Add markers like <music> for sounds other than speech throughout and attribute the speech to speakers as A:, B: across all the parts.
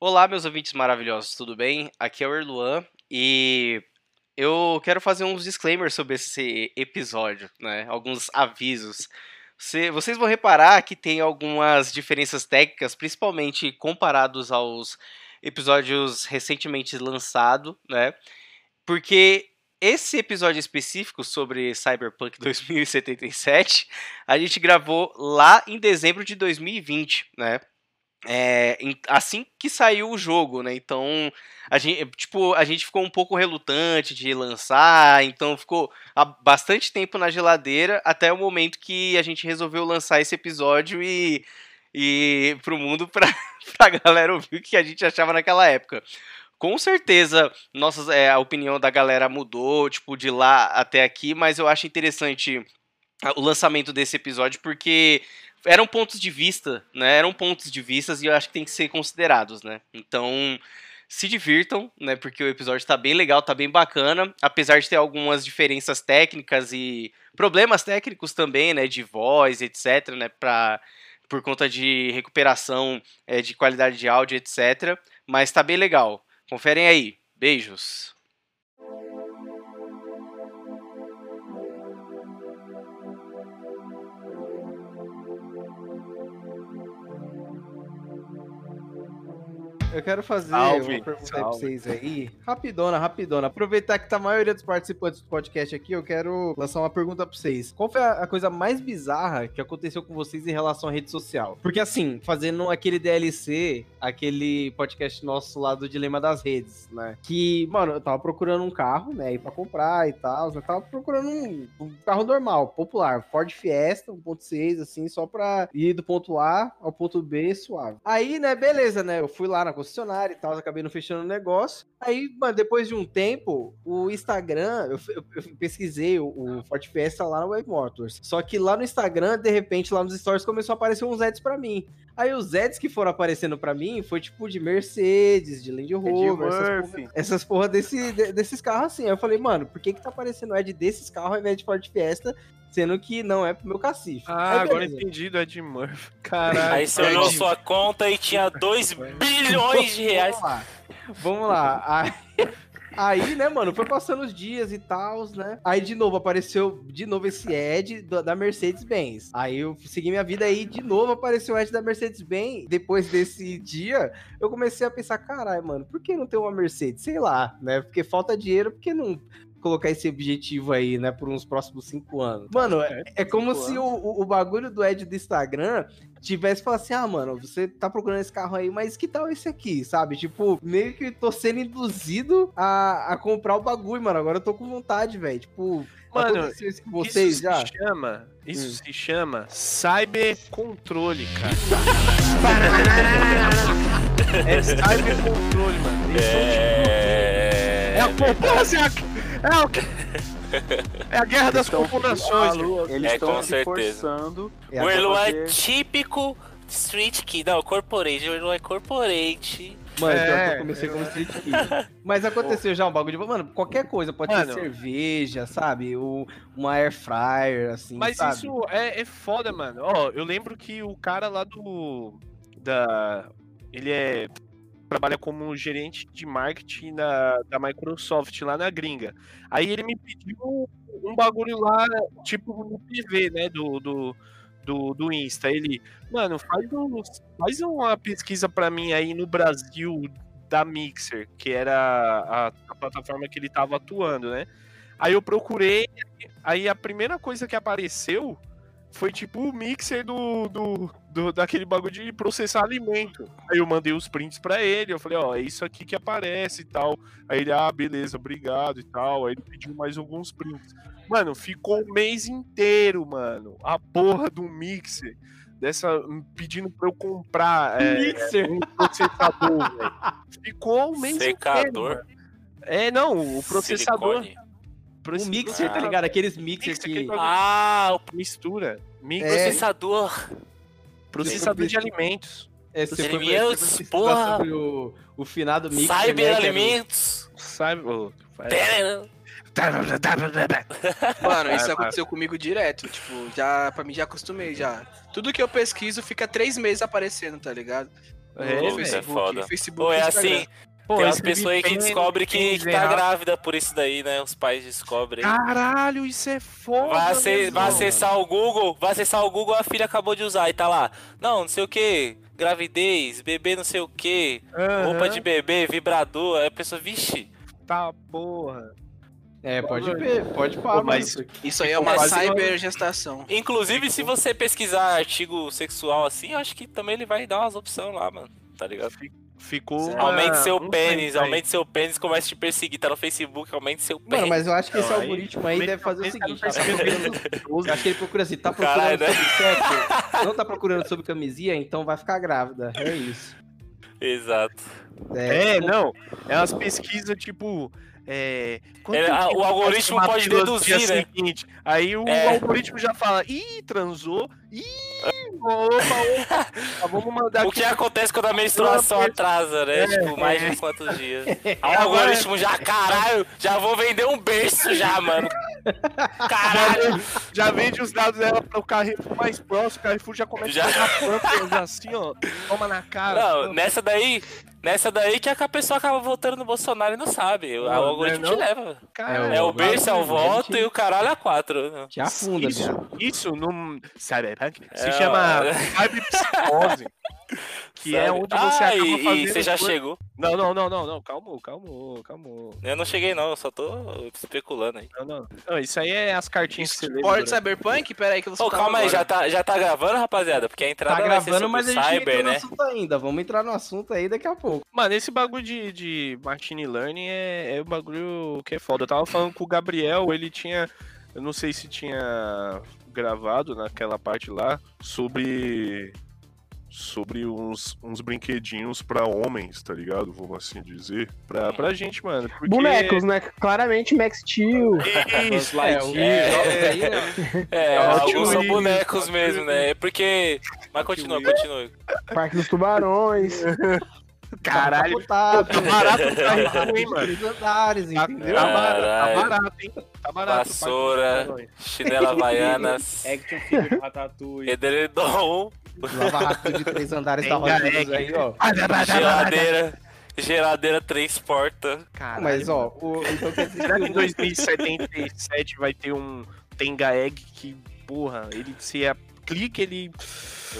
A: Olá, meus ouvintes maravilhosos, tudo bem? Aqui é o Erluan e eu quero fazer uns disclaimers sobre esse episódio, né? Alguns avisos. Você- vocês vão reparar que tem algumas diferenças técnicas, principalmente comparados aos episódios recentemente lançados, né? Porque esse episódio específico sobre Cyberpunk <laughs> 2077, a gente gravou lá em dezembro de 2020, né? É, assim que saiu o jogo, né? Então, a gente, tipo, a gente ficou um pouco relutante de lançar, então ficou há bastante tempo na geladeira até o momento que a gente resolveu lançar esse episódio e, e pro mundo pra, <laughs> pra galera ouvir o que a gente achava naquela época. Com certeza, nossas, é, a opinião da galera mudou, tipo, de lá até aqui, mas eu acho interessante o lançamento desse episódio porque eram pontos de vista, né? Eram pontos de vistas e eu acho que tem que ser considerados, né? Então, se divirtam, né? Porque o episódio tá bem legal, tá bem bacana, apesar de ter algumas diferenças técnicas e problemas técnicos também, né? De voz, etc, né? Pra, por conta de recuperação é, de qualidade de áudio, etc. Mas tá bem legal. Conferem aí. Beijos.
B: Eu quero fazer
C: Salve,
B: uma pergunta aí pra
C: salve.
B: vocês aí. Rapidona, rapidona. Aproveitar que tá a maioria dos participantes do podcast aqui, eu quero lançar uma pergunta pra vocês. Qual foi a a coisa mais bizarra que aconteceu com vocês em relação à rede social? Porque assim, fazendo aquele DLC, aquele podcast nosso lá do Dilema das Redes, né? Que, mano, eu tava procurando um carro, né? Aí pra comprar e tal. Eu tava procurando um, um carro normal, popular. Ford Fiesta 1.6, assim, só pra ir do ponto A ao ponto B suave. Aí, né, beleza, né? Eu fui lá na concessionária e tal, acabei não fechando o negócio. Aí, mano, depois de um tempo, o Instagram, eu, eu- eu pesquisei o, o Ford Fiesta lá no Web Motors. Só que lá no Instagram, de repente, lá nos stories começou a aparecer uns ads pra mim. Aí os ads que foram aparecendo pra mim foi tipo de Mercedes, de Land Rover, essas porra, essas porra desse, de- desses carros assim. Aí eu falei, mano, por que que tá aparecendo ad desses carros ao invés de Ford Fiesta, sendo que não é pro meu cacife?
C: Ah,
B: Aí,
C: agora
B: beleza.
C: entendi do Ed Murphy. <laughs> Caralho.
D: Aí você olhou
C: Ed.
D: sua conta e tinha <laughs> 2 bilhões de reais.
B: Vamos lá. Vamos lá. Aí, <laughs> aí, né, mano, foi passando os dias e tal, né? Aí de novo apareceu de novo esse ad da Mercedes-Benz. Aí eu segui minha vida aí de novo apareceu o ad da Mercedes-Benz. Depois desse dia, eu comecei a pensar, caralho, mano, por que não ter uma Mercedes? Sei lá, né? Porque falta dinheiro, por que não colocar esse objetivo aí, né, por uns próximos cinco anos? Mano, é, é como
C: cinco
B: se o, o, o bagulho do ad do Instagram tivesse falado assim, ah, mano, você tá procurando esse carro aí, mas que tal esse aqui, sabe? Tipo, meio que tô sendo induzido a, a comprar o bagulho, mano. Agora eu tô com vontade, velho. Tipo,
C: Mano,
B: aconteceu isso com vocês
C: isso
B: já?
C: Se chama, isso
B: Hum.
C: se chama cybercontrole, cara. <laughs> é cybercontrole, mano. Eles tão te-
D: É.
C: É a corporação. É, o- <laughs> é a guerra das velho.
E: Eles
D: É,
E: estão
D: com
E: se
D: certeza.
E: forçando.
B: É,
D: O Erlu é típico Street Kid. Não, Corporate. O Erlu é Corporate.
B: Mano, que
C: É,
B: eu comecei como street kid. Mas aconteceu já um bagulho de. Mano, qualquer coisa, pode
C: Mano.
B: ser cerveja, sabe? O, uma air fryer, assim.
C: Mas
B: sabe?
C: isso é, é foda, mano. Ó, eu lembro que o cara lá do. Da. Ele é. Trabalha como gerente de marketing da, da Microsoft lá na gringa. Aí ele me pediu um bagulho lá, tipo no PV, né? Do, do, do, do Insta. Ele, mano, faz, um, faz uma pesquisa pra mim aí no Brasil da Mixer, que era a, a plataforma que ele tava atuando, né? Aí eu procurei, aí a primeira coisa que apareceu foi tipo o mixer do, do, do- daquele bagulho de processar alimento. Aí eu mandei os prints pra ele, eu falei, ó, é isso aqui que aparece e tal. Aí ele, ah, beleza, obrigado e tal. Aí ele pediu mais alguns prints. Mano, ficou o mês inteiro, mano, a porra do mixer. Dessa, pedindo pra eu comprar é,
B: Mixer.
C: um processador, velho. Ficou o mês inteiro.
D: Secador.
C: mano. É, não, o processador.
D: Silicone.
B: O mixer, tá ligado? Aqueles mixer
C: Mixer,
B: que.
C: bagulho.
D: Ah,
C: Mistura. Mix,
B: É.
D: processador.
C: processador de alimentos.
B: É, você pesquisar
D: porra.
B: sobre o, o finado mixer.
D: Cyber
B: né, que era o-
D: Alimentos. Pera,
F: Mano, isso
C: Vai,
F: aconteceu comigo direto. Tipo, já, pra mim já acostumei já. Tudo que eu pesquiso fica três meses aparecendo, tá ligado?
C: É,
D: Pô,
C: velho.
D: isso é foda.
E: Facebook,
D: Pô, é
E: Instagram.
D: assim,
C: Pô,
D: tem
C: escrevi
D: pessoas aí que
C: pênis,
D: descobrem que, que tá
C: errado.
D: grávida por isso daí, né? Os pais descobrem.
C: Caralho, isso é foda.
D: Vai, ace-
C: mesmo.
D: vai acessar o Google, vai acessar o Google, a filha acabou de usar e tá lá. Não, não sei o que, gravidez, bebê não sei o que,
C: Aham.
D: roupa de bebê, vibrador. Aí a pessoa, vixe,
C: Tá, porra.
B: É, pode ver, pode falar,
C: mas-
B: mano.
E: Isso aí é uma- cybergestação.
D: Inclusive, se você pesquisar artigo sexual assim, eu acho que também ele vai dar umas opções lá, mano. Tá ligado?
C: Ficou.
D: Aumente seu pênis,
C: aí.
D: aumente seu pênis, comece a te perseguir. Tá no Facebook, aumente seu pênis.
B: Mano, mas eu acho que esse
C: Não, aí-
B: algoritmo aí deve fazer o seguinte. Tá procurando, <laughs> acho que ele procura assim, tá procurando
D: Caralho, né?
B: sobre sexo, não tá procurando sobre camisinha, então vai ficar grávida. É isso.
D: Exato.
C: É, não. É umas pesquisas tipo. É,
D: Ele- ah, o algoritmo pode deduzir, né?
C: seguinte? Aí o
D: É.
C: algoritmo já fala: ih, transou. Ih, opa, opa. <laughs> Ah, vamos mandar
D: O
C: aqui.
D: que acontece quando a menstruação atrasa, né?
C: É,
D: tipo, mais
C: é.
D: de quantos dias. <laughs> Aí
C: Agora-
D: o algoritmo já, caralho, já vou vender um berço já, mano. <laughs> Caralho.
C: Já vende os dados dela para o Carrefour mais próximo. O Carrefour já começa
D: Já.
C: a pegar pâmpelas assim, ó. Toma na cara.
D: Não, nessa daí, nessa daí que a pessoa acaba votando no Bolsonaro e não sabe. O,
C: Não,
D: algoritmo
C: não é
D: te leva.
C: Cara,
D: É o berço, é o voto
B: gente.
D: e o caralho é quatro. né?
B: Te afunda,
C: isso, isso não. Cyberpunk se
D: É,
C: chama
D: ó.
C: cyberpsicose. Que é
D: Sabe?
C: onde você
D: ah,
C: acaba
D: e,
C: fazendo.
D: e você já
C: coisa-
D: chegou.
C: Não, não, não, não, não. Calma, calma, calma.
D: Eu não cheguei não, eu só tô especulando aí.
C: Não, não. Não, isso aí é as cartinhas que você lê.
E: Pode
C: durante-
E: Cyberpunk? Pera aí que você
D: Ô, calma aí, já tá, já tá gravando, rapaziada? Porque a entrada
B: Tá
D: vai ser
B: gravando,
D: sobre
B: mas a
D: o
B: gente não
D: cyber, né?
B: assunto ainda. Vamos entrar no assunto aí daqui a pouco.
C: Mano, esse bagulho de, de machine learning é, é um bagulho que é foda. Eu tava falando com o Gabriel, ele tinha. Eu não sei se tinha gravado naquela parte lá sobre. Sobre uns, uns brinquedinhos pra homens, tá ligado? Vamos assim dizer. Pra, pra gente, mano. Porque...
F: Bonecos, né? Claramente Max Steel.
C: Isso,
B: É, o
D: É.
B: né?
D: É,
C: É,
D: alguns
C: Hot
D: são
C: Wheels,
D: bonecos mesmo, né? É porque. Mas continua, continua.
F: Parque dos Tubarões. <laughs>
C: Caralho.
B: Tá
C: Tá barato o carro, hein, mano?
B: Andares,
C: Tá,
B: entendeu?
C: tá barato, tá hein? Tá barato.
D: Vassoura. Chinela Havaianas. <laughs>
G: Action figure Ratatouille.
D: Edredom.
B: Lava rápido de três andares da Hot Wheels aí, ó.
D: Geladeira. Geladeira três portas.
C: Caralho,
B: Mas, ó, o, então quer dizer
C: que em 2077 vai ter um Tenga Egg que, porra, ele se a- clica, ele.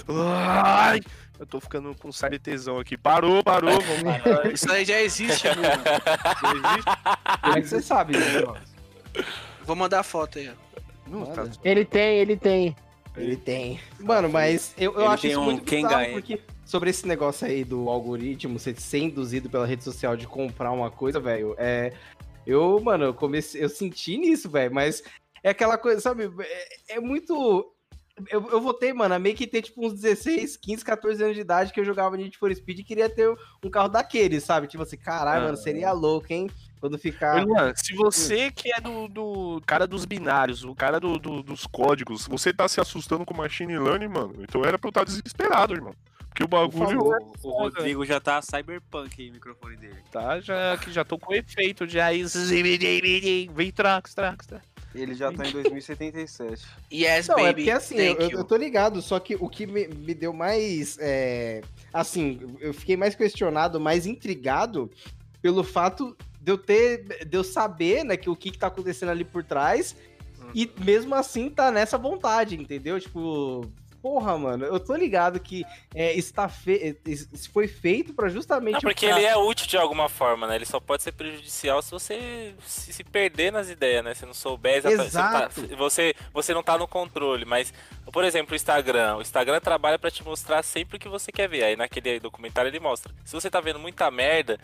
C: Ai, eu tô ficando com sério tesão aqui. Parou, parou, vamos. <laughs>
E: Isso aí já existe, no...
C: Não existe?
B: como é que você sabe negócio?
E: Vou mandar a foto aí, ó.
C: Não, tá-.
F: Ele tem, ele tem.
B: Ele tem. Mano, mas eu, eu
G: Ele
B: acho isso
G: um
B: muito
G: Kenga
B: bizarro,
G: Egg.
B: porque sobre esse negócio aí do algoritmo ser, ser induzido pela rede social de comprar uma coisa, velho, é... Eu, mano, eu comecei... Eu senti nisso, velho, mas é aquela coisa, sabe? É, é muito... Eu, eu votei, mano, a meio que ter, tipo, uns 16, 15, 14 anos de idade que eu jogava Need for Speed e queria ter um carro daqueles, sabe? Tipo assim, caralho,
C: Ah.
B: mano, seria louco, hein? Quando ficar...
C: Se você que é do, do cara dos binários, o cara do, do- dos códigos, você tá se assustando com machine learning, mano, então era pra eu estar desesperado, irmão. Porque o bagulho
G: O, o Rodrigo já tá cyberpunk aí, o microfone dele.
C: tá já que já tô com efeito de aí. Vem trax, trax, trax.
H: Ele já tá em 2077.
E: Yes,
B: Não,
E: baby.
B: é porque assim, eu,
E: Thank
B: eu
E: you.
B: tô ligado, só que o que me, me deu mais. é, assim, eu fiquei mais questionado, mais intrigado pelo fato de eu ter. de eu saber, né, que o que, que tá acontecendo ali por trás. E mesmo assim tá nessa vontade, entendeu? Tipo. Porra, mano, eu tô ligado que é, está fe... isso foi feito pra justamente.
D: Não, porque
B: o cara-
D: ele é útil de alguma forma, né? Ele só pode ser prejudicial se você se, se perder nas ideias, né? Se não souber exatamente. Você, não tá-
B: Exato.
D: você, você não tá no controle, mas, por exemplo, o Instagram. O Instagram trabalha pra te mostrar sempre o que você quer ver. Aí naquele documentário ele mostra. Se você tá vendo muita merda,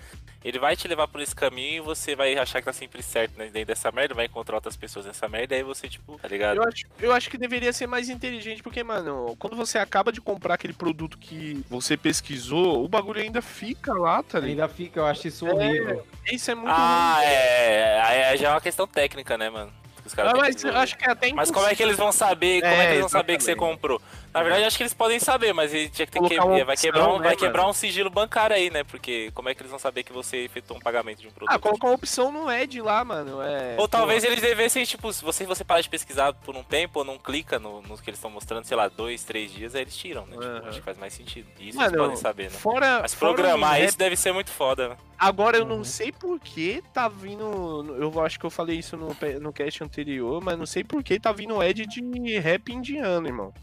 D: ele vai te levar por esse caminho e você vai achar que tá sempre certo né, dentro dessa merda, vai encontrar outras pessoas nessa merda, e aí você, tipo, tá ligado?
C: Eu acho, eu acho que deveria ser mais inteligente, porque, mano, quando você acaba de comprar aquele produto que você pesquisou, o bagulho ainda fica lá, tá ligado?
B: Ainda fica, eu acho isso horrível.
C: Isso é muito
D: Ah,
C: ruim.
D: é. Aí já é uma questão técnica, né, mano? que os caras
C: Ah, mas
D: que
C: acho que é até
D: Mas como é que eles vão saber? Como é,
C: É,
D: que eles vão saber que você
C: exatamente.
D: comprou? Na verdade, acho que eles podem saber, mas ele tinha que ter que,
C: uma
D: vai,
C: opção,
D: quebrar um,
C: né,
D: vai quebrar um sigilo bancário aí, né? Porque como é que eles vão saber que você efetuou um pagamento de um produto?
C: Ah, colocar uma opção no Ed lá, mano. É,
D: Ou talvez
C: pô,
D: eles devessem, tipo, se você, você parar de pesquisar por um tempo ou não clica no, no que eles estão mostrando, sei lá, dois, três dias, aí eles tiram, né? Tipo,
C: Aham.
D: acho que faz mais sentido. Isso
C: Mano,
D: eles podem saber, né?
C: Fora,
D: Mas
C: fora
D: programar
C: o rap-
D: isso deve ser muito foda, né?
C: Agora eu não
B: Uhum.
C: sei por que tá vindo. Eu acho que eu falei isso no, no cast anterior, mas não sei por que tá vindo Ed de rap indiano, irmão.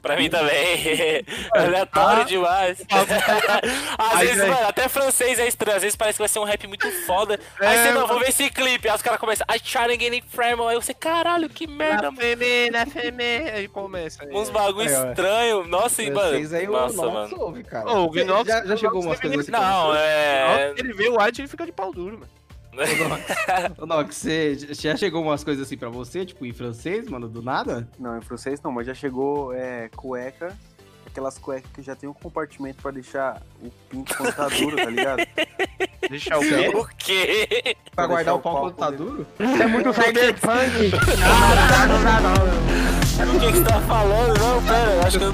D: Pra
C: Aqui-
D: mim também. É <laughs> aleatório demais. <laughs> <laughs> Às vezes,
C: é-
D: mano, até francês é estranho. Às vezes parece que vai ser um rap muito foda. Aí
C: É,
D: você, não,
C: mano.
D: vou ver esse clipe. Aí os caras começam, I try to get from. Aí você, caralho, que merda,
C: Na
D: mano.
C: feme, na feme. Aí começa. aí.
D: Uns bagulho
B: Aí, ó.
D: estranho. Nossa, e, mano.
B: Vocês aí o
D: Nossa,
B: Nox
D: mano.
B: ouve, cara.
C: Ô, o Vinox-
B: já, já chegou
C: o
B: umas coisas assim pra
D: Não, é.
C: Ele vê o Ed ele fica de pau duro, mano. <laughs>
B: Ô, Nox, você já chegou umas coisas assim pra você, tipo, em francês, mano, do nada?
H: Não, em francês não, mas já chegou é, cueca. Aquelas cuecas que já tem um compartimento pra deixar o pinto quando tá <laughs> duro, tá ligado?
C: Deixar o quê?
D: O quê?
B: Pra
H: Pra
B: guardar o pau quando tá duro? <laughs>
F: Isso é muito cyberpunk.
D: O que, que você tá falando? Não, pera, eu acho que eu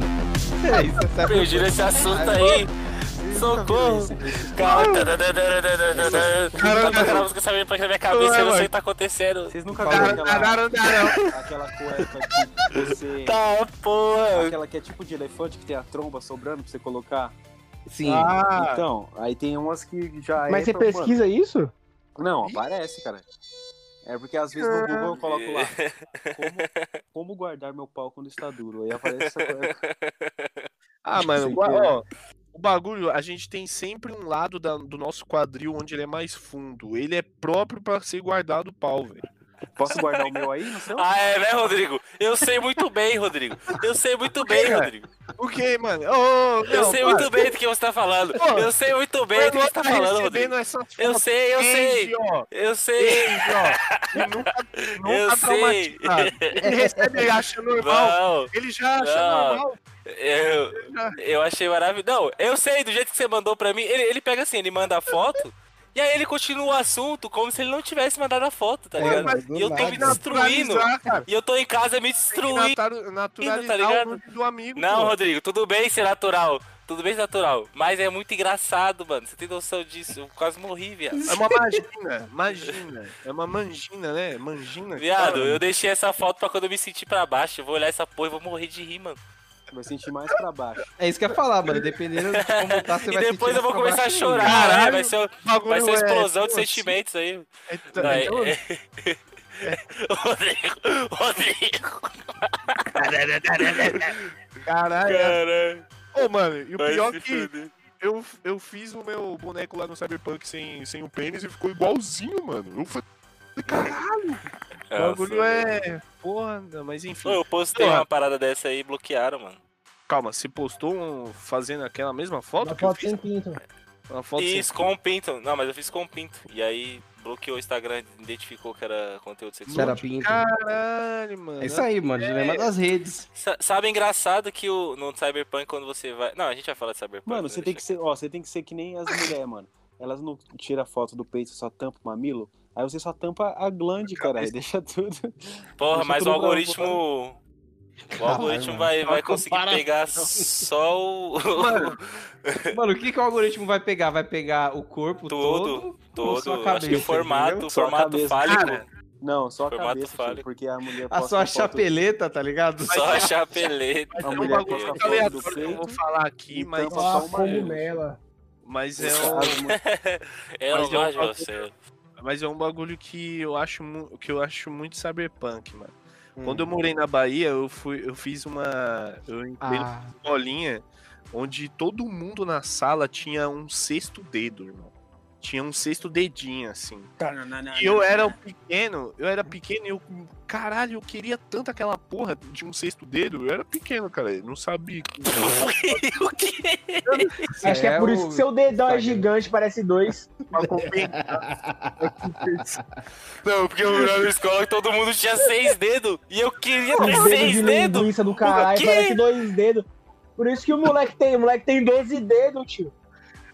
B: É isso, é
D: perdi nesse assunto aí. Socorro! Cara, tá tocando música sabendo pra na minha cabeça, eu não sei o que tá acontecendo.
H: Vocês nunca
C: Cara,
H: viram
C: não,
H: aquela, aquela cueca que você.
D: Tá, porra!
H: Aquela que é tipo de elefante que tem a tromba sobrando pra você colocar.
B: Sim.
C: Ah,
H: Então, aí tem umas que já
F: Mas você
H: mano,
F: pesquisa isso?
H: Não, aparece, cara. É porque às vezes no Google eu coloco lá <laughs> como, como guardar meu pau quando está duro. Aí aparece essa coisa.
C: Ah, mano,
H: querer.
C: ó, bagulho, a gente tem sempre um lado da- do nosso quadril onde ele é mais fundo. Ele é próprio pra ser guardado o pau, velho.
H: Posso guardar o meu aí no seu?
D: Ah, é, né, Rodrigo? Eu sei muito bem, Rodrigo. Eu sei muito bem? Rodrigo.
C: O que, mano? Ô, ô,
D: Eu
C: não,
D: sei muito bem do que você tá falando.
C: Pô,
D: Eu sei muito bem do que você tá falando, Rodrigo. Eu sei, eu sei. Eu sei.
C: quentes, ó, e nunca, nunca
D: Eu sei.
C: Ele recebe, ele acha normal.
D: Não,
C: Ele já acha
D: Não.
C: normal.
D: eu, eu achei maravilhoso. Não, eu sei, do jeito que você mandou pra mim, ele, ele pega assim, ele manda a foto, e aí ele continua o assunto como se ele não tivesse mandado a foto, tá ligado?
B: mas
D: E eu tô me
B: nada.
D: destruindo.
C: Naturalizar, cara.
D: E eu tô em casa me destruindo.
C: natar- naturalizar
D: tá ligado?
C: do amigo.
D: Não,
C: pô.
D: Rodrigo, tudo bem ser natural. Tudo bem ser natural. Mas é muito engraçado, mano. Você tem noção disso? Eu quase morri, viado.
C: É uma magina, magina. É uma mangina, né? Mangina.
D: Viado, eu deixei essa foto pra quando eu me sentir pra baixo. Eu vou olhar essa porra e vou morrer de rir, mano.
H: Vai sentir mais pra baixo.
B: É isso que eu ia falar, mano. Dependendo de como tá, você
D: E
B: vai
D: depois
B: sentir
D: eu vou começar a chorar.
C: Caralho,
D: né? Vai ser,
C: O
D: vai ser uma
C: é-
D: explosão de
C: pô,
D: sentimentos aí.
C: é-
D: Não, é-
C: então-
D: é- Rodrigo, Rodrigo.
C: Caralho. é-
D: Caralho.
C: Ô, mano, e o
D: vai
C: pior que
D: fuder.
C: eu, eu fiz o meu boneco lá no Cyberpunk sem, sem o pênis e ficou igualzinho, mano. Eu falei, caralho, o bagulho é. Porra, mas enfim.
D: Pô, eu postei
C: Porra.
D: uma parada dessa aí e bloquearam, mano.
C: Calma, você postou um, fazendo aquela mesma foto
F: Uma
C: que eu
F: foto
C: fiz?
F: sem pinto.
C: Uma foto sem
D: Isso, com o pinto. Não, mas eu fiz com o pinto. E aí bloqueou o Instagram, identificou que era conteúdo sexual.
B: Era pinto.
C: Caralho, mano.
B: É isso aí, mano. Dilema das redes.
D: Sa- Sabe engraçado que o, no Cyberpunk, quando você vai. Não, a gente vai falar de Cyberpunk.
H: Mano, você tem que ser, ó, você tem que ser que nem as mulheres, mano. Elas não tiram foto do peito, só tampa o mamilo. Aí você só tampa a glande, cara. Aí deixa tudo. <laughs>
D: Porra,
H: Deixa
D: mas o
H: tudo branco,
D: algoritmo. O algoritmo
B: mano.
D: vai, vai
B: Uma
D: conseguir
B: comparação.
D: pegar só o. <laughs>
B: Mano, o que, que o algoritmo vai pegar? Vai pegar o corpo
D: Todo,
B: todo, só a
D: todo.
B: cabeça,
D: acho que formato,
B: entendeu?
H: Só a
D: formato fálico.
C: Cara,
H: Não, só a
D: Formato
H: cabeça,
D: fálico.
H: porque a mulher
B: A
H: posta
B: sua
H: foto-
B: chapeleta, tá ligado?
D: Só a chapeleta.
H: A
C: é um
H: mulher posta foto do
C: que eu vou
H: peito
C: falar aqui,
H: e
C: mas,
H: tampa só o mamilo.
F: cogumela.
C: mas, é um,
D: Eu não
C: Mas falo-
D: você.
C: Mas é um bagulho que eu acho, que eu acho muito cyberpunk, mano.
B: Hum.
C: Quando eu morei na Bahia, eu fui, eu fiz uma, eu entrei numa
B: Ah,
C: escolinha onde todo mundo na sala tinha um sexto dedo, irmão. Tinha um sexto dedinho, assim. E eu era pequeno, eu era pequeno e eu, caralho, eu queria tanto aquela porra de um sexto dedo. Eu era pequeno, cara, eu não sabia. <laughs>
D: o quê?
F: Acho que é por
B: o-
F: isso que seu dedão é
B: Instagram.
F: gigante, parece dois.
D: Não, porque eu era na escola todo mundo tinha seis dedos. E eu queria ter
F: Um dedo
D: seis
F: de
D: dedos.
F: do caralho, parece dois dedos. Por isso que o moleque tem, o moleque tem 12 dedos, tio.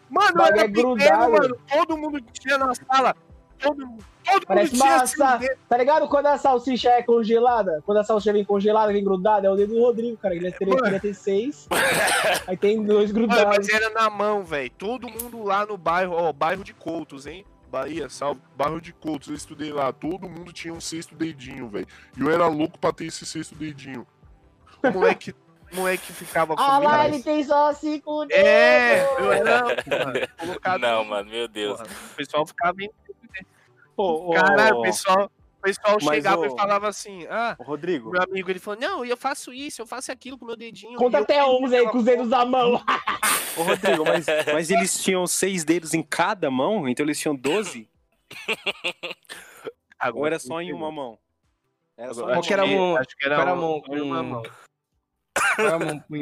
C: Mano, eu era
F: é
C: pequeno,
F: grudado.
C: mano. Todo mundo tinha na sala. Todo, mundo- todo
F: Parece
C: mundo seis dedos.
F: Tá ligado quando a salsicha é congelada? Quando a salsicha vem congelada, vem grudada, é o dedo do Rodrigo, cara. Ele queria ter seis. <laughs> Aí tem dois
C: Mano,
F: grudados.
C: mas era na mão, velho. Todo mundo lá no bairro, ó, bairro de Coutos, hein? Bahia, salve. Bairro de Coutos, eu estudei lá. Todo mundo tinha um sexto dedinho, velho. E eu era louco pra ter esse sexto dedinho. O moleque, moleque ficava
F: Ah lá, ele tem só cinco dedos.
C: É, eu era mano, <laughs> colocado.
D: Não, mano, meu Deus.
C: Porra, o pessoal ficava em.
H: Ô, ô,
C: Caralho, o pessoal, o pessoal
H: Mas,
C: chegava
H: ô-
C: e falava assim: ah,
H: ô, Rodrigo,
C: meu amigo, ele falou: não, eu faço isso, eu faço aquilo com meu dedinho.
F: Conta até
C: fiz
F: 11 aí com os dedos da mão. <laughs>
H: ô, Rodrigo, mas, <laughs> mas eles tinham seis dedos em cada mão, então eles tinham 12?
C: Agora,
H: Ou era só em uma mão? Era só
C: Agora,
B: Qual
C: acho
B: que era a mão?
C: acho que era
B: era a
C: um-
B: mão
C: só em uma
B: com-
C: mão.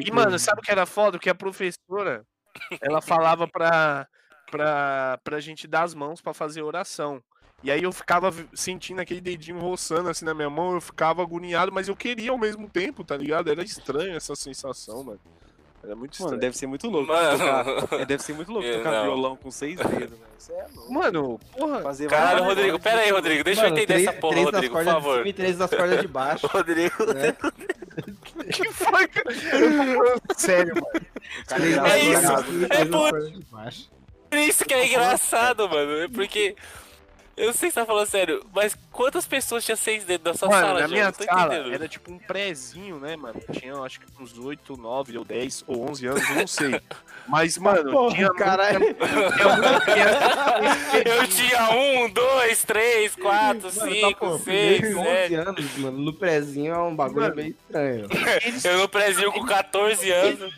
C: E, mano, sabe o que era foda? Que a professora, ela falava pra, pra, pra gente dar as mãos pra fazer oração. E aí eu ficava sentindo aquele dedinho roçando assim na minha mão, eu ficava agoniado, mas eu queria ao mesmo tempo, tá ligado? Era estranho essa sensação, mano. Era muito
H: Mano,
C: estranho.
H: deve ser muito louco
D: Mano.
H: tocar. É, deve ser muito louco
D: Eu <laughs>
H: tocar
D: não.
H: violão com seis dedos, velho. Isso é louco.
C: Mano, porra.
H: Fazer
D: Caralho,
H: várias
D: Rodrigo, pera aí, Rodrigo, deixa eu
B: Mano,
D: entender
B: três-
D: essa porra,
B: três das
D: Rodrigo, por
B: cordas de
D: favor.
B: cima e três das cordas de baixo. <laughs>
D: Rodrigo,
B: né? <laughs>
C: Que foi, cara? Sério, mano. <laughs>
B: Três
D: É
B: das
D: isso, é
B: das
D: por-
B: baixo.
D: isso que é engraçado, mano. É porque. Eu sei que você tá falando sério, mas quantas pessoas tinham seis dedos na sua
C: Mano,
D: sala,
C: na minha
D: Não tô
C: sala
D: entendendo.
C: era tipo um prézinho, né, mano? Tinha acho que uns 8, 9 ou 10 ou 11 anos, eu não sei. <laughs> Mas, mano,
B: Porra,
C: tinha
B: caralho.
C: muita- tinha
D: Eu tinha um, dois, três, quatro,
B: Mano, tá,
D: cinco,
B: pô,
D: seis,
B: com 11
D: sete.
B: anos, mano, no prezinho é um bagulho
C: Mano.
B: meio estranho. <laughs>
D: Eu no prezinho com 14 anos.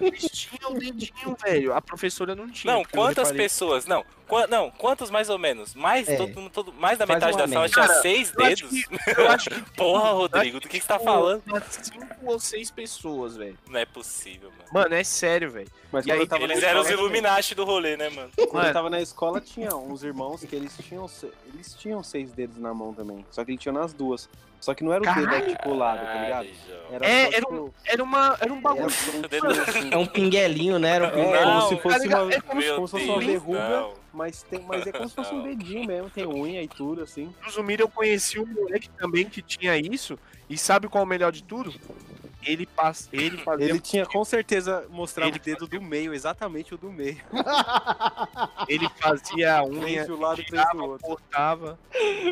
C: Eles tinham o dedinho, velho. A professora não tinha.
D: Não, quantas pessoas? Não, qua- não, quantos mais ou menos? Mais,
B: É.
D: todo, todo, mais da
B: Faz
D: metade da sala tinha
C: Cara,
D: seis
C: Eu acho
D: dedos?
C: que- Eu acho que <laughs>
D: Porra, Rodrigo, do que, que você tá
C: Pô,
D: falando?
C: cinco ou seis pessoas, velho.
D: Não é possível, mano.
C: Mano, é sério, velho.
H: Mas
C: aí,
D: Eles
H: na
D: eram os
H: escola,
D: Illuminati do rolê, né, mano?
H: Quando
C: Mano.
H: eu tava na escola, tinha uns irmãos que eles tinham, eles tinham seis dedos na mão também. Só que ele tinha nas duas. Só que não era o dedo
C: Caralho.
H: articulado, tá ligado? Era
C: É, era
H: tipo,
C: Era, uma, era um bagulho.
H: era um
D: dedo-
H: assim.
B: É um pinguelinho, né? Era um
H: É,
B: pinguelinho.
H: como se fosse
C: ligado?
H: uma,
C: É como
H: se fosse uma verruga,
D: não.
H: Mas, tem, mas é como se fosse um <laughs> dedinho mesmo, tem unha e tudo, assim.
C: No Zumira eu conheci um moleque também que tinha isso. E sabe qual é o melhor de tudo? Ele, passa, ele fazia.
H: Ele tinha com certeza mostrado
C: Ele
H: o dedo do meio, exatamente o do meio. <laughs>
C: Ele fazia a unha,
H: de um lado, três do outro.
C: cortava,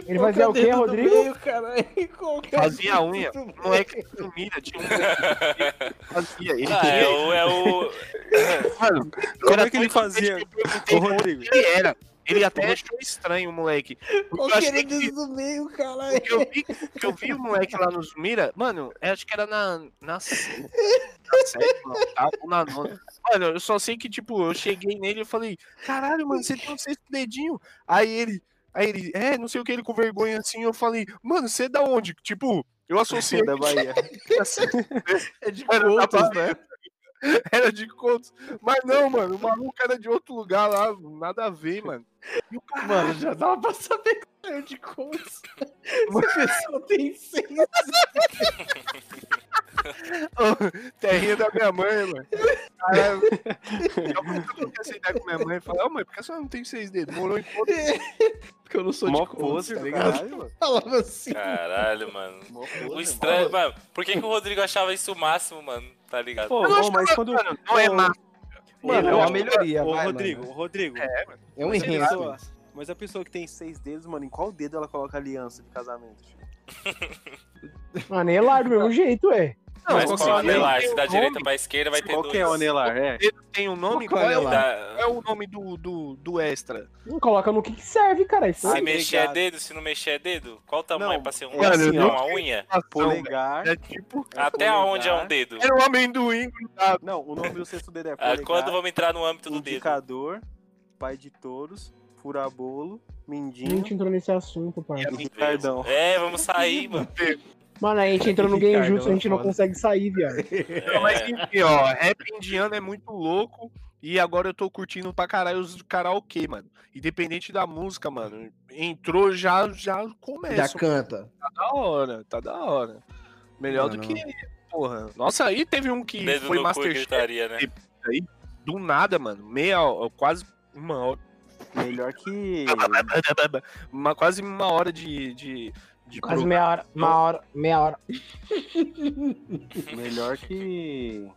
F: Ele fazia o quê, Rodrigo? <laughs>
C: fazia a unha. O moleque do Zumira tinha um <laughs> fazia. Ele
D: Ah, é
C: tinha.
D: o. É o...
C: Mano,
H: Como é que ele fazia?
C: que
H: Ô, Rodrigo.
C: Ele era. Ele até achou estranho, o moleque. Eu achei que-
B: do meio, caralho.
C: Porque eu vi, porque eu vi o moleque lá no Zumira, mano, eu acho que era na, na, na sétima, ou na nona. Mano, eu só sei que, tipo, eu cheguei nele e falei, caralho, mano, você tem um sexto dedinho. Aí ele, aí ele, é, não sei o que, ele com vergonha assim, eu falei, mano, você é da onde? Tipo, eu associei
H: da <laughs> Bahia.
B: É de contas,
C: Bahia.
B: né? <laughs>
C: era de contos. Mas não, mano, o maluco era de outro lugar lá, nada a ver, mano. E o cara,
B: Mano, já dava pra saber que era de contas. <laughs> Essa pessoa tem <laughs> <laughs> seis.
C: terrinha da minha mãe, mano. Caralho. Eu nunca essa ideia com minha mãe. Falei, ó, mãe, por que a senhora não tem seis dedos? Morou em conta. <laughs>
B: Porque eu não sou
H: Mó
B: de
H: pose,
B: tá
H: do
B: ligado?
H: caralho, mano.
B: Falava assim.
D: Caralho, mano.
H: Pose,
D: O
H: mano.
D: estranho, mano. Por que, que o Rodrigo achava isso o máximo, mano? Tá ligado?
H: Pô,
C: não
H: mas
C: que-
H: quando...
C: Mano, não é massa.
B: Mano, é uma melhoria,
H: Ô,
B: vai,
H: Rodrigo,
B: mano.
H: ô, Rodrigo.
B: É um
H: Mas a
B: enredo.
H: Mas a pessoa que tem seis dedos, mano, em qual dedo ela coloca aliança de casamento? <laughs>
F: Mano, é lá do mesmo jeito, é.
C: Não,
D: Mas
C: qual
D: qual
C: é o?
D: Se da direita pra esquerda vai ter
H: Qual
D: dois.
H: que é o anelar? É.
C: Ele tem um nome?
B: Qual
C: Qual é o,
B: anelar?
D: Da-
C: é o nome do, do, do extra?
F: Não coloca no que, serve, cara. Isso
D: Se
H: Ai,
D: mexer é dedo, se não mexer é dedo? Qual o tamanho
H: Não,
D: pra ser um
H: é assim,
D: não,
C: ó.
D: uma unha?
H: Polegar.
C: É tipo.
D: Até
H: polegar.
D: onde é um dedo?
C: Era um amendoim grudado.
H: Não, o nome do sexto dedo é
D: Ah,
H: polegar,
D: quando vamos entrar no âmbito do dedo?
H: indicador, pai de touros, furabolo,
F: A
H: mindinho
F: gente entrou nesse assunto, pai.
H: e Ricardão.
D: É, vamos sair, mano.
F: Mano, a gente entrou no <laughs>
B: Ricardo,
F: Game Jutsu, a gente não
B: foda.
F: consegue sair, viado.
C: Não, mas enfim, ó, rap indiano é muito louco. E agora eu tô curtindo pra caralho os karaokê, mano. Independente da música, mano. Entrou, já, já começa.
B: Já canta.
C: Tá da hora, tá da hora. Melhor do
B: Mano.
C: que. Porra. Nossa, aí teve um que
D: Dedo
C: foi Masterchef
D: né?
C: do nada, mano. Meia hora, quase uma hora.
H: Melhor que. <laughs>
C: Uma, quase uma hora de. de, de
F: Quase
C: pro-
F: meia hora, uma hora, meia hora. <laughs>
H: Melhor que.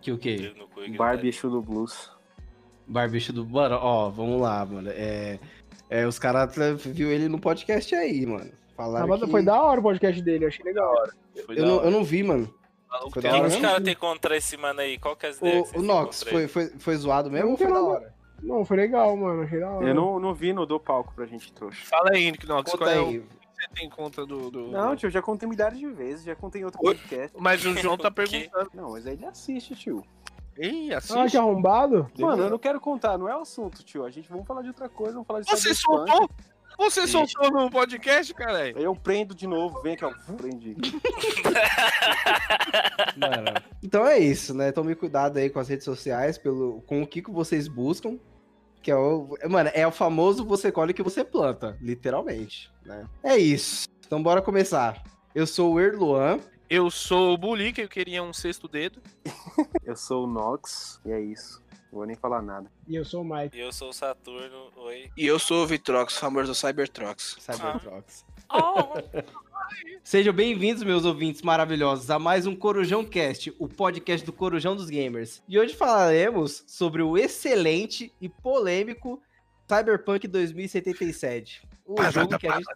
B: Que o quê?
D: No gritaria.
H: Exu do Blues.
B: Barbicho do. Mano, ó, vamos lá, mano. É, é, os caras viu ele no podcast aí, mano.
F: Ah,
B: Falaram
F: mas
B: que...
F: foi da hora o podcast dele, eu achei legal.
C: Foi
B: eu,
C: da
B: não,
C: hora.
B: eu não vi, mano.
D: O que os caras têm contra esse mano aí? Qual que é as ideias
B: O, o Nox, foi, foi, foi zoado mesmo ou foi da hora?
F: Não, foi legal, mano, achei da hora.
H: Eu não, não vi, não dou palco pra gente trouxa.
C: Fala aí,
B: Conta
C: qual é o
B: aí.
C: Você tem contra do. do-
H: Não, tio, eu já contei milhares de vezes, já contei em outro
C: Oi?
H: podcast.
C: Mas o João tá <laughs> perguntando.
H: Não, mas aí ele assiste, tio.
C: Ih,
F: Ah,
C: assiste.
F: que arrombado?
H: Mano, eu não quero contar, não é o assunto, tio. A gente vamos falar de outra coisa, vamos falar de
C: Você soltou? Você soltou no podcast, caralho?
H: Aí eu prendo de novo, vem aqui, ó. Prendi.
B: Mano, então é isso, né? Tome cuidado aí com as redes sociais, pelo, com o que, que vocês buscam. Que é o. Mano, é o famoso você colhe o que você planta, literalmente, né? É isso. Então bora começar. Eu sou o Erluan.
C: Eu sou o Bully, que eu queria um sexto dedo. <laughs>
H: Eu sou o Nox, e é isso. Não vou nem falar nada.
F: E eu sou o Mike.
D: E eu sou o Saturno, oi.
E: E eu sou o Vitrox, famoso Cybertrox.
B: Cybertrox. <laughs>
D: Oh,
B: Sejam bem-vindos, meus ouvintes maravilhosos, a mais um Corujão Cast, o podcast do Corujão dos Gamers. E hoje falaremos sobre o excelente e polêmico Cyberpunk 2077. O jogo que a gente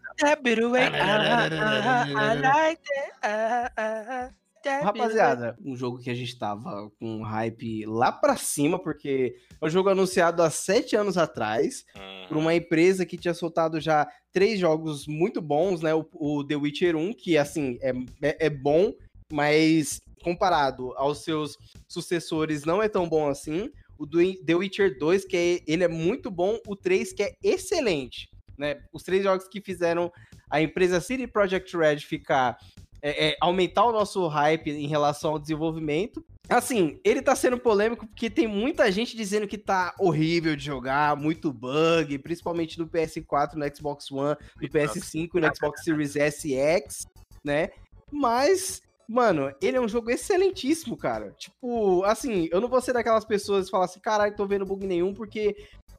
B: Rapaziada, um jogo que a gente tava com hype lá pra cima, porque é um jogo anunciado há sete anos atrás,
D: Hum.
B: por uma empresa que tinha soltado já três jogos muito bons, né? O, o The Witcher 1, que assim, é, é, é bom, mas comparado aos seus sucessores, não é tão bom assim. O do The Witcher 2, que é, ele é muito bom, o 3, que é excelente. Né? Os três jogos que fizeram a empresa CD Projekt Red ficar é, é, aumentar o nosso hype em relação ao desenvolvimento. Assim, ele tá sendo polêmico porque tem muita gente dizendo que tá horrível de jogar, muito bug, principalmente no PS4, no Xbox One, no PS5 e no Xbox Series S e X, né? Mas, mano, ele é um jogo excelentíssimo, cara. Tipo, assim, eu não vou ser daquelas pessoas que falam assim, caralho, tô vendo bug nenhum, porque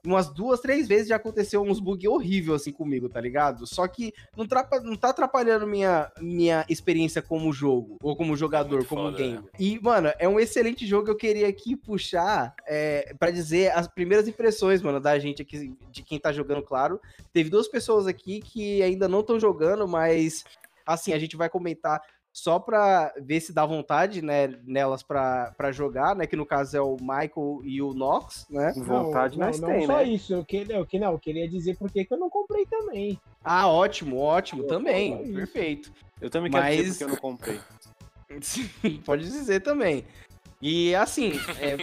B: umas duas, três vezes já aconteceu uns bug horrível assim comigo, tá ligado? Só que não, trapa, não tá atrapalhando minha, minha experiência como jogo, ou como jogador,
D: muito
B: como
D: foda,
B: gamer.
D: né?
B: E, mano, é um excelente jogo. Eu queria aqui puxar é, para dizer as primeiras impressões, mano, da gente aqui, de quem tá jogando, claro. Teve duas pessoas aqui que ainda não estão jogando, mas, assim, a gente vai comentar só pra ver se dá vontade, né, nelas pra, pra jogar, né, que no caso é o Michael e o Nox, né?
H: Vontade
F: não,
H: nós
F: não,
H: tem,
F: só
H: né?
F: isso. Eu queria, eu, que- não, eu queria dizer por que eu não comprei também.
B: Ah, ótimo, ótimo, também,
F: é isso.
B: perfeito.
H: Eu também quero dizer
B: Mas-
H: porque eu não comprei. <laughs>
B: Sim, pode dizer também. E assim, é,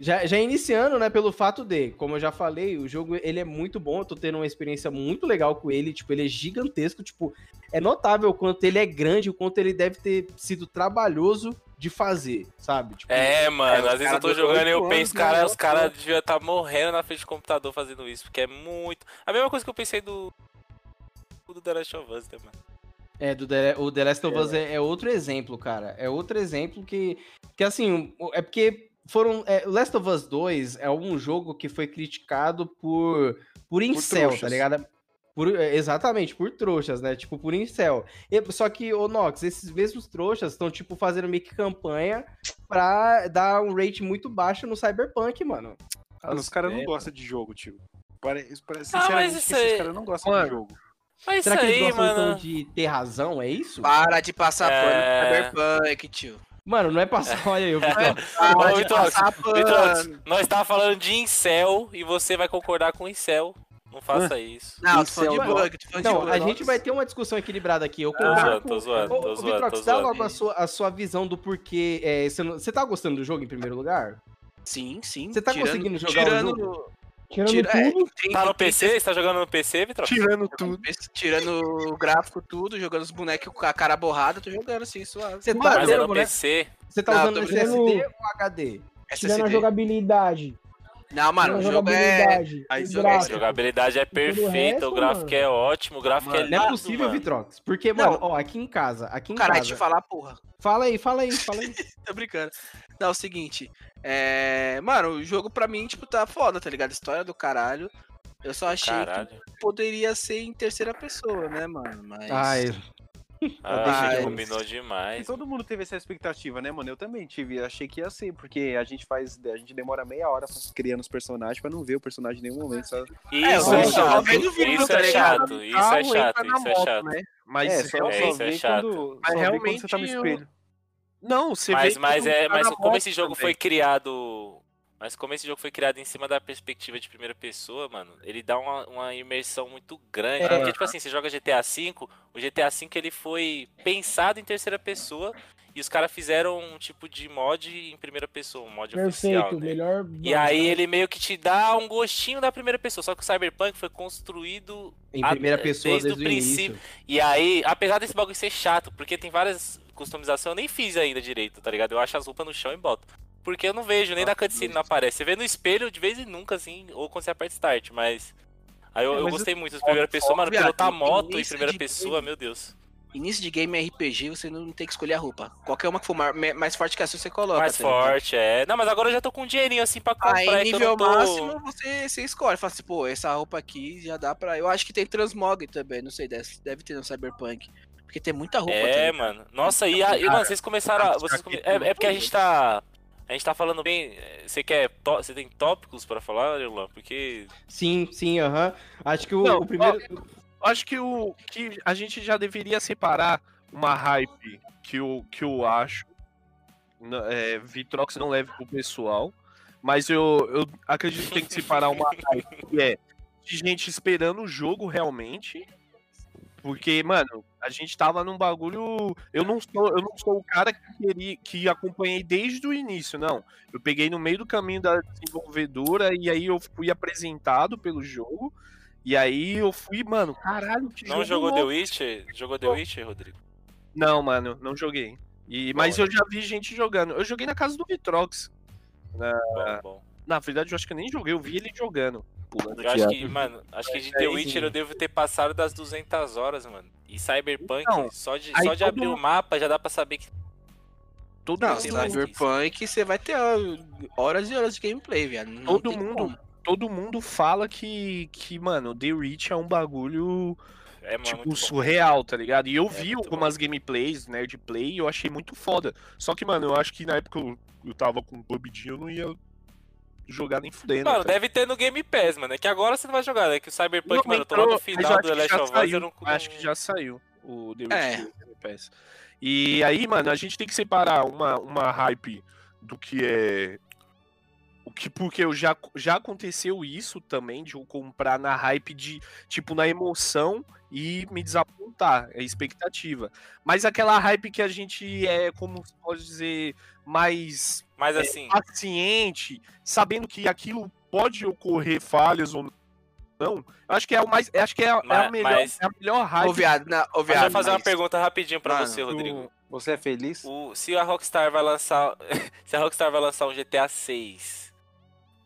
B: já, já iniciando, né, pelo fato de, como eu já falei, o jogo ele é muito bom, eu tô tendo uma experiência muito legal com ele, tipo, ele é gigantesco, tipo, é notável o quanto ele é grande, o quanto ele deve ter sido trabalhoso de fazer, sabe? Tipo,
D: É, mano,
E: É,
D: às vezes eu tô jogando e eu penso, cara,
E: né?
D: os caras deviam estar morrendo na frente do computador fazendo isso, porque é muito. A mesma coisa que eu pensei do. do The Last of Us, né, mano?
B: É, do The, o The Last of Us é, é outro exemplo, cara. É outro exemplo que, que assim, é porque foram. É, o Last of Us 2 é um jogo que foi criticado por, por incel, tá
H: trouxas.
B: ligado? Por- é, exatamente, por trouxas, né? Tipo, por incel. E- só que, ô Nox, esses mesmos trouxas estão, tipo, fazendo meio que campanha pra dar um rate muito baixo no Cyberpunk, mano.
H: Mano, os caras
C: É,
H: não gostam de jogo, tio. Parece, parece
D: Ah, mas
H: sinceramente
D: isso
H: que esses
D: aí-
H: caras não gostam
C: Mano,
H: de jogo.
D: Mas
B: Será que eles
D: aí,
B: gostam então de ter razão? É isso?
E: Para de passar
D: É.
E: pano pro Cyberpunk, tio.
B: Mano, não é passar. Olha aí, eu
E: Para
D: Ô,
E: de
D: Vitrox,
E: passar
D: Vitrox,
E: pano.
D: nós tava falando de incel e você vai concordar com incel. Não faça isso.
E: Não, tô falando de bug, tô falando de
B: Não, a gente vai ter uma discussão equilibrada aqui. Eu
D: Tô
B: concordo
D: tô zoando, tô
B: ô,
D: zoando,
B: Vitrox, dá logo a sua, a sua visão do porquê. é, você, não- você tá gostando do jogo em primeiro lugar?
E: Sim, sim.
B: Você tá
E: tirando-
B: conseguindo jogar o
E: tirando,
B: jogo?
F: Tirando
E: tira- é,
F: tudo,
E: tem-
D: Tá no PC? Você tá jogando no PC, Vitrox?
C: Tirando tudo.
E: Tirando o gráfico, tudo, jogando os bonecos com a cara borrada, tô jogando assim, suave.
B: Você tá,
D: Mas é
B: usando,
D: no
B: né?
D: PC.
B: Você tá
E: Não,
B: usando
E: tô
B: SSD ou HD?
F: tirando a
E: SSD.
F: jogabilidade.
E: Não, mano, o jogo é.
H: Aí
F: o
D: A jogabilidade é
F: o
D: perfeita,
F: resto,
D: o gráfico
F: mano.
D: é ótimo, o gráfico é
E: Mano,
D: lindo,
B: Não é possível,
D: mano.
B: Vitrox. Porque,
E: Não.
B: mano, ó, aqui em casa, aqui em
E: Caralho,
B: casa.
E: eu falar, porra.
B: Fala aí, fala aí, fala aí. <laughs>
E: Tô brincando. Não, é o seguinte. É. Mano, o jogo pra mim, tipo, tá foda, tá ligado? História do caralho. Eu só achei
D: Caralho.
E: que poderia ser em terceira pessoa, né, mano? Mas.
B: Ai,
D: Ah,
E: Ai,
D: combinou
H: E
D: demais.
H: todo mundo teve essa expectativa, né, mano? Eu também tive, achei que ia ser, porque a gente faz, a gente demora meia hora criando os personagens pra não ver o personagem em nenhum momento. Só...
D: Isso
E: É,
D: é
E: eu só
D: chato. Isso
E: tá
D: é chato. Isso é chato. Isso é chato.
C: né? Mas
H: é, só,
D: é,
H: só
D: isso é chato.
H: quando,
C: Mas
H: quando
C: realmente
H: você tá no
C: eu-
H: espelho.
C: Não, você
D: Mas,
C: vê
D: mas, é,
C: tá
D: mas como esse jogo
C: também.
D: foi criado. Mas como esse jogo foi criado em cima da perspectiva de primeira pessoa, mano, ele dá uma, uma imersão muito grande.
B: É.
D: Porque, tipo assim, você joga GTA V, o GTA V ele foi pensado em terceira pessoa e os caras fizeram um tipo de mod em primeira pessoa, um mod
F: Perfeito,
D: oficial. Né?
F: melhor.
D: E aí ele meio que te dá um gostinho da primeira pessoa. Só que o Cyberpunk foi construído
B: em
D: a-
B: primeira pessoa
D: desde
B: desde,
D: o
B: o
D: princípio.
B: início.
D: E aí, apesar desse bagulho ser chato, porque tem várias customizações, eu nem fiz ainda direito, tá ligado? Eu acho as roupas no chão e boto. Porque eu não vejo, nem na cutscene não aparece. Você vê no espelho de vez em nunca, assim, ou quando você aperta start, mas. Aí eu,
H: É,
D: eu
H: mas
D: gostei muito de primeira pessoa, mano,
E: viado,
D: pilotar moto em primeira pessoa, meu Deus.
E: Início de game RPG, você não tem que escolher a roupa. Qualquer uma que for mais forte que a sua, você coloca.
D: Mais
E: tá
D: forte, é. Não, mas agora eu já tô com um dinheirinho assim pra comprar.
E: Aí,
D: é eu
E: nível
D: tô...
E: máximo, você, você escolhe. Fala assim, pô, essa roupa aqui já dá pra. Eu acho que tem transmog também, não sei, deve, deve ter no Cyberpunk. Porque tem muita roupa. tá
D: É,
E: ligado?
D: mano. Nossa, e, a, e mano, vocês começaram. a- Vocês come- é, é porque a gente tá. A gente tá falando bem. é, Você quer. Você tem tópicos pra falar, Erlan? Porque.
B: Sim, sim, aham. Acho que o,
C: Não,
B: o primeiro.
C: Acho que o que a gente já deveria separar uma hype que eu, que eu acho. É, Vitrox não leve pro pessoal. Mas eu, eu acredito que tem que separar uma <laughs> hype que é de gente esperando o jogo realmente. Porque, mano, a gente tava num bagulho. Eu não sou, eu não sou o cara que, queria, que acompanhei desde o início, não. Eu peguei no meio do caminho da desenvolvedora e aí eu fui apresentado pelo jogo. E aí eu fui, mano, caralho, que
D: Não
C: jogo
D: jogou The
C: louco.
D: Witcher? Jogou The Witcher, Rodrigo?
C: Não, mano, não joguei. E, mas eu já vi gente jogando. Eu joguei na casa do Vitrox.
D: Bom, bom.
C: Na verdade, eu acho que eu nem joguei, eu vi ele jogando. Pulando
D: Eu acho que, mano, acho que de
C: É,
D: The
C: aí
D: Witcher eu devo ter passado das 200 horas, mano. E Cyberpunk,
C: Então,
D: só de, só de abrir o
C: mundo-
D: mapa já dá pra saber que.
C: todo
E: Não, Cyberpunk, você vai ter horas e horas de gameplay, viado. Não
C: todo mundo,
E: como.
C: todo mundo fala que, que, mano, The Reach é um bagulho
D: É, mano,
C: tipo,
D: bom.
C: surreal, tá ligado? E eu vi
D: muito
C: algumas gameplays, nerd play, e eu achei muito foda. Só que, mano, eu acho que na época eu, eu tava com o PUBG, eu não ia jogar nem fudendo.
D: Mano,
C: tá
D: deve ter no Game Pass, mano. É que agora você não vai jogar, né? Que o Cyberpunk,
C: Não,
D: mano, eu tô lá
C: entrou,
D: no final do The Last of Us, eu não.
C: Acho que já saiu o The
E: É.
C: Game Pass. E aí, mano, a gente tem que separar uma, uma hype do que é. O que, porque eu já, já aconteceu isso também, de eu comprar na hype de, tipo, na emoção e me desapontar, é expectativa. Mas aquela hype que a gente é, como se pode dizer, mais
D: Mas
C: é,
D: assim,
C: paciente, sabendo que aquilo pode ocorrer falhas ou não, eu acho que é o mais. eu Acho que é, a- é a
D: Mas-
C: melhor,
D: mas-
C: é a melhor hype.
E: Ô, viado, na, ô,
D: mas
E: viado.
D: eu vou fazer uma
E: mas-
D: pergunta rapidinho pra
E: Mano,
D: você, Rodrigo.
H: Você é feliz?
D: O, se a Rockstar vai lançar. <laughs> se a Rockstar vai lançar um GTA 6.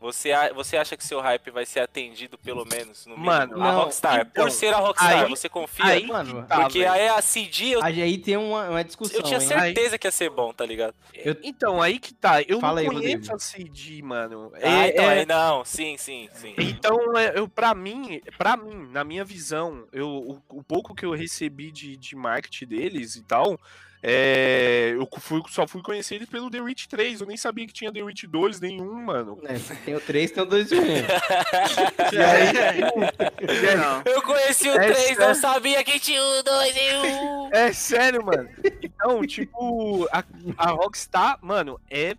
D: Você, você acha que seu hype vai ser atendido pelo menos no mínimo?
C: Mano,
D: a
B: não,
D: Rockstar,
C: então,
D: por ser a Rockstar,
C: aí-
D: você confia?
C: aí
B: Mano,
C: tá,
D: Porque
C: velho.
D: aí a CD eu,
B: aí tem uma, uma discussão.
D: eu tinha
B: hein?
D: certeza que ia ser bom, tá ligado?
B: Eu-
C: Então, aí que tá. Eu
B: Fala
C: não
B: aí,
C: conheço
B: Rodrigo.
C: a CD, mano.
D: ah,
C: É-
D: então
C: é-
D: aí não, sim, sim, sim.
C: Então, é, eu, pra mim, para mim, na minha visão, eu, o, o pouco que eu recebi de, de marketing deles e tal, é, eu fui, só fui conhecer eles pelo The Witch 3. Eu nem sabia que tinha The Witch 2 nenhum, mano.
B: É, tem o 3, tem o 2 <laughs> e o 1. <laughs>
C: E aí,
E: Não.
D: Eu conheci o
C: É
D: 3, não
C: sério.
D: sabia que tinha o 2 e o 1.
C: É sério, mano. Então, tipo, a, a Rockstar, mano, é,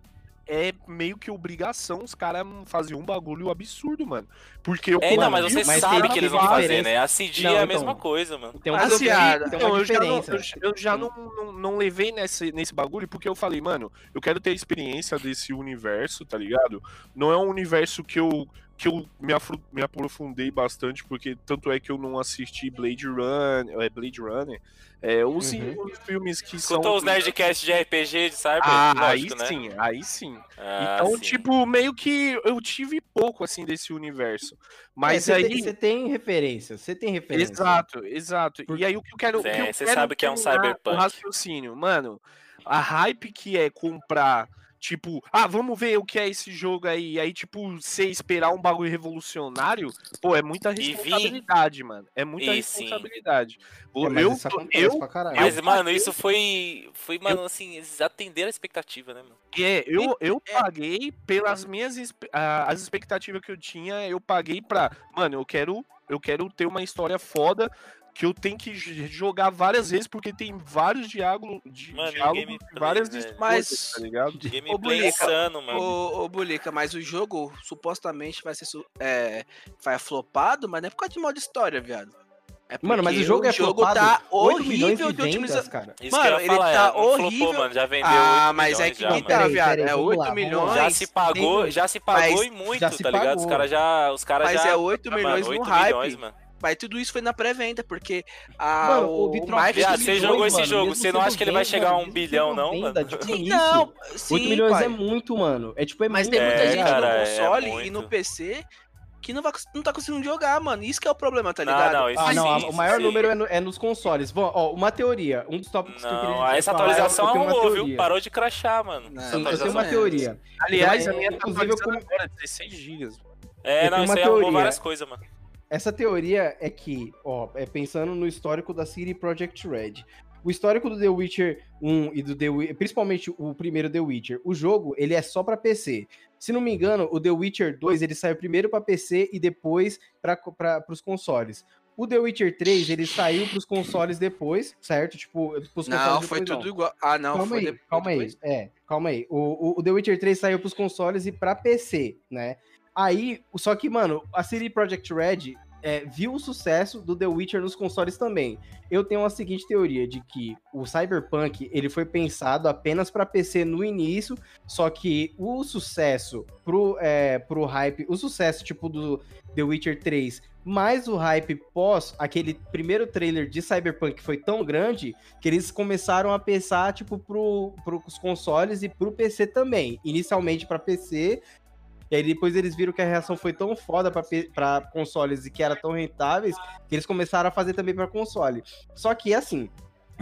C: é meio que obrigação os caras fazer um bagulho absurdo, mano. Porque eu
D: É, não, mas você
B: mas
D: sabe que eles vão
B: diferença.
D: fazer, né? A CD
B: Não,
D: é a
B: então,
D: mesma coisa, mano.
B: Tem uma,
C: Assim,
E: viado,
B: tem
C: Então,
B: uma
C: eu já, não, eu, eu já não, não, não levei nesse, nesse bagulho porque eu falei, mano, eu quero ter a experiência desse universo, tá ligado? Não é um universo que eu, que eu me, afro- me aprofundei bastante, porque tanto é que eu não assisti Blade Runner, é Blade Runner, é, os,
B: Uhum.
C: filmes que
D: Escutou
C: são...
D: os Nerdcast de RPG de Cyber?
C: Ah,
D: Lógico,
C: aí
D: né?
C: sim, aí sim.
D: Ah,
C: então,
D: sim.
C: tipo, meio que eu tive pouco, assim, desse universo. Mas
B: você
C: aí...
B: Você tem referência, você tem referência.
C: Exato, exato.
B: Por-
C: E aí o que eu quero. o que
D: É,
C: eu
D: você
C: quero
D: sabe que é um cyberpunk.
C: O raciocínio, mano. A hype que é comprar Tipo, ah, vamos ver o que é esse jogo aí. Aí, tipo, você esperar um bagulho revolucionário, pô, é muita
D: E
C: responsabilidade, mano. É muita
D: E
C: responsabilidade.
B: É, mas
C: eu,
B: isso
C: tô-
B: acontece
C: eu,
B: pra caralho.
D: Mas,
C: eu
D: mano, isso foi. Foi, mano, assim, eles atenderam a expectativa, né, mano?
C: É, eu, eu
E: É.
C: paguei pelas minhas as expectativas que eu tinha, eu paguei pra. Mano, eu quero, eu quero ter uma história foda que eu tenho que jogar várias vezes, porque tem vários diálogos, di,
D: Mano, o
C: diálogos
D: gameplay,
C: várias
D: velho?
C: histórias,
E: Mas-
C: tá ligado?
D: Gameplay
E: Bulica,
D: insano, mano.
E: Ô, ô Bulica, mas o jogo supostamente vai ser é, vai flopado, mas não é por causa de modo história, viado. É
B: Mano, mas o jogo é
E: jogo
B: flopado,
E: tá
B: 8 milhões
E: horrível
B: de
E: de otimizar.
B: vendas, cara.
D: Isso
E: Mano,
D: que eu ia
E: ele
D: falar,
E: tá
D: é, não flopou,
E: horrível.
D: mano. Já vendeu
E: Ah,
D: 8
E: mas é que
D: já,
E: tá.
B: Peraí,
E: viado.
B: peraí,
E: é
B: vamos
E: 8
B: lá,
E: milhões.
D: Já se pagou, já se pagou
E: mas
D: e muito, tá ligado? Os caras já. Os caras
E: Mas
D: já.
E: é 8
D: Ah,
E: milhões
D: mano,
E: no
D: 8
E: hype.
D: milhões, mano.
E: Mas tudo isso foi na pré-venda, porque a,
B: Mano,
E: o,
B: o.
D: Viado,
B: oito
D: você jogou esse jogo, você não acha que ele vai chegar a um bilhão, não,
B: venda
D: mano?
B: de
E: Sim, não,
B: 8
E: sim,
B: milhões
E: pai.
B: é muito, mano. É tipo, é
E: Mas
B: muito.
E: tem muita
D: É,
E: gente
D: cara,
E: no
D: é
E: console e
D: muito.
E: no PC que não, vai, não tá conseguindo jogar, mano. Isso que é o problema, tá
D: Não,
E: ligado?
D: não, isso
B: Ah, não, a-
D: sim,
B: o maior
D: sim.
B: número é, no- é nos consoles. Bom, ó, uma teoria, um dos tópicos que eu queria
D: Não, essa atualização arrumou, viu? Parou de crachar, mano.
E: Não,
D: Essa
B: Sim, eu tenho uma
E: é.
B: teoria.
C: Aliás,
B: É,
C: a minha tá
B: inclusive, eu
C: atualizando agora, 16 GB.
D: É, não, isso
B: uma
D: aí arrumou
B: teoria.
D: várias coisas, mano.
B: Essa teoria é que, ó, é pensando no histórico da City Project Red. O histórico do The Witcher 1 e do The Witcher, principalmente o primeiro The Witcher, o jogo, ele é só pra PC. Se não me engano, o The Witcher 2, ele saiu primeiro pra PC e depois para os consoles. O The Witcher 3, ele saiu pros consoles depois, certo? Tipo, pros
E: Não,
B: consoles
E: foi
B: depois,
E: tudo igual. Ah, não,
B: calma
E: foi
B: aí,
E: depois.
B: calma aí. É, calma aí. O, o, o The Witcher 3 saiu pros consoles e pra PC, né? Aí, só que, mano, a CD Projekt Red é, viu o sucesso do The Witcher nos consoles também. Eu tenho a seguinte teoria de que o Cyberpunk, ele foi pensado apenas pra PC no início, só que o sucesso pro, é, pro hype, o sucesso, tipo, do The Witcher 3, mais o hype pós aquele primeiro trailer de Cyberpunk foi tão grande que eles começaram a pensar, tipo, pro, pros consoles e pro PC também. Inicialmente pra PC, e aí depois eles viram que a reação foi tão foda pra, P- pra consoles e que era tão rentáveis, que eles começaram a fazer também pra console. Só que, assim,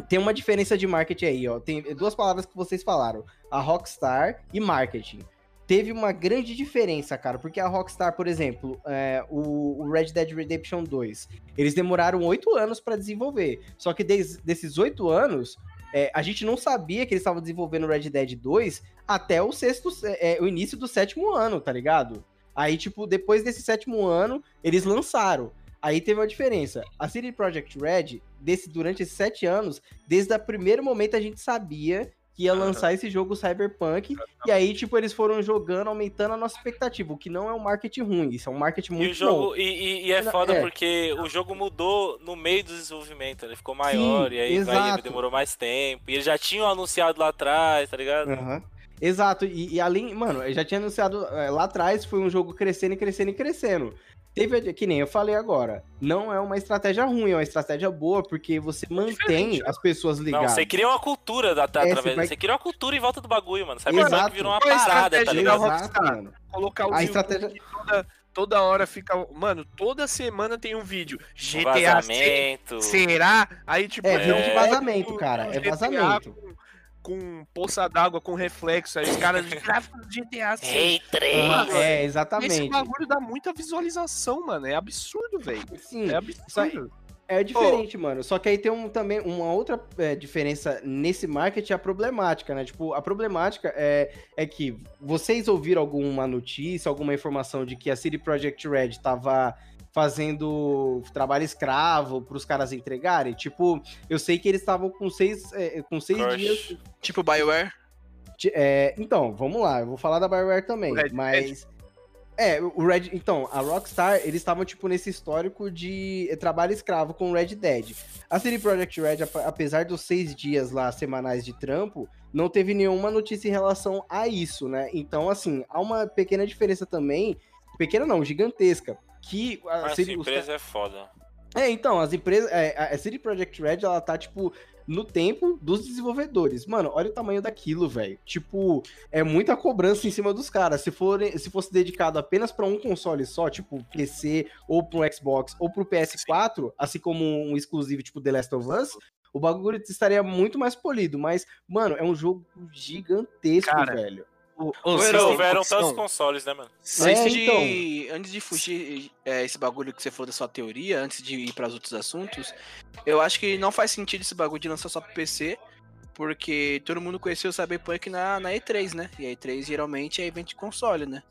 B: tem uma diferença de marketing aí, ó. Tem duas palavras que vocês falaram, a Rockstar e marketing. Teve uma grande diferença, cara, porque a Rockstar, por exemplo, é, o, o Red Dead Redemption 2, eles demoraram oito anos pra desenvolver. Só que des- desses oito anos, é, a gente não sabia que eles estavam desenvolvendo Red Dead 2 até o sexto, é, o início do sétimo ano, tá ligado? Aí, tipo, depois desse sétimo ano, eles lançaram. Aí teve uma diferença. A CD Projekt Red, desse, durante esses sete anos, desde o primeiro momento a gente sabia que ia
D: Aham.
B: lançar esse jogo Cyberpunk. E aí, tipo, eles foram jogando, aumentando a nossa expectativa. O que não é um marketing ruim, isso é um marketing
D: E
B: muito
D: o jogo,
B: bom.
D: e, e- e é foda
B: é.
D: porque o jogo mudou no meio do desenvolvimento, ele ficou maior, e aí vai- demorou mais tempo. E eles já tinham anunciado lá atrás, tá ligado?
B: Aham. Exato, e, e além, mano, eu já tinha anunciado é, lá atrás, foi um jogo crescendo e crescendo e crescendo. Teve, a- que nem eu falei agora, não é uma estratégia ruim, é uma estratégia boa, porque você mantém
C: diferente,
B: as pessoas
D: Não,
B: ligadas.
D: você cria uma cultura da, da-
B: É,
D: através.
B: você vai-
D: Você cria uma cultura em volta do bagulho, mano. Cyberpunk
B: Exato.
D: virou uma
C: é
D: parada, tá ligado?
B: Exato, mano.
C: Colocar o
B: A estratégia-
C: que toda, toda hora fica. Mano, toda semana tem um vídeo. GTA 6,
D: vazamento.
C: será? Aí, tipo,
B: É, vídeo
D: É.
B: de vazamento, cara, é
C: GTA
B: vazamento.
C: Com, poça d'água, com reflexo. Aí os caras de gráficos de GTA 6.
D: Hey,
B: Ah,
C: Mano,
B: é,
C: Esse
B: exatamente.
C: bagulho dá muita visualização, mano. É absurdo, velho.
B: Sim,
C: É absurdo.
B: É diferente, mano. Só que aí tem um, também uma outra é, diferença nesse marketing, a problemática, né? Tipo, a problemática é, é que vocês ouviram alguma notícia, alguma informação de que a CD Projekt Red tava fazendo trabalho escravo pros caras entregarem? Tipo, eu sei que eles estavam com seis, é, com seis
D: Crush.
B: dias.
E: Tipo BioWare.
B: é, então, vamos lá, eu vou falar da Bioware também,
C: Red
B: mas. É, o Red. Então, a Rockstar, eles estavam, tipo, nesse histórico de trabalho escravo com o Red Dead. A CD Projekt Red, ap- apesar dos seis dias lá semanais de trampo, não teve nenhuma notícia em relação a isso, né? Então, assim, há uma pequena diferença também. Pequena não, gigantesca. Que a
D: Essa
B: CD os
D: empresa é foda.
B: é, então, as empresas. É, a CD Projekt Red, ela tá, tipo, no tempo dos desenvolvedores. Mano, olha o tamanho daquilo, velho. Tipo, é muita cobrança em cima dos caras. Se, for, se fosse dedicado apenas pra um console só, tipo PC, ou pro Xbox, ou pro PS4, assim como um exclusivo tipo The Last of Us. O bagulho estaria muito mais polido, mas, mano, é um jogo gigantesco,
C: Cara,
B: velho.
C: Vocês
E: Heron,
C: têm
D: Houveram tantos consoles, né, mano?
B: É,
E: Antes,
B: então.
E: de, antes de fugir é, esse bagulho que você falou da sua teoria, antes de ir para os outros assuntos, eu acho que não faz sentido esse bagulho de lançar só pro PC, porque todo mundo conheceu o Cyberpunk na, na E3, né? E a E3 geralmente é evento de console, né?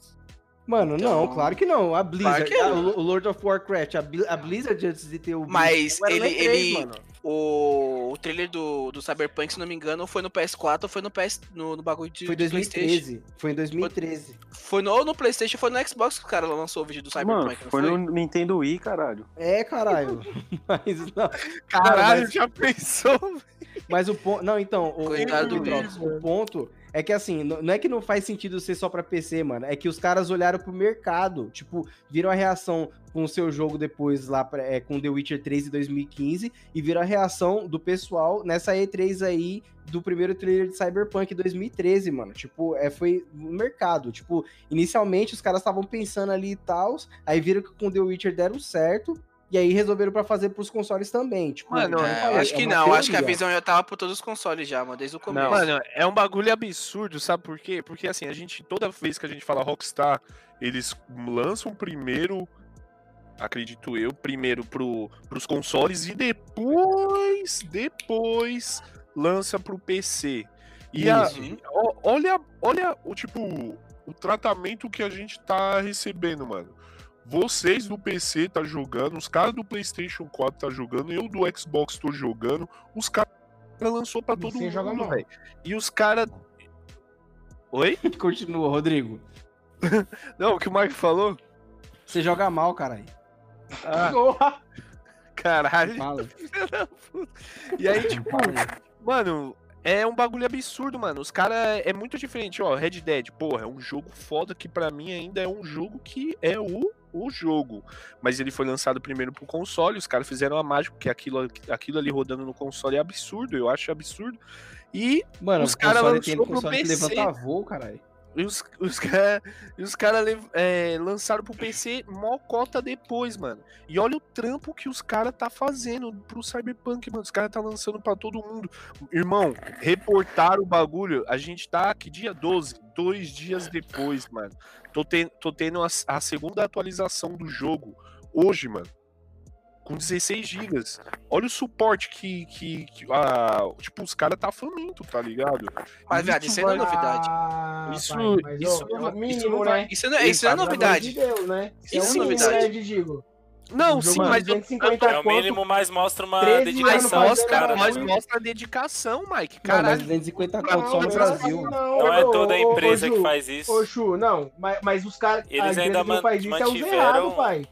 B: Mano,
E: Então-
B: não, claro que não. A Blizzard,
E: Claro que não.
B: o Lord of Warcraft, a, Bli- a Blizzard antes de ter o.
E: Mas
B: na
E: ele-
B: E3,
E: ele-. O, o trailer do, do Cyberpunk, se não me engano, foi no PS4 ou foi no PS no, no bagulho de,
B: Foi em
E: de PlayStation.
B: 2013. Foi em 2013.
E: Foi no, ou no PlayStation ou foi no Xbox que o cara lançou o vídeo do Cyberpunk,
H: Mano,
E: não
H: foi no Nintendo Wii, caralho.
B: É, caralho. <laughs> Mas não.
C: Caralho,
B: mas-
C: já pensou?
B: Mas o ponto. Não, então, o,
E: Coitado
B: o, o ponto é que assim, não é que não faz sentido ser só pra PC, mano. É que os caras olharam pro mercado. Tipo, viram a reação com o seu jogo depois lá pra- é, com The Witcher 3 em 2015 e viram a reação do pessoal nessa E3 aí do primeiro trailer de Cyberpunk 2013, mano. Tipo, é, foi no mercado. Tipo, inicialmente os caras estavam pensando ali e tal, aí viram que com The Witcher deram certo. E aí resolveram pra fazer pros consoles também. Tipo,
C: Mano,
B: eu
E: É,
B: falei,
E: acho que
B: é uma
E: não, acho que a
B: teoria.
E: visão já tava por todos os consoles já, mano, desde o começo.
C: Mano, é um bagulho absurdo, sabe por quê? Porque assim, a gente, toda vez que a gente fala Rockstar, eles lançam primeiro, acredito eu, primeiro pro, pros consoles e depois, depois lança pro PC. E a- ó- olha, olha o tipo, o tratamento que a gente tá recebendo, mano. Vocês do PC tá jogando, os caras do PlayStation 4 tá jogando, eu do Xbox tô jogando, os caras lançou pra todo
F: Você joga
C: mundo,
F: mal.
C: velho. E os caras Oi? <laughs>
B: Continua, Rodrigo. <laughs>
C: Não, o que o Mark falou?
B: Você joga mal, caralho.
C: Ah,
F: Porra!
C: caralho.
B: Fala. <laughs>
C: E aí, tipo, mano, é um bagulho absurdo, mano. Os caras é muito diferente, ó. Red Dead, porra, é um jogo foda que pra mim ainda é um jogo que é o, o jogo. Mas ele foi lançado primeiro pro console, os caras fizeram a mágica, porque aquilo, aquilo ali rodando no console é absurdo, eu acho absurdo. E
B: Mano,
C: Os
B: os
C: cara
B: caras
C: lançou pro PC.
B: levanta voo, caralho.
C: E os, os caras <laughs> cara é, lançaram pro PC mó cota depois, mano. E olha o trampo que os caras tá fazendo pro Cyberpunk, mano. Os caras tá lançando pra todo mundo. Irmão, reportaram o bagulho. A gente tá aqui dia 12, dois dias depois, mano. Tô, ten- tô tendo a, a segunda atualização do jogo hoje, mano. Com 16 gigas. Olha o suporte que. que, que ah, tipo, os caras tá faminto, tá ligado?
E: Mas, viado, isso aí não é novidade.
F: Ah,
C: Isso-
F: pai, mas,
C: isso
F: ô,
C: não
F: é
C: vai-
F: o mínimo,
C: isso não vai-
F: né?
E: Isso não, isso não é novidade.
F: de Deus, né? Isso é
E: Isso é novidade.
F: né?
C: Não, sim, mas
F: 250
D: É o mínimo, mas mostra uma
F: 13
D: dedicação dos
F: fazendo
D: caras.
C: mas mostra a dedicação, Mike.
B: Não, mas
C: Caralho.
B: 250
F: Não,
B: conto só no
F: mas
B: Brasil.
F: assim,
D: Não é
F: ô,
D: toda a
F: ô, ô,
D: empresa que faz isso.
F: Ô, Chu, não, mas, mas os caras. A
D: Eles
F: empresa
D: ainda
F: que não
D: man-
F: faz isso é os
D: mantiveram-
F: errados, pai.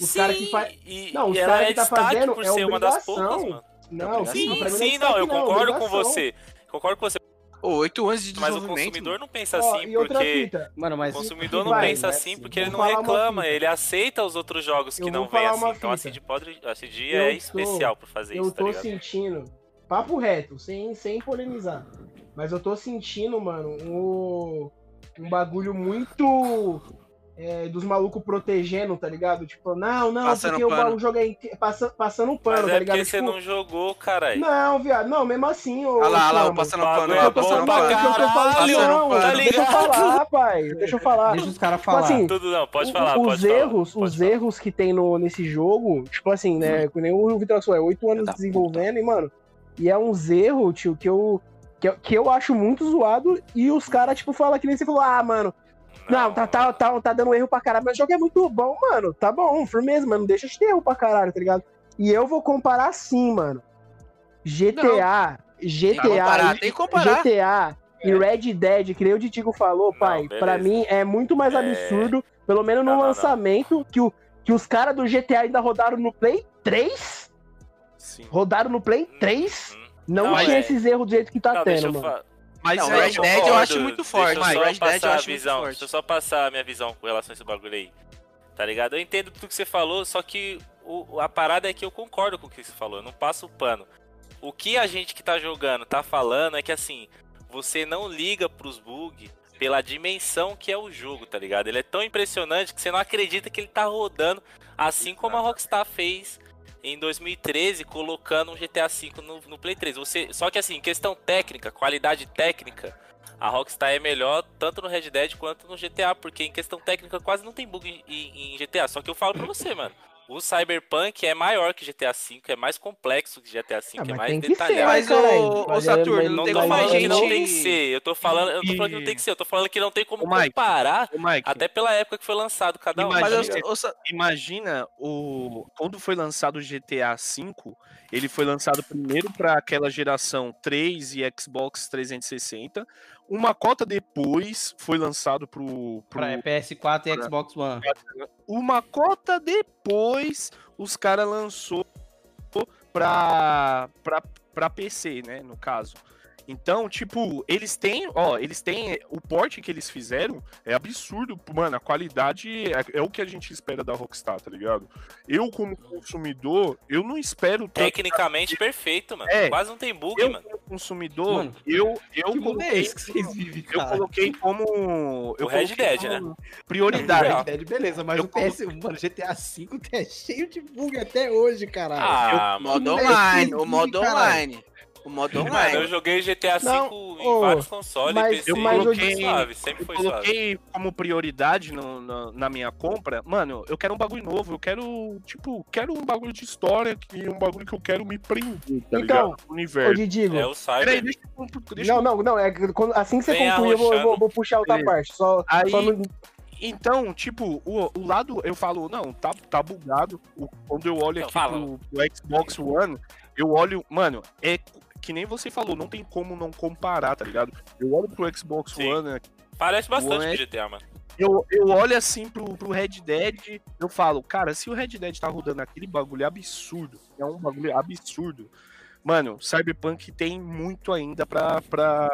F: Os
D: Sim,
F: cara que faz-
D: e,
F: Não, os
D: e ela
F: cara
D: é
F: que tá
D: destaque
F: fazendo
D: por
F: é
D: ser uma das poucas, mano.
F: Não,
E: Sim,
F: sim,
D: Sim,
F: é
D: sim, não, eu concordo com você. Concordo com você.
E: Oito anos de
D: Mas o
E: desenvolvimento.
D: consumidor não pensa assim
F: outra
D: porque.
B: Mano, mas.
D: O consumidor
F: que
D: não
F: vai,
D: pensa
B: né?
D: assim porque
F: Vou
D: ele não reclama, ele aceita os outros jogos que
F: Eu
D: não
F: falar
D: assim. Então a. CD, pode, a CD
F: Eu
D: é
F: tô-
D: especial por fazer
F: Eu
D: isso, tá
F: tô
D: ligado?
F: sentindo, papo reto, sem, sem polemizar, mas eu tô sentindo, mano, um, um bagulho muito é, dos malucos protegendo, tá ligado? Tipo, não, não,
E: Passando
F: porque o,
E: pano.
F: o jogo é passa, passando um pano,
D: Mas
F: tá
D: é
F: ligado?
D: porque você
F: Tipo,
D: não jogou, caralho.
F: Não, viado, não, mesmo assim, ô.
E: Olha lá, olha lá,
F: Chama.
E: passando pano.
D: é
F: Eu tô
D: bom
E: passando
F: falando,
D: pra
E: pano.
F: deixa eu não,
D: tá
F: deixa eu falar, pai, deixa eu falar.
B: Deixa os caras
F: Tipo
B: falar.
F: assim,
D: Tudo não, pode
F: o-
D: falar,
F: os
D: pode
F: erros,
D: falar.
F: os
D: pode falar.
F: erros que tem no, nesse jogo, tipo assim, né? Que nem o Vitor falou, é oito anos
D: da
F: desenvolvendo, e, mano, e é uns erros, tio, que eu, que, eu- que eu acho muito zoado, e os caras, tipo, falam que nem você falou, ah, mano, não, tá, tá, tá, tá dando erro pra caralho, mas o jogo é muito bom, mano, tá bom, firmeza, mano, não deixa de ter erro pra caralho, tá ligado? E eu vou comparar assim, mano, GTA, GTA,
E: comparar, tem comparar.
F: GTA e Red Dead, que nem o Ditigo falou,
D: Não,
F: pai, pra
D: beleza.
F: mim é muito mais
D: É.
F: absurdo, pelo menos no
D: Não, não, não.
F: lançamento, que, o, que os caras do GTA ainda rodaram no Play 3?
C: Sim.
F: Rodaram no Play 3?
D: Uhum.
F: Não,
D: Não,
F: tinha
D: é.
F: esses erros do jeito que tá
D: Não,
F: tendo, mano.
D: fa-
C: Mas
E: Não, Red Dead eu acho muito forte,
D: Deixa eu
E: Red
D: só
E: Dead eu
D: passar a
E: acho muito
D: visão.
E: forte.
D: Deixa eu só passar a minha visão com relação a esse bagulho aí. Tá ligado? Eu entendo tudo que você falou, só que o- a parada é que eu concordo com o que você falou. Eu não passo o pano. O que a gente que tá jogando tá falando é que assim, você não liga pros bugs pela dimensão que é o jogo, tá ligado? Ele é tão impressionante que você não acredita que ele tá rodando assim como a Rockstar fez em 2013, colocando um GTA V no, no Play 3. Você, só que assim, questão técnica, qualidade técnica, a Rockstar é melhor tanto no Red Dead quanto no GTA, porque em questão técnica quase não tem bug em, em GTA. Só que eu falo pra você, mano. O Cyberpunk é maior que GTA V, é mais complexo que GTA V,
F: Ah,
D: é
F: mas
D: mais
F: tem que ser,
D: detalhado.
E: Mas,
F: Mas é-
E: Saturno,
F: mas-
E: não
D: Não
E: tem
D: tô
E: como a
D: falando que
E: gente...
D: não tem que ser, eu tô falando, eu tô falando que não tem que ser, eu tô falando que não tem como
C: Mike.
D: comparar,
C: Mike,
D: até pela época que foi lançado cada um.
E: Mas,
C: Imagina-
E: ô, ô, Sa-
C: imagina o quando foi lançado o GTA V, ele foi lançado primeiro para aquela geração 3 e Xbox 360. Uma cota depois foi lançado pro, pro
B: Pra PS4 e
C: pra-
B: Xbox One.
C: uma cota depois os caras lançou pra, pra, pra PC, né, no caso. Então, tipo, eles têm, ó, eles têm, o porte que eles fizeram é absurdo, mano, a qualidade é, é o que a gente espera da Rockstar, tá ligado? Eu, como consumidor, eu não espero tanto,
D: Tecnicamente perfeito, mano.
C: É.
D: Quase não tem bug,
C: eu
D: mano.
C: como consumidor,
B: Mano,
C: eu, eu
B: é
C: coloquei,
B: esse que vocês vivem,
C: eu
B: cara?
C: coloquei como, eu
D: O Red
C: coloquei
D: Dead, né?
C: prioridade.
B: Red Dead, beleza, mas
C: Eu
B: o PS, mano, GTA V é cheio de bug até hoje, caralho.
D: Ah, mano.
E: Modo online, o modo online. O modo
D: Mano, eu
E: online.
D: joguei GTA V
F: Não,
D: em
F: ô,
D: vários consoles,
F: mas-
D: PC,
C: eu
F: mas eu
C: coloquei-
D: suave, sempre
C: Eu
D: foi suave.
C: coloquei como prioridade no- na- na minha compra, mano, eu quero um bagulho novo, eu quero, tipo, quero um bagulho de história, que um bagulho que eu quero me prender, tá
F: Então?
C: No
F: Ô,
C: universo.
F: Didigo.
D: É o
C: Peraí,
D: Cyber.
C: deixa eu... Deixa
F: Não,
C: eu-
F: não, não. É assim que você
D: Vem
F: concluir, eu vou, eu vou- puxar outra
C: Beleza.
F: parte. Só,
C: Aí-
F: só no-
C: Então, tipo, o, o lado, eu falo, não, tá, tá bugado. O- quando eu olho
D: Não,
C: aqui pro, pro Xbox One, eu olho, mano, é que nem você falou, não tem como não comparar, tá ligado? Eu olho pro Xbox
D: Sim.
C: One,
D: Parece bastante
C: Ué.
D: com GTA, mano.
C: eu, eu olho assim pro, pro Red Dead, eu falo, cara, se o Red Dead tá rodando aquele bagulho absurdo, é um bagulho absurdo, mano, Cyberpunk tem muito ainda pra, pra,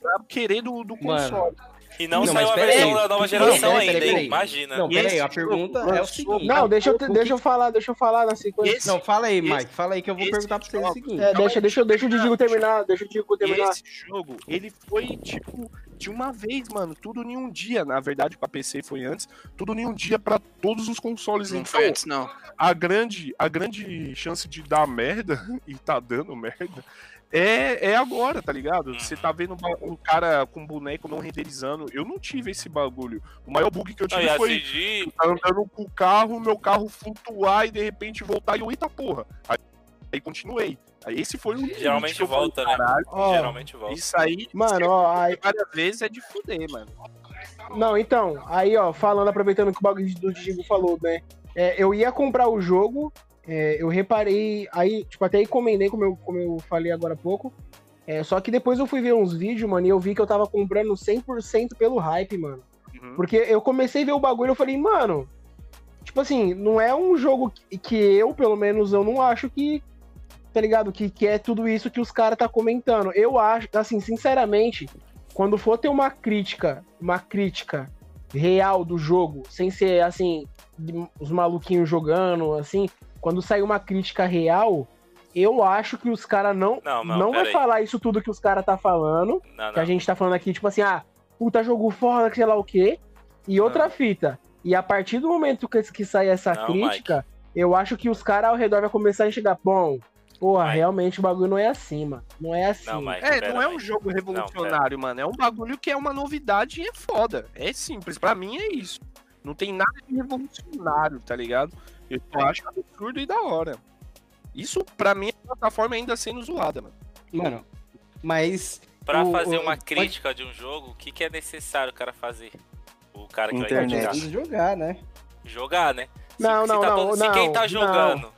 C: pra querer do, do
B: Mano,
C: console.
D: E não,
B: Não,
D: saiu
B: mas
D: a versão da nova
B: Não,
D: geração
B: peraí,
D: ainda,
B: peraí.
D: Imagina.
B: Não, peraí, a pergunta é o
C: lançou-
B: seguinte.
F: Não, deixa eu, deixa eu falar, deixa eu falar na sequência.
C: Esse-
B: Não, fala aí,
C: Esse-
B: Mike, fala aí que eu vou
C: esse
B: perguntar pra vocês o seguinte.
F: É, deixa, deixa, eu- deixa o Didigo terminar, deixa o Didigo terminar.
C: Esse jogo, ele foi, tipo, de uma vez, mano, tudo em um dia. Na verdade, pra PC foi antes, tudo em um dia pra todos os consoles.
E: Não
C: então,
E: foi antes, não.
C: a grande, a grande chance de dar merda, <laughs> e tá dando merda, é, é agora, tá ligado? Você tá vendo um cara com boneco não renderizando. Eu não tive esse bagulho. O maior bug que eu tive
D: e a
C: foi
D: CG,
C: tá andando com o carro, meu carro flutuar e de repente voltar e eu, eita porra. Aí, aí continuei. Aí esse foi o limite
D: geralmente
C: que eu falei,
D: volta, né?
C: Caralho,
F: Ó,
D: Geralmente volta.
C: isso aí,
F: Mano, ó, aí,
C: várias vezes é de fuder, mano.
F: Não, então, aí, ó, falando, aproveitando que o bagulho do Diego falou, né? É, eu ia comprar o jogo, é, eu reparei, aí, tipo, até encomendei, como eu, como eu falei agora há pouco. É, só que depois eu fui ver uns vídeos, mano, e eu vi que eu tava comprando 100% pelo hype, mano.
C: Uhum.
F: Porque eu comecei a ver o bagulho e eu falei, mano, tipo assim, não é um jogo que, que eu, pelo menos, eu não acho que, tá ligado? Que, que é tudo isso que os caras tá comentando. Eu acho, assim, sinceramente, quando for ter uma crítica, uma crítica real do jogo, sem ser, assim, os maluquinhos jogando, assim, quando sair uma crítica real, eu acho que os caras não,
D: Não,
F: não,
D: não,
F: vai
D: peraí.
F: falar isso tudo que os caras tá falando,
D: Não,
F: que a
D: não.
F: gente tá falando aqui, tipo assim, ah, puta jogo foda, que sei lá o quê. E outra fita. E a partir do momento que, que sair essa
D: Não,
F: crítica, eu acho que os caras ao redor vão começar a enxergar, bom, porra,
D: Mike.
F: realmente o bagulho não é assim, mano. Não é assim.
D: Não, Mike,
C: É,
D: pera,
C: não é um
D: Mike.
C: jogo revolucionário, mano. É um bagulho que é uma novidade e é foda. É simples. Pra mim é isso. Não tem nada de revolucionário, tá ligado? Eu acho absurdo e da hora. Isso, pra mim, é a plataforma ainda sendo zoada, mano.
B: Mano, mas.
D: Pra
B: o-
D: fazer
B: o-
D: uma
B: pode-
D: crítica de um jogo, o que, que é necessário o cara fazer? O cara que vai
H: Internet.
D: criticar.
B: jogar, né?
D: Jogar, né? Se-
F: Não,
D: se
F: não,
D: tá
F: não,
D: todo- Se
F: não,
D: quem tá
F: não.
D: jogando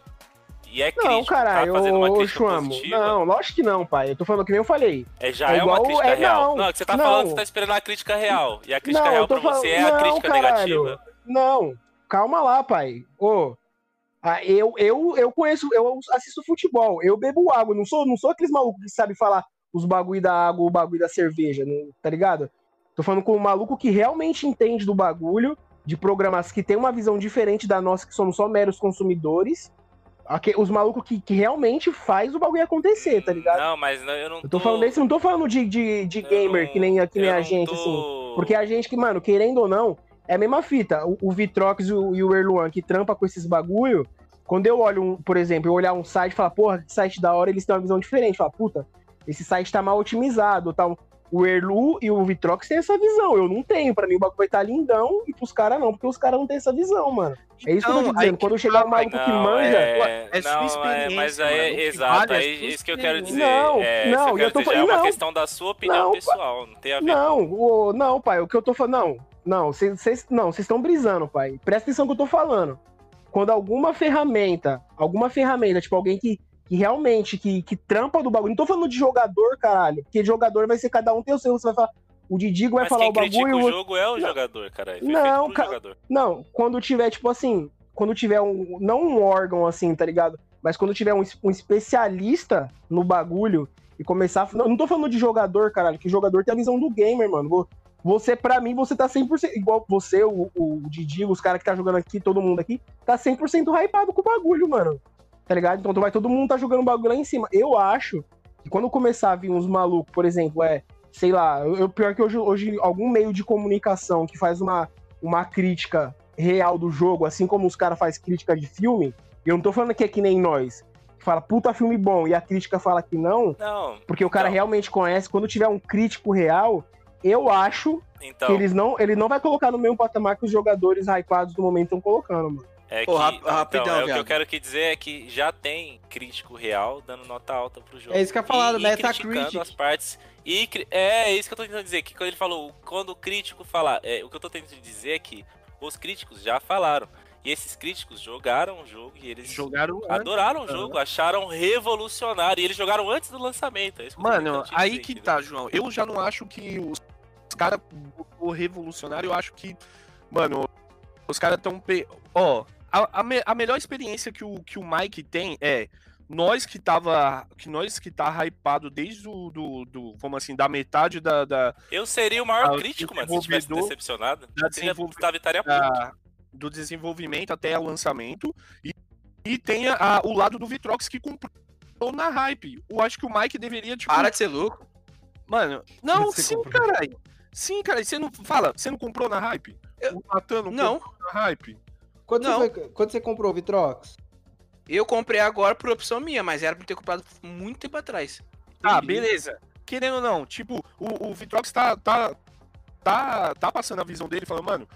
D: e é crítico,
F: Não, caralho,
D: tá fazendo uma crítica
F: Não, lógico que não, pai. Eu tô falando que nem eu falei.
D: é, já
F: é
D: é, uma
F: igual-
D: crítica
F: é,
D: real.
F: não,
D: Não, é que você tá
F: não.
D: falando que você tá esperando a crítica real. E a crítica
F: Não,
D: real pra você é a
F: falando-
D: crítica
F: não, caralho.
D: negativa.
F: Não, calma lá, pai. Ô, ah, eu, eu, eu conheço, eu assisto futebol, eu bebo água, não sou, não sou aqueles malucos que sabe falar os bagulho da água, o bagulho da cerveja, não- tá ligado? Tô falando com um maluco que realmente entende do bagulho, de programas que tem uma visão diferente da nossa, que somos só meros consumidores. Os malucos que, que realmente faz o bagulho acontecer, tá ligado?
D: Não, mas eu não
F: Eu tô falando desse, não tô falando de, de, de gamer,
D: não-
F: que nem, que nem a gente,
D: tô-
F: assim. Porque a gente que, mano, querendo ou não, é a mesma fita. O, o Vitrox e o, e o Erluan que trampa com esses bagulho, quando eu olho, um, por exemplo, eu olhar um site e falar, porra, que site da hora, eles têm uma visão diferente. Fala, puta, esse site tá mal otimizado, tal. o Erlu e o Vitrox têm essa visão. Eu não tenho. Pra mim o bagulho vai estar lindão e pros caras não, porque os caras não têm essa visão, mano. É isso que eu tô te
C: Então,
F: dizendo. Quando chegar um maluco que manja.
D: é,
C: é sua
D: não, é,
C: experiência,
D: mas aí,
C: mano,
D: exato,
C: é
D: isso que eu quero dizer.
F: Não,
D: é,
F: não,
D: eu
F: eu tô
D: é
F: falando-
D: uma
F: não.
D: questão da sua opinião
F: Não,
D: pessoal, não tem a ver
F: Não, o, não, pai, o que eu tô falando. Não, não, vocês não, vocês estão brisando, pai. Presta atenção no que eu tô falando. Quando alguma ferramenta, alguma ferramenta, tipo, alguém que, que realmente que, que trampa do bagulho. Não tô falando de jogador, caralho. Porque jogador vai ser cada um tem o seu. Você vai falar. O Didigo vai
D: Mas
F: falar o bagulho.
D: o
F: o-
D: jogo é o
F: Não.
D: jogador, cara. Foi
F: Não,
D: feito pro
F: ca-
D: jogador.
F: Não, quando tiver, tipo assim, quando tiver um. Não um órgão assim, tá ligado? Mas quando tiver um, um especialista no bagulho e começar. a- Não, não tô falando de jogador, caralho, que jogador tem a visão do gamer, mano. Vo- Você, pra mim, você tá 100%. Igual você, o, o Didi, os caras que tá jogando aqui, todo mundo aqui, tá 100% hypado com o bagulho, mano. Tá ligado? Então vai todo mundo tá jogando bagulho lá em cima. Eu acho que quando começar a vir uns malucos, por exemplo, é. Sei lá, eu, pior que hoje, hoje algum meio de comunicação que faz uma, uma crítica real do jogo, assim como os caras fazem crítica de filme, eu não tô falando que é que nem nós, que fala puta filme bom e a crítica fala que não,
D: Não,
F: porque o cara
D: Então.
F: realmente conhece. Quando tiver um crítico real, eu acho
D: então,
F: que eles não, ele não vai colocar no mesmo patamar que os jogadores hypados do momento estão colocando, mano.
D: é que,
E: Ô, rap-
D: então,
E: rapidão,
D: é, o que eu quero que dizer é que já tem crítico real dando nota alta pro jogo.
B: É isso que eu ia falar,
D: E-
B: do
D: e
B: Metacritic.
D: criticando as partes. E, é, é isso que eu tô tentando dizer, que quando ele falou, quando o crítico falar, é, o que eu tô tentando dizer é que os críticos já falaram. E esses críticos jogaram o jogo e eles
C: Jogaram antes.
D: adoraram o jogo, acharam revolucionário. E eles jogaram antes do lançamento. É que eu
C: Mano, aí
D: dizer,
C: que
D: entendeu?
C: tá, João. Eu já não acho que os, os caras, o revolucionário, eu acho que, mano, os caras tão. pe- Ó, a, a, me- a melhor experiência que o, que o Mike tem é. Nós que tava. Que nós que tá hypado desde o. Do, do, vamos assim, da metade da. da,
D: Eu seria o maior
C: Ah,
D: crítico, mano, se eu tivesse decepcionado.
C: da
D: Seria,
C: desenvolve-
D: tava, estaria puto.
C: da- do desenvolvimento até o lançamento. E, e tem a- o lado do Vitrox que comprou na hype. Eu acho que o Mike deveria, tipo.
E: Para de ser louco.
C: Mano, não,
B: Você
C: sim,
B: comprou.
C: caralho. Sim, cara, você não. Fala, você não comprou na hype?
E: Eu-
C: O Natan não,
E: Não,
C: comprou na hype?
B: Quando,
E: Não.
B: Você, quando você comprou o Vitrox?
E: eu comprei agora por opção minha, mas era pra ter comprado muito tempo atrás.
C: Ah, beleza. Querendo ou não, tipo, o, o Vitrox tá, tá, tá, tá passando a visão dele, falando, mano,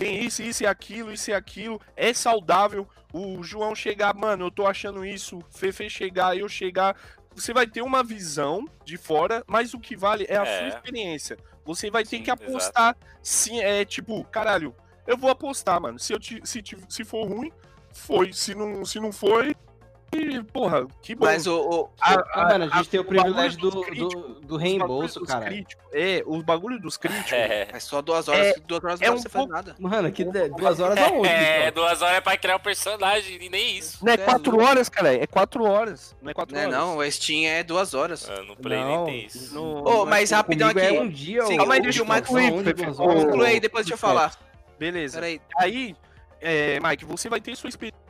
C: tem isso, isso e aquilo, isso e aquilo, é saudável. O João chegar, mano, eu tô achando isso, Fefe chegar, eu chegar. Você vai ter uma visão de fora, mas o que vale é a
D: É.
C: sua experiência. Você vai ter
D: Sim,
C: que apostar. Sim, é tipo, caralho, eu vou apostar, mano. Se, eu se, se for ruim, foi. Se não, se não foi, e, porra, que bom.
E: Mas o, o-
B: Ah, mano, a gente tem o privilégio do,
C: críticos,
B: do, do reembolso, cara.
C: críticos, É, os bagulho dos críticos.
D: É,
E: é só duas horas, duas horas não
C: é um
E: você fazer
C: pouco-
E: nada.
B: Mano, que de- duas horas aonde?
D: é, duas horas é pra criar um personagem e nem isso.
C: Não é
E: é
C: quatro
E: louco.
C: horas, cara. É quatro horas. Não é quatro
E: Né,
C: horas.
E: não, o Steam é duas horas.
D: Ah, no Play
B: Não.
D: nem tem isso.
C: No-
E: Ô, mas rapidão
B: Comigo
E: aqui.
B: é um dia,
E: Sim, calma aí, deixa o
C: concluir,
E: depois deixa eu falar.
C: Beleza. Aí, é, Mike, você vai ter sua experiência.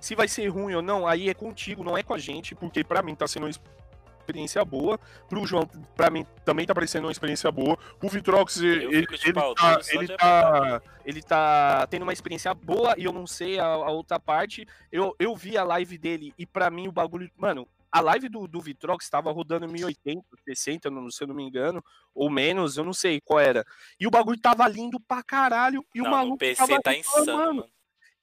C: Se vai ser ruim ou não, aí é contigo, não é com a gente, porque pra mim tá sendo uma experiência boa. Pro João, pra mim, também tá parecendo uma experiência boa. O Vitrox, ele, ele,
D: pau
C: tá,
D: duro só
C: ele,
D: de
C: tá, ele tá tendo uma experiência boa e eu não sei a, a outra parte. Eu, eu vi a live dele e pra mim o bagulho. Mano, a live do, do Vitrox tava rodando 1080, 60, não- se eu não me engano, ou menos, eu não sei qual era. E o bagulho tava lindo pra caralho. E o
D: Não, no
C: maluco
D: PC
C: tava
D: tá insano, mano.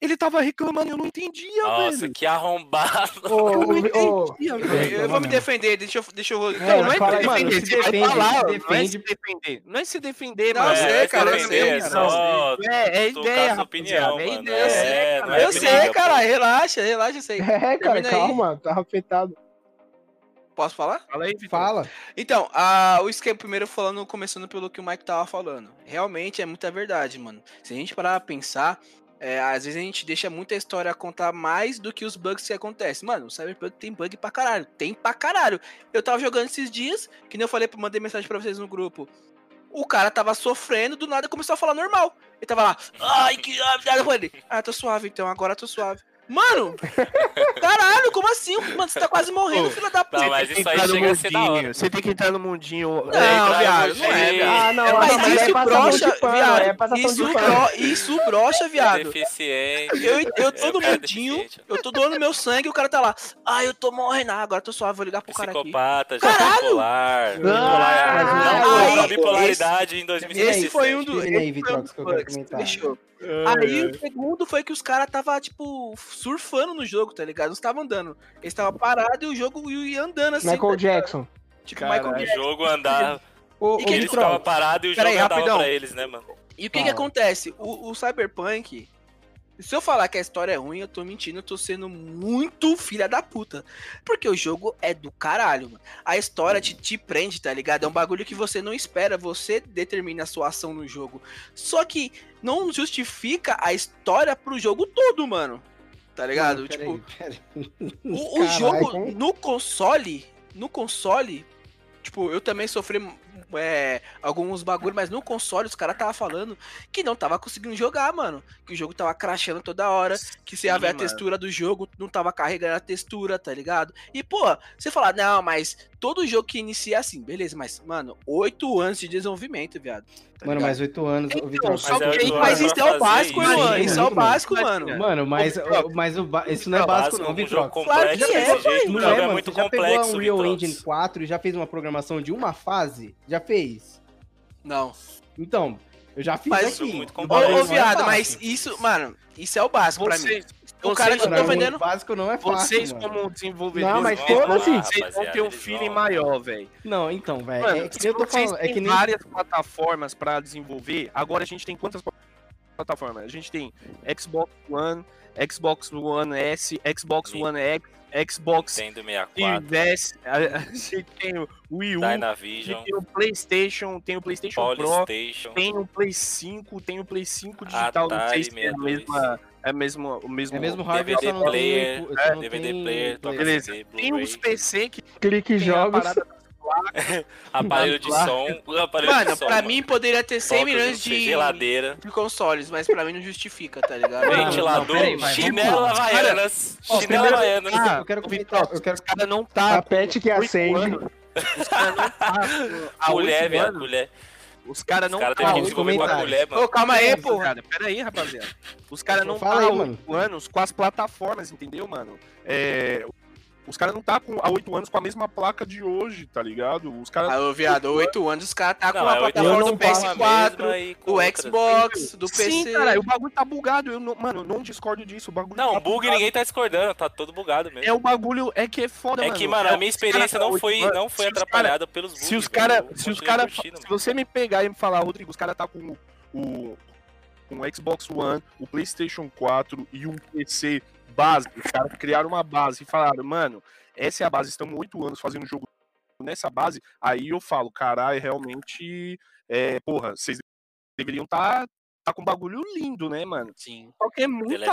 C: Ele tava reclamando, eu não entendia,
D: Nossa,
C: velho.
D: que arrombado.
B: Ô,
C: Eu não entendia,
E: Eu,
C: velho.
E: eu vou me defender, deixa eu. Deixa eu...
B: É,
C: Não, não é
B: mano,
C: defender,
B: se defende,
C: falar,
B: se
C: não é
B: defende.
C: se defender. Não é se defender,
E: Não,
C: mano.
E: eu sei,
D: é,
E: cara, eu
D: defender,
E: sei,
D: é
E: cara.
D: só
C: É, é ideia,
D: opinião,
C: é ideia.
D: É, é
E: Eu sei, cara, relaxa, relaxa, eu sei.
F: É, cara,
E: Termina aí.
F: calma, tá afetado.
E: Posso falar?
C: Fala aí, Vitor.
B: Fala.
E: Então, a, o esquema, primeiro falando, começando pelo que o Mike tava falando. Realmente é muita verdade, mano. Se a gente parar pra pensar, é, às vezes a gente deixa muita história contar mais do que os bugs que acontecem. Mano, o Cyberpunk tem bug pra caralho. Tem pra caralho. Eu tava jogando esses dias, que nem eu falei, mandei mensagem pra vocês no grupo. O cara tava sofrendo, do nada começou a falar normal. Ele tava lá, ai, que. Ah, tô suave então, agora tô suave. Mano, caralho, como assim? Mano, você tá quase morrendo,
C: Ô,
E: filha da puta.
D: Não, mas isso aí chega a ser da hora.
C: mundinho, Você tem que entrar no mundinho.
E: Não,
D: entrar
E: viado, não é, viado.
F: Ah, não,
E: É,
F: não,
E: mas
F: mas
E: isso
F: é
E: brocha,
F: pano,
E: viado.
F: é
E: Isso, bro, isso brocha,
D: É
E: viado.
D: deficiente.
E: Eu, eu tô
D: É,
E: no
D: é
E: mundinho,
D: deficiente.
E: eu tô doando meu sangue e o cara tá lá. Ah, eu tô morrendo. Ah, agora eu tô suave, vou ligar pro cara aqui.
D: Psicopata, já
E: Caralho!
D: bipolar. Bipolar não contra a bipolaridade em 2017.
E: Esse foi um dos
B: que eu quero
E: bugs.
B: comentar.
E: Fechou. Aí o segundo foi que os caras tava, tipo, surfando no jogo, tá ligado? Não estavam andando. Eles estavam parados e o jogo ia andando assim.
F: Michael
E: tá?
F: Jackson.
E: Tipo,
C: Caralho.
E: Michael
D: O
E: Jackson.
D: jogo andava, <laughs>
B: ô,
E: E que
D: eles ficavam parados e o jogo
E: aí,
D: andava
E: rapidão.
D: pra eles, né, mano?
E: E o que que acontece? O, o Cyberpunk, se eu falar que a história é ruim, eu tô mentindo, eu tô sendo muito filha da puta. Porque o jogo é do caralho, mano. A história te, te prende, tá ligado? É um bagulho que você não espera, você determina a sua ação no jogo. Só que não justifica a história pro jogo todo, mano. Tá ligado?
B: Mano,
E: tipo,
B: peraí.
E: o, o jogo no console, no console, tipo, eu também sofri é, alguns bagulho, mas no console os caras tava falando que não tava conseguindo jogar, mano. Que o jogo tava crashando toda hora, que se haver a
C: mano.
E: textura do jogo, não tava carregando a textura, tá ligado? E, pô, você fala, não, mas todo jogo que inicia é assim, beleza, mas, mano, oito anos de desenvolvimento, viado. tá
B: Mano,
E: ligado?
B: mas oito anos,
C: Então,
B: Vitor.
C: só
D: Mas é
C: que-
E: Mas
D: anos
E: isso é o básico,
D: isso.
E: irmão. Isso é o
B: Mano,
E: básico, mano.
B: Mano, mas, mas o ba- isso não é básico, não,
D: um jogo
E: Claro que é,
D: jeito,
B: Não é,
D: é
B: mano.
D: muito
B: Você já pegou a Unreal
D: Vitrox.
B: Engine 4 e já fez uma programação de uma fase? Já fez?
E: Não.
B: Então, eu já fiz
E: Mas-
B: aqui.
D: muito
B: O
E: Ô,
B: é
E: viado, mas isso, mano, isso é o básico pra mim.
C: Vocês,
E: O cara que
C: vocês
E: eu tô vendendo.
B: o básico não é fácil,
C: vocês
B: mano.
C: como desenvolvedores,
F: Não, mas foda-se.
D: lá,
C: vocês vão ter um feeling maior, velho.
B: Não, então, velho, é que eu tô
C: vocês
B: falando, é que nem...
C: várias plataformas pra desenvolver, agora a gente tem quantas plataformas? A gente tem Xbox One, Xbox One S, Xbox
D: Sim.
C: One X, Xbox
D: Nintendo 64,
C: Series S, a, a gente tem o Wii U,
D: Dynavision,
C: tem o PlayStation, tem o PlayStation Pro, tem o Play 5, tem o Play 5 digital, não
D: Atari
C: sei se é a
D: 62.
C: mesma, é mesmo, o mesmo,
B: É mesmo hardware,
D: DVD
B: não
D: player,
B: tem... não
D: DVD player.
C: Beleza. Tem uns PC que
F: Clique
C: tem a
F: jogos.
C: parada <laughs>
D: aparelho de som, <laughs> aparelho
E: Mano,
D: de som,
E: pra
D: mano.
E: mim poderia ter 100
D: Toca,
E: milhões
D: não
E: de,
D: geladeira,
E: de consoles, mas pra mim não justifica, tá ligado?
B: Não,
D: ventilador,
B: peraí, vai, vamos
D: chinelo havaianas, chinelo havaianas.
B: Ah, eu quero comentar, eu quero...
C: os caras não tá
F: A pet que acende. <laughs>
C: Os caras não tá há
D: Colher,
C: oito
D: viado,
C: anos.
D: colher.
C: Os caras
D: Os
C: não
D: caras
C: tá
D: que
B: os
D: desenvolver com a colher, mano.
E: Ô, calma aí, porra.
C: cara. Pera aí, rapaziada. Os caras não
B: Fala
C: tá há anos com as plataformas, entendeu, mano? É, Os caras não tá com, há oito anos com a mesma placa de hoje, tá ligado? Os caras.
E: Ah, ô, viado, 8 anos os caras tá com
D: Não,
E: a
D: é oito
E: plataforma do
D: com a
E: PS4,
D: mesma e com
E: do. Xbox, do PC.
C: Sim, cara, o bagulho tá bugado. Eu não, mano, eu não discordo disso. O bagulho
D: Não,
C: tá
D: bug
C: bugado.
D: ninguém tá discordando, tá todo bugado mesmo.
C: É o bagulho, é que é foda,
D: É
C: mano.
D: que, mano, a minha experiência
C: tá
D: não
C: oito
D: foi, não foi atrapalhada pelos bugs.
C: Se os caras, se os cara, se você me pegar e me falar, Rodrigo, os caras tá com o, o um Xbox One, o PlayStation 4 e um PC base, os caras criaram uma base e falaram, mano, essa é a base, estamos oito anos fazendo jogo nessa base, aí eu falo, caralho, realmente, é, porra, vocês deveriam estar tá, tá com um bagulho lindo, né, mano?
E: Sim.
C: Só que é muita, muita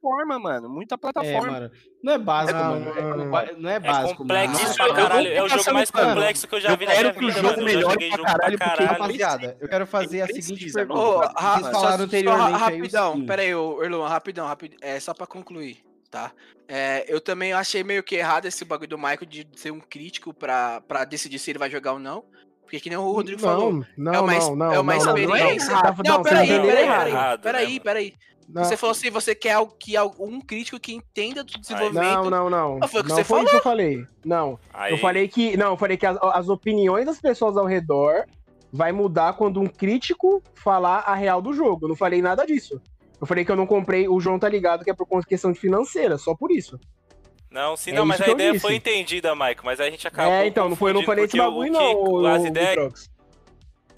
C: plataforma, mano, muita
B: É,
C: plataforma.
B: mano. Não é básico,
F: Não,
B: mano. É-
F: não,
B: é
D: É
B: básico,
D: complexo
B: mano.
D: Pra
C: eu
D: caralho. É o jogo mais
C: pano.
D: complexo que eu já
C: Eu
D: vi na minha
C: quero que o jogo
D: mano. Eu
C: melhore pra caralho, porque
D: caralho.
B: Rapaziada, eu quero fazer a seguinte pergunta.
E: Ô,
C: mano.
E: ra-
B: Vocês falaram anteriormente
E: rapidão, pera aí, ô, Erlon, rapidão, rapidão, é só pra concluir, tá? É, eu também achei meio que errado esse bagulho do Michael de ser um crítico pra decidir se ele vai jogar ou não. Porque que nem o Rodrigo falou.
F: Não, não,
E: é uma,
F: não, não,
E: é uma
F: não, não, não é
E: experiência.
F: errado,
E: Não,
F: não,
E: peraí,
F: você entendeu
E: peraí, peraí, peraí, peraí.
F: Não.
E: Você falou assim, você quer algo que algum crítico que entenda do
F: Não,
E: desenvolvimento.
F: não, não.
E: Ah, foi o que
F: não
E: você
F: foi
E: falou.
F: isso que eu falei. Não.
D: Aí,
F: Eu falei que. Não, eu falei que as, as opiniões das pessoas ao redor vai mudar quando um crítico falar a real do jogo. Eu não falei nada disso. Eu falei que eu não comprei. O João tá ligado que é por questão de financeira, só por isso.
D: Não, sim,
F: É
D: não, mas a ideia
F: disse.
D: foi entendida, Maico, mas a gente acabou.
F: é, então, não foi, eu não falei esse bagulho, não.
D: o As ideias.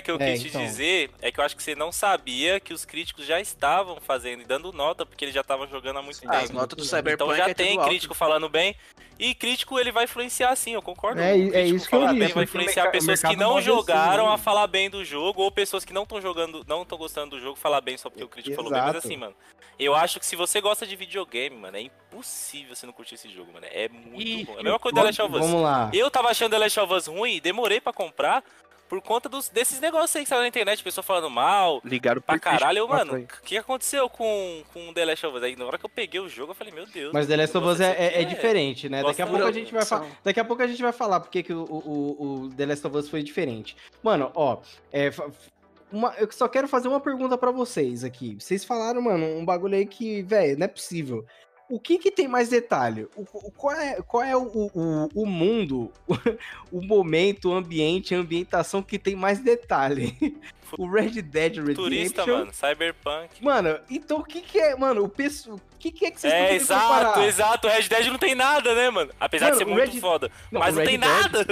D: Que eu
B: É,
D: quis te
B: então.
D: dizer é que eu acho que você não sabia que os críticos já estavam fazendo e dando nota, porque eles já estavam jogando há muito
E: Ah, as
D: tempo.
E: notas do
D: Então
E: Cyberpunk
D: já
E: é
D: tem
E: tudo alto.
D: crítico falando bem. E crítico ele vai influenciar sim, eu concordo.
F: É,
D: O
F: é
D: crítico
F: isso que eu
D: falar bem
F: disse,
D: Vai influenciar pessoas que não
F: assim,
D: jogaram
F: né?
D: a falar bem do jogo, ou pessoas que não estão jogando, não estão gostando do jogo, falar bem só porque o crítico falou bem. Mas
B: Exato.
D: assim, mano, eu acho que se você gosta de videogame, mano, é impossível você não curtir esse jogo, mano. É muito
C: E-
D: bom. É a mesma coisa da Last of Us.
B: Vamos lá.
D: Eu tava achando The Last of Us ruim e demorei pra comprar, por conta dos, desses negócios aí que saiu na internet, pessoa falando mal,
C: Ligaram
D: pra caralho. Eu,
C: 4
D: mano, o que acontecou com, com The Last of Us? Aí, na hora que eu peguei o jogo, eu falei, meu Deus.
B: Mas The Last of Us é, é-
D: aqui
B: é diferente, né? Daqui a pouco a gente vai falar. Daqui a pouco a gente vai falar porque que o, o, o The Last of Us foi diferente. Mano, ó, é, uma- eu só quero fazer uma pergunta pra vocês aqui. Vocês falaram, mano, um bagulho aí que, velho, não é possível. O que que tem mais detalhe? O, o- qual é, qual é o, o, o mundo, <laughs> o momento, o ambiente, a ambientação que tem mais detalhe? <laughs> O Red Dead Redemption.
D: Turista, mano, Cyberpunk.
B: Mano, então o que que é, mano, o pessoal, o que que é que vocês
D: É,
B: estão
D: exato,
B: comparar?
D: exato. O Red Dead não tem nada, né, mano? Apesar
B: Mano,
D: de ser muito
B: Red-
D: foda.
B: Não,
D: mas não tem
B: Dead-
D: nada.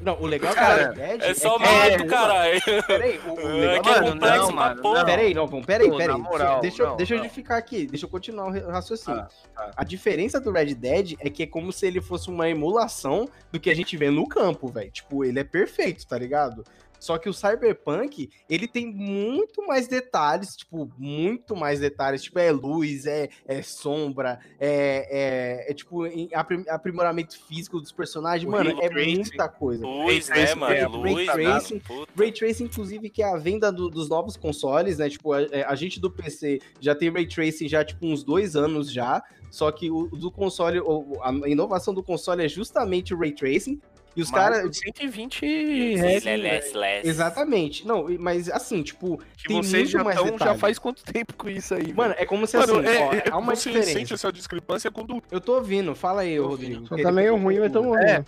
B: Não, o legal do
C: Cara,
B: Red Dead
D: É só
B: que-
D: mato,
C: é,
D: caralho.
B: Peraí, o, o
D: É
B: legal
D: que é
C: Mano,
D: complexo
C: não, mano,
D: porra.
C: não.
B: Peraí, não, vamos, peraí,
C: moral,
B: deixa, eu-
C: não,
B: deixa eu
C: não.
B: justificar aqui, deixa eu continuar o ra- raciocínio.
C: Ah, tá.
B: A diferença do Red Dead é que é como se ele fosse uma emulação do que a gente vê no campo, velho. Tipo, ele é perfeito, tá ligado? Só que o Cyberpunk, ele tem muito mais detalhes, tipo, muito mais detalhes. Tipo, é luz, é, é sombra, é, é, é, tipo, aprim- aprimoramento físico dos personagens.
C: O
B: Mano, é
C: tracing.
B: muita coisa.
D: Luz, né,
C: tracing,
D: mano?
B: é,
D: Luz,
B: ray
D: mano,
B: tracing,
D: puta.
B: Ray Tracing, inclusive, que é a venda do- dos novos consoles, né? Tipo, a, é, a gente do PC já tem Ray Tracing já, tipo, uns dois anos já. Só que o do console, a inovação do console é justamente o Ray Tracing. E os caras.
C: 120 reais.
D: Less, less, less.
B: Exatamente. Não, mas assim, tipo,
C: Que
B: tem
C: vocês
B: muito
C: já
B: mais
C: estão, já faz quanto tempo com isso aí?
B: Mano, é como se
C: Mano,
B: assim,
C: é,
B: ó,
C: é,
B: há uma
C: você
B: diferença.
C: sente essa discrepância quando
B: Eu tô ouvindo, fala aí, ô, Rodrigo.
F: Só tá meio ruim, mas tamo.
C: É.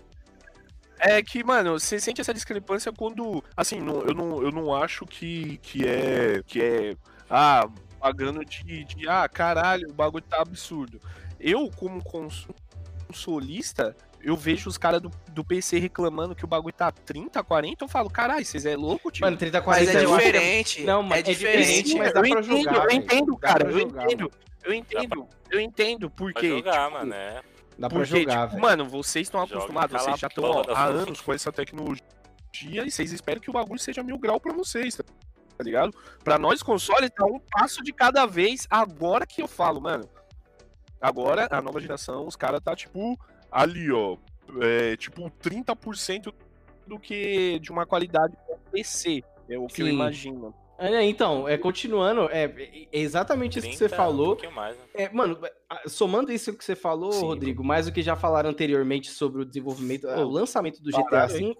C: É que, mano, você sente essa discrepância quando. Assim, não- eu, não, eu não acho que, que é. Que é. Ah, pagando de, de. Ah, caralho, o bagulho tá absurdo. Eu, como cons- consolista, eu vejo os caras do, do PC reclamando que o bagulho tá 30, 40. Eu falo, caralho, vocês é louco, tio?
B: Mano, 30,
E: Mas
B: 40
E: é
B: eu acho que
E: diferente.
B: Não, mas
E: é
B: é
E: diferente.
B: diferente, mas dá
C: eu
B: pra
C: entendo,
B: jogar,
C: eu entendo,
B: Dá
C: cara,
B: pra
C: eu
B: jogar,
C: entendo. Eu entendo, eu entendo,
D: Pra
C: porque.
D: jogar,
C: tipo,
D: mano, é.
B: Dá pra
C: Porque,
B: jogar,
C: tipo,
B: velho.
C: mano, vocês estão acostumados, vocês já estão há anos com essa tecnologia e vocês esperam que o bagulho seja mil grau pra vocês, tá tá ligado? Pra nós, console tá um passo de cada vez. Agora que eu falo, mano. Agora, a nova geração, os caras tá, tipo, ali, ó. É, tipo, 30% do que de uma qualidade PC. É o que eu
B: Sim.
C: imagino.
B: É, então, é, continuando, é, é exatamente isso que você
D: 30,
B: falou.
D: Um mais, né?
B: É, mano, somando isso que você falou,
C: Sim.
B: Rodrigo, mais o que já falaram anteriormente sobre o desenvolvimento,
C: Pô,
B: o lançamento do GTA V,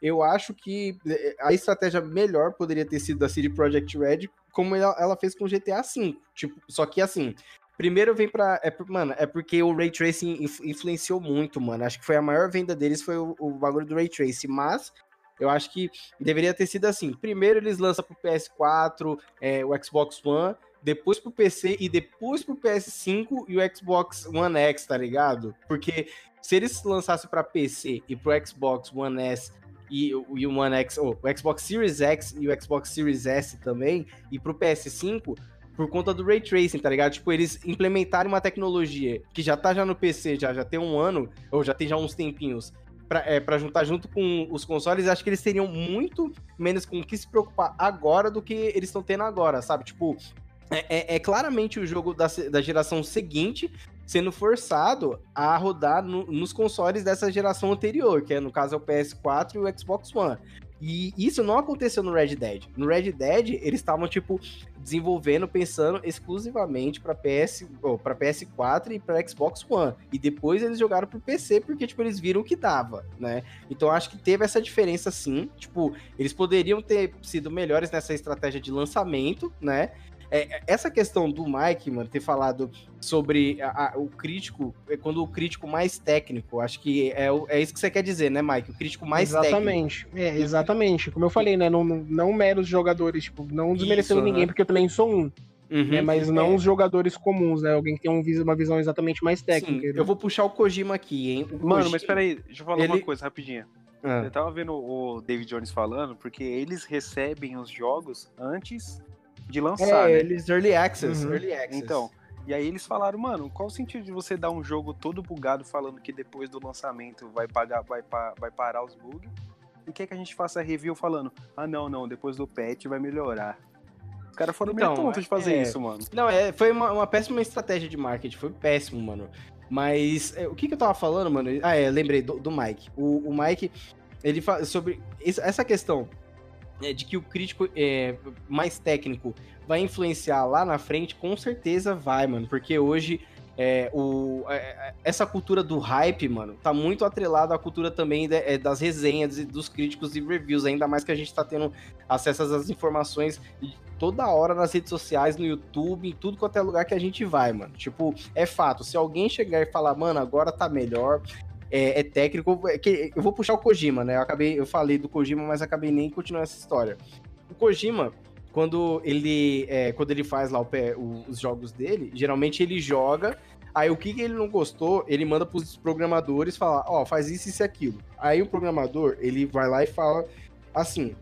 B: eu acho que é, a estratégia melhor poderia ter sido da CD Projekt Red, como ela, ela fez com o GTA V. Tipo, só que assim, primeiro vem pra. É, mano, é porque o Ray Tracing influ- influenciou muito, mano. Acho que foi a maior venda deles, foi o, o bagulho do Ray Tracing, mas. Eu acho que deveria ter sido assim. Primeiro eles lançam pro PS4, é, o Xbox One, depois pro PC e depois pro PS5 e o Xbox One X, tá ligado? Porque se eles lançassem pra PC e pro Xbox One S e, e o One X, ou o Xbox Series X e o Xbox Series S também, e pro PS5, por conta do Ray Tracing, tá ligado? Tipo, eles implementaram uma tecnologia que já tá já no PC, já, já tem um ano, ou já tem já uns tempinhos, pra, é, pra juntar junto com os consoles, acho que eles teriam muito menos com o que se preocupar agora do que eles estão tendo agora, sabe? Tipo, é, é- é claramente o jogo da, da geração seguinte sendo forçado a rodar no- nos consoles dessa geração anterior, que é no caso é o PS4 e o Xbox One. E isso não aconteceu no Red Dead. No Red Dead, eles estavam, tipo, desenvolvendo, pensando exclusivamente para PS, para PS4 e para Xbox One. E depois eles jogaram pro PC porque, tipo, eles viram que dava, né? Então acho que teve essa diferença sim. Tipo, eles poderiam ter sido melhores nessa estratégia de lançamento, né? É, essa questão do Mike, mano, ter falado sobre a- a- o crítico, é quando o crítico mais técnico, acho que é, é isso que você quer dizer, né, Mike? O crítico mais técnico.
F: exatamente. É, exatamente. Como eu falei, né? Não, não, meros jogadores, tipo, não desmerecendo
B: Isso,
F: ninguém,
B: né?
F: porque eu também sou um,
B: Uhum.
F: né? Mas não
B: É.
F: os jogadores comuns, né? Alguém que tem um uma visão exatamente mais técnica.
B: Sim,
F: né?
B: eu vou puxar o Kojima aqui, hein? O
H: Mano,
B: Koji-
H: mas peraí, deixa eu falar
B: ele-
H: uma coisa rapidinho.
B: Ah,
H: Eu tava vendo o David Jones falando, porque eles recebem os jogos antes de lançar,
B: é,
H: né?
B: eles early access,
F: Uhum.
B: early access.
H: Então, e aí eles falaram, mano, qual o sentido de você dar um jogo todo bugado falando que depois do lançamento vai pagar, vai, pa- vai parar os bugs? E quer que a gente faça review falando, ah não, não, depois do patch vai melhorar. Os caras foram
B: Então,
H: meio tontos de fazer
B: é-
H: isso, mano.
B: Não, é, foi uma, uma péssima estratégia de marketing, foi péssimo, mano. Mas é, o que, que eu tava falando, mano? Ah, é, lembrei do, do Mike. O, o Mike, ele fala sobre essa questão é, de que o crítico é, mais técnico vai influenciar lá na frente, com certeza vai, mano. Porque hoje é, o, é, essa cultura do hype, mano, tá muito atrelada à cultura também de, é, das resenhas e dos críticos e reviews, ainda mais que a gente tá tendo acesso às informações toda hora nas redes sociais, no YouTube, em tudo quanto é lugar que a gente vai, mano. Tipo, é fato, se alguém chegar e falar, mano, agora tá melhor, é, é técnico, é que, eu vou puxar o Kojima, né? Eu acabei, eu falei do Kojima, mas acabei nem continuando essa história. O Kojima, quando ele, é, quando ele faz lá o o, os jogos dele, geralmente ele joga. Aí o que, que ele não gostou, ele manda pros programadores falar, ó, oh, faz isso, isso e aquilo. Aí o programador, ele vai lá e fala assim,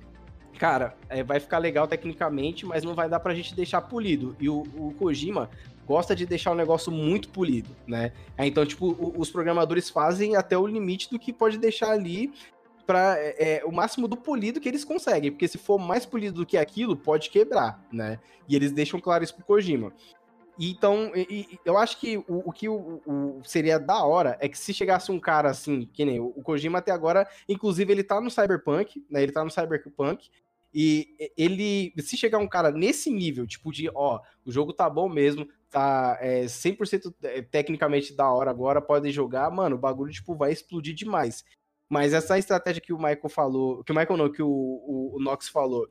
B: cara, é, vai ficar legal tecnicamente, mas não vai dar pra gente deixar polido. E o, o Kojima gosta de deixar o negócio muito polido, né? Então, tipo, o, os programadores fazem até o limite do que pode deixar ali para é, é, o máximo do polido que eles conseguem, porque se for mais polido do que aquilo, pode quebrar, né? E eles deixam claro isso pro Kojima. Então, eu acho que o, o que o, o, seria da hora é que se chegasse um cara assim, que nem o, Kojima até agora, inclusive ele tá no Cyberpunk, né? Ele tá no Cyberpunk, e ele, se chegar um cara nesse nível, tipo de, ó, o jogo tá bom mesmo, tá é, 100% é, tecnicamente da hora agora, pode jogar, mano, o bagulho, tipo, vai explodir demais. Mas essa estratégia que o Michael falou, que o Michael não, que o, o, o Nox falou,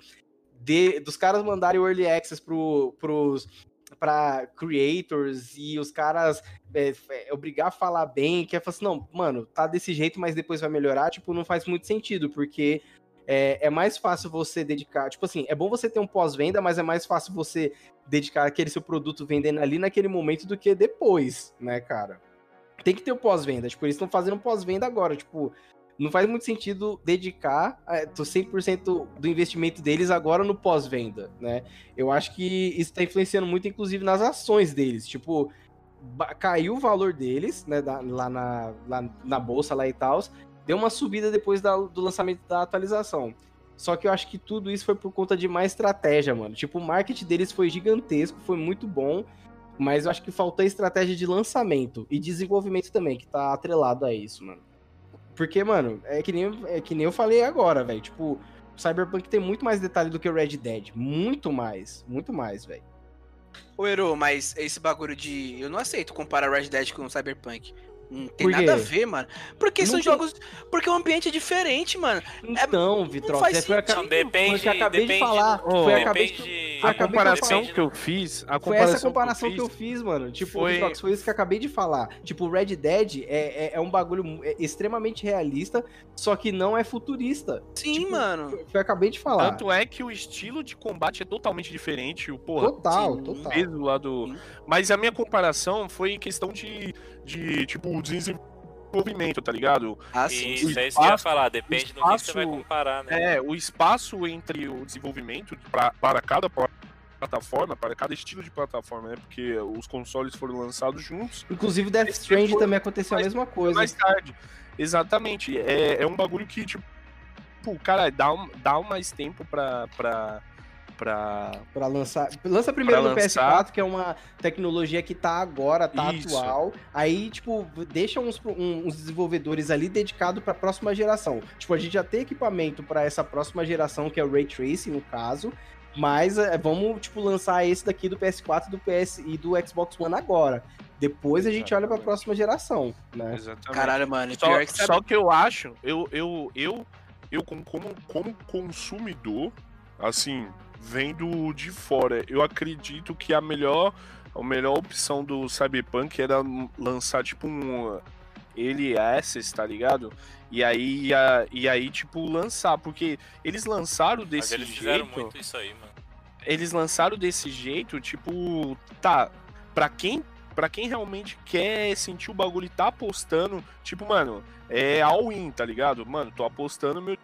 B: de, dos caras mandarem o Early Access pro, pros, pra creators e os caras é, é, obrigar a falar bem, que é falar assim, não, mano, tá desse jeito, mas depois vai melhorar, tipo, não faz muito sentido, porque é, é, mais fácil você dedicar. Tipo assim, é bom você ter um pós-venda, mas é mais fácil você dedicar aquele seu produto vendendo ali naquele momento do que depois, né, cara? Tem que ter o pós-venda. Tipo, eles estão fazendo pós-venda agora. Tipo, não faz muito sentido dedicar é, 100% do investimento deles agora no pós-venda, né? Eu acho que isso está influenciando muito, inclusive, nas ações deles. Tipo, caiu o valor deles, né, da, lá, na, lá na bolsa lá e tal, deu uma subida depois da, do lançamento da atualização. Só que eu acho que tudo isso foi por conta de mais estratégia, mano. Tipo, o marketing deles foi gigantesco, foi muito bom, mas eu acho que faltou estratégia de lançamento e desenvolvimento também, que tá atrelado a isso, mano. Porque, mano, é que nem, é que nem eu falei agora, velho. Tipo, o Cyberpunk tem muito mais detalhe do que o Red Dead. Muito mais. Muito mais, velho.
E: Ô, Eru, mas esse bagulho de. Eu não aceito comparar Red Dead com o Cyberpunk. Não tem nada a ver, mano. Porque não são tem... jogos. Porque o ambiente é diferente, mano.
B: É então, é... Vitor, foi,
D: não, depende,
B: foi o que eu acabei
D: depende,
B: de falar. Oh, foi, acabei
C: de... foi a comparação que eu fiz. A
B: foi essa comparação que eu fiz, que eu fiz mano. Tipo, foi... Vitrox, foi isso que eu acabei de falar. Tipo, Red Dead é, é, é um bagulho é extremamente realista, só que não é futurista.
E: Sim,
B: tipo,
E: mano.
B: Foi o que eu acabei de falar.
C: Tanto é que o estilo de combate é totalmente diferente. O, porra,
B: total, sim, total.
C: Mesmo lá do... Mas a minha comparação foi questão de, de tipo, desenvolvimento desenvolvimento, tá ligado?
D: Ah, sim. Isso, é isso que eu ia falar, depende espaço, do que você vai comparar, né?
C: É, o espaço entre o desenvolvimento pra, para cada plataforma, para cada estilo de plataforma, né? Porque os consoles foram lançados juntos.
B: Inclusive Death Strange também aconteceu a mesma coisa.
C: Mais tarde. Exatamente. É, é um bagulho que, tipo, cara, dá, um, dá mais tempo pra, pra pra...
B: pra lançar. Lança primeiro pra no lançar. PS4, que é uma tecnologia que tá agora, tá Isso. atual. Aí, tipo, deixa uns, uns desenvolvedores ali dedicados pra próxima geração. Tipo, a gente já tem equipamento para essa próxima geração, que é o Ray Tracing, no caso. Mas é, vamos, tipo, lançar esse daqui do PS4 do PS e do Xbox One agora. Depois a gente Exatamente. olha pra próxima geração, né?
E: Exatamente. Caralho, mano.
C: Só, que só que eu acho, eu, eu, eu, eu como, como consumidor, assim, vendo de fora. Eu acredito que a melhor, a melhor opção do Cyberpunk era lançar tipo um ele Access, tá ligado? E aí, a, e aí tipo lançar, porque eles lançaram desse
D: Mas eles
C: jeito.
D: muito isso aí, mano.
C: Eles lançaram desse jeito, tipo, tá, para quem para quem realmente quer sentir o bagulho e tá apostando, tipo, mano, é all-in, tá ligado? Mano, tô apostando meu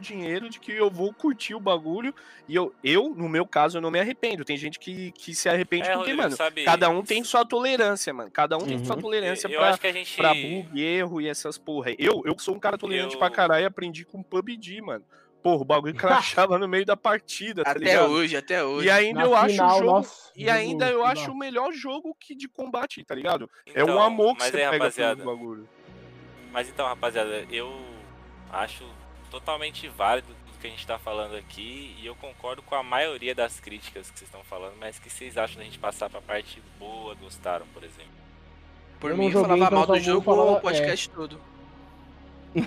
C: dinheiro de que eu vou curtir o bagulho. E eu, eu no meu caso, eu não me arrependo. Tem gente que, que se arrepende é, porque, mano, sabe... cada um tem sua tolerância, mano. Cada um uhum. tem sua uhum. tolerância eu, pra, eu gente... pra bug, erro e essas porra. Eu, eu sou um cara tolerante eu... pra caralho e aprendi com PUBG, mano. Porra, o bagulho crachava no meio da partida, tá
E: até
C: ligado?
E: hoje, até hoje.
C: E ainda Na eu final, acho o jogo. Nossa, e ainda eu acho o melhor jogo que de combate, tá ligado? Então, é um amor que você
D: aí,
C: pega
D: rapaziada,
C: bagulho.
D: Mas então, rapaziada, eu acho totalmente válido que a gente tá falando aqui e eu concordo com a maioria das críticas que vocês estão falando, mas o que vocês acham da gente passar pra parte boa do Gostaram, por exemplo?
E: Por
F: Eu
E: mim, eu
F: joguei,
E: falava
F: então
E: mal
F: só
E: do jogo
F: falar-
E: o podcast todo.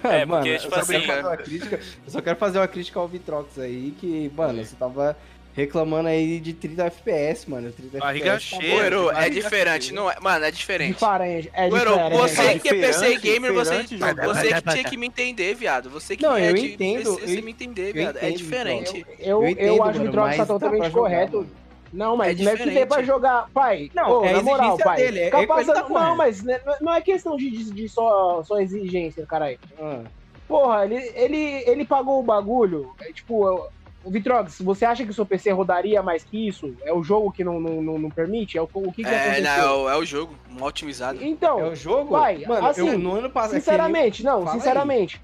D: É,
B: mano,
D: porque,
B: eu
D: tipo
B: só quero
D: assim-
B: fazer uma crítica, eu só quero fazer uma crítica ao Vitrox aí, que, mano, você tava reclamando aí de 30 FPS, mano. 30
C: Barriga
B: FPS tá
C: cheia.
E: Eru, é diferente,
C: cheia.
E: não é? Mano, é diferente.
F: Diferente. É diferente.
E: você que é PC gamer, você, você que tinha que me entender, viado. Você que
B: Não,
E: é
B: eu
E: de
B: entendo,
E: PC, você
B: eu-
E: me entender,
B: eu
E: viado. É
B: entendo,
E: diferente.
F: Eu, eu,
B: entendo,
F: acho que o
B: mas
F: tá totalmente correto.
B: mano.
F: Não, mas
E: É
F: não é que pra jogar. Pai,
B: Não,
F: ô,
B: é
F: na moral, pai.
B: dele, é- é ele tá
F: não, mas né, não é questão de, de, de só, só exigência, caralho.
B: Ah.
F: Porra, ele, ele, ele pagou o bagulho. é, tipo, eu- Vitrox, você acha que o seu PC rodaria mais que isso? É o jogo que não, não, não, não permite? É o, o que, que
E: É,
F: aconteceu?
E: não, é o- é o jogo, um otimizado.
F: Então,
B: É o jogo?
F: Vai,
B: mano,
F: assim,
B: eu, no ano passado.
F: sinceramente, não,
B: Fala aí.
F: sinceramente.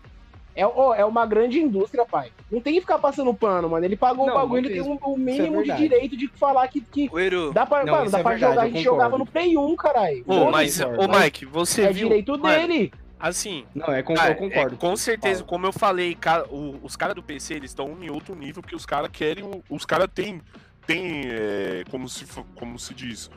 F: É, ó, é uma grande indústria, pai. Não tem que ficar passando pano, mano. Ele pagou
B: Não,
F: o bagulho, ele tem
B: mesmo.
F: um, um mínimo de
B: verdade.
F: direito de falar que, que
E: O Eru,
F: dá pra,
B: Não,
F: mano, dá
B: é
F: pra
B: verdade,
F: jogar. A gente jogava no Play 1, caralho.
C: Ô, mas, ô Mike, você
F: é
C: viu.
F: direito
C: Mano,
F: dele.
C: Assim,
B: Não, é, con-
C: Ah,
B: eu concordo.
C: é, com certeza, como eu falei, ca- o- os caras do PC, eles estão em outro nível, porque os caras querem. Os caras têm. Tem. é, como, se, como se diz?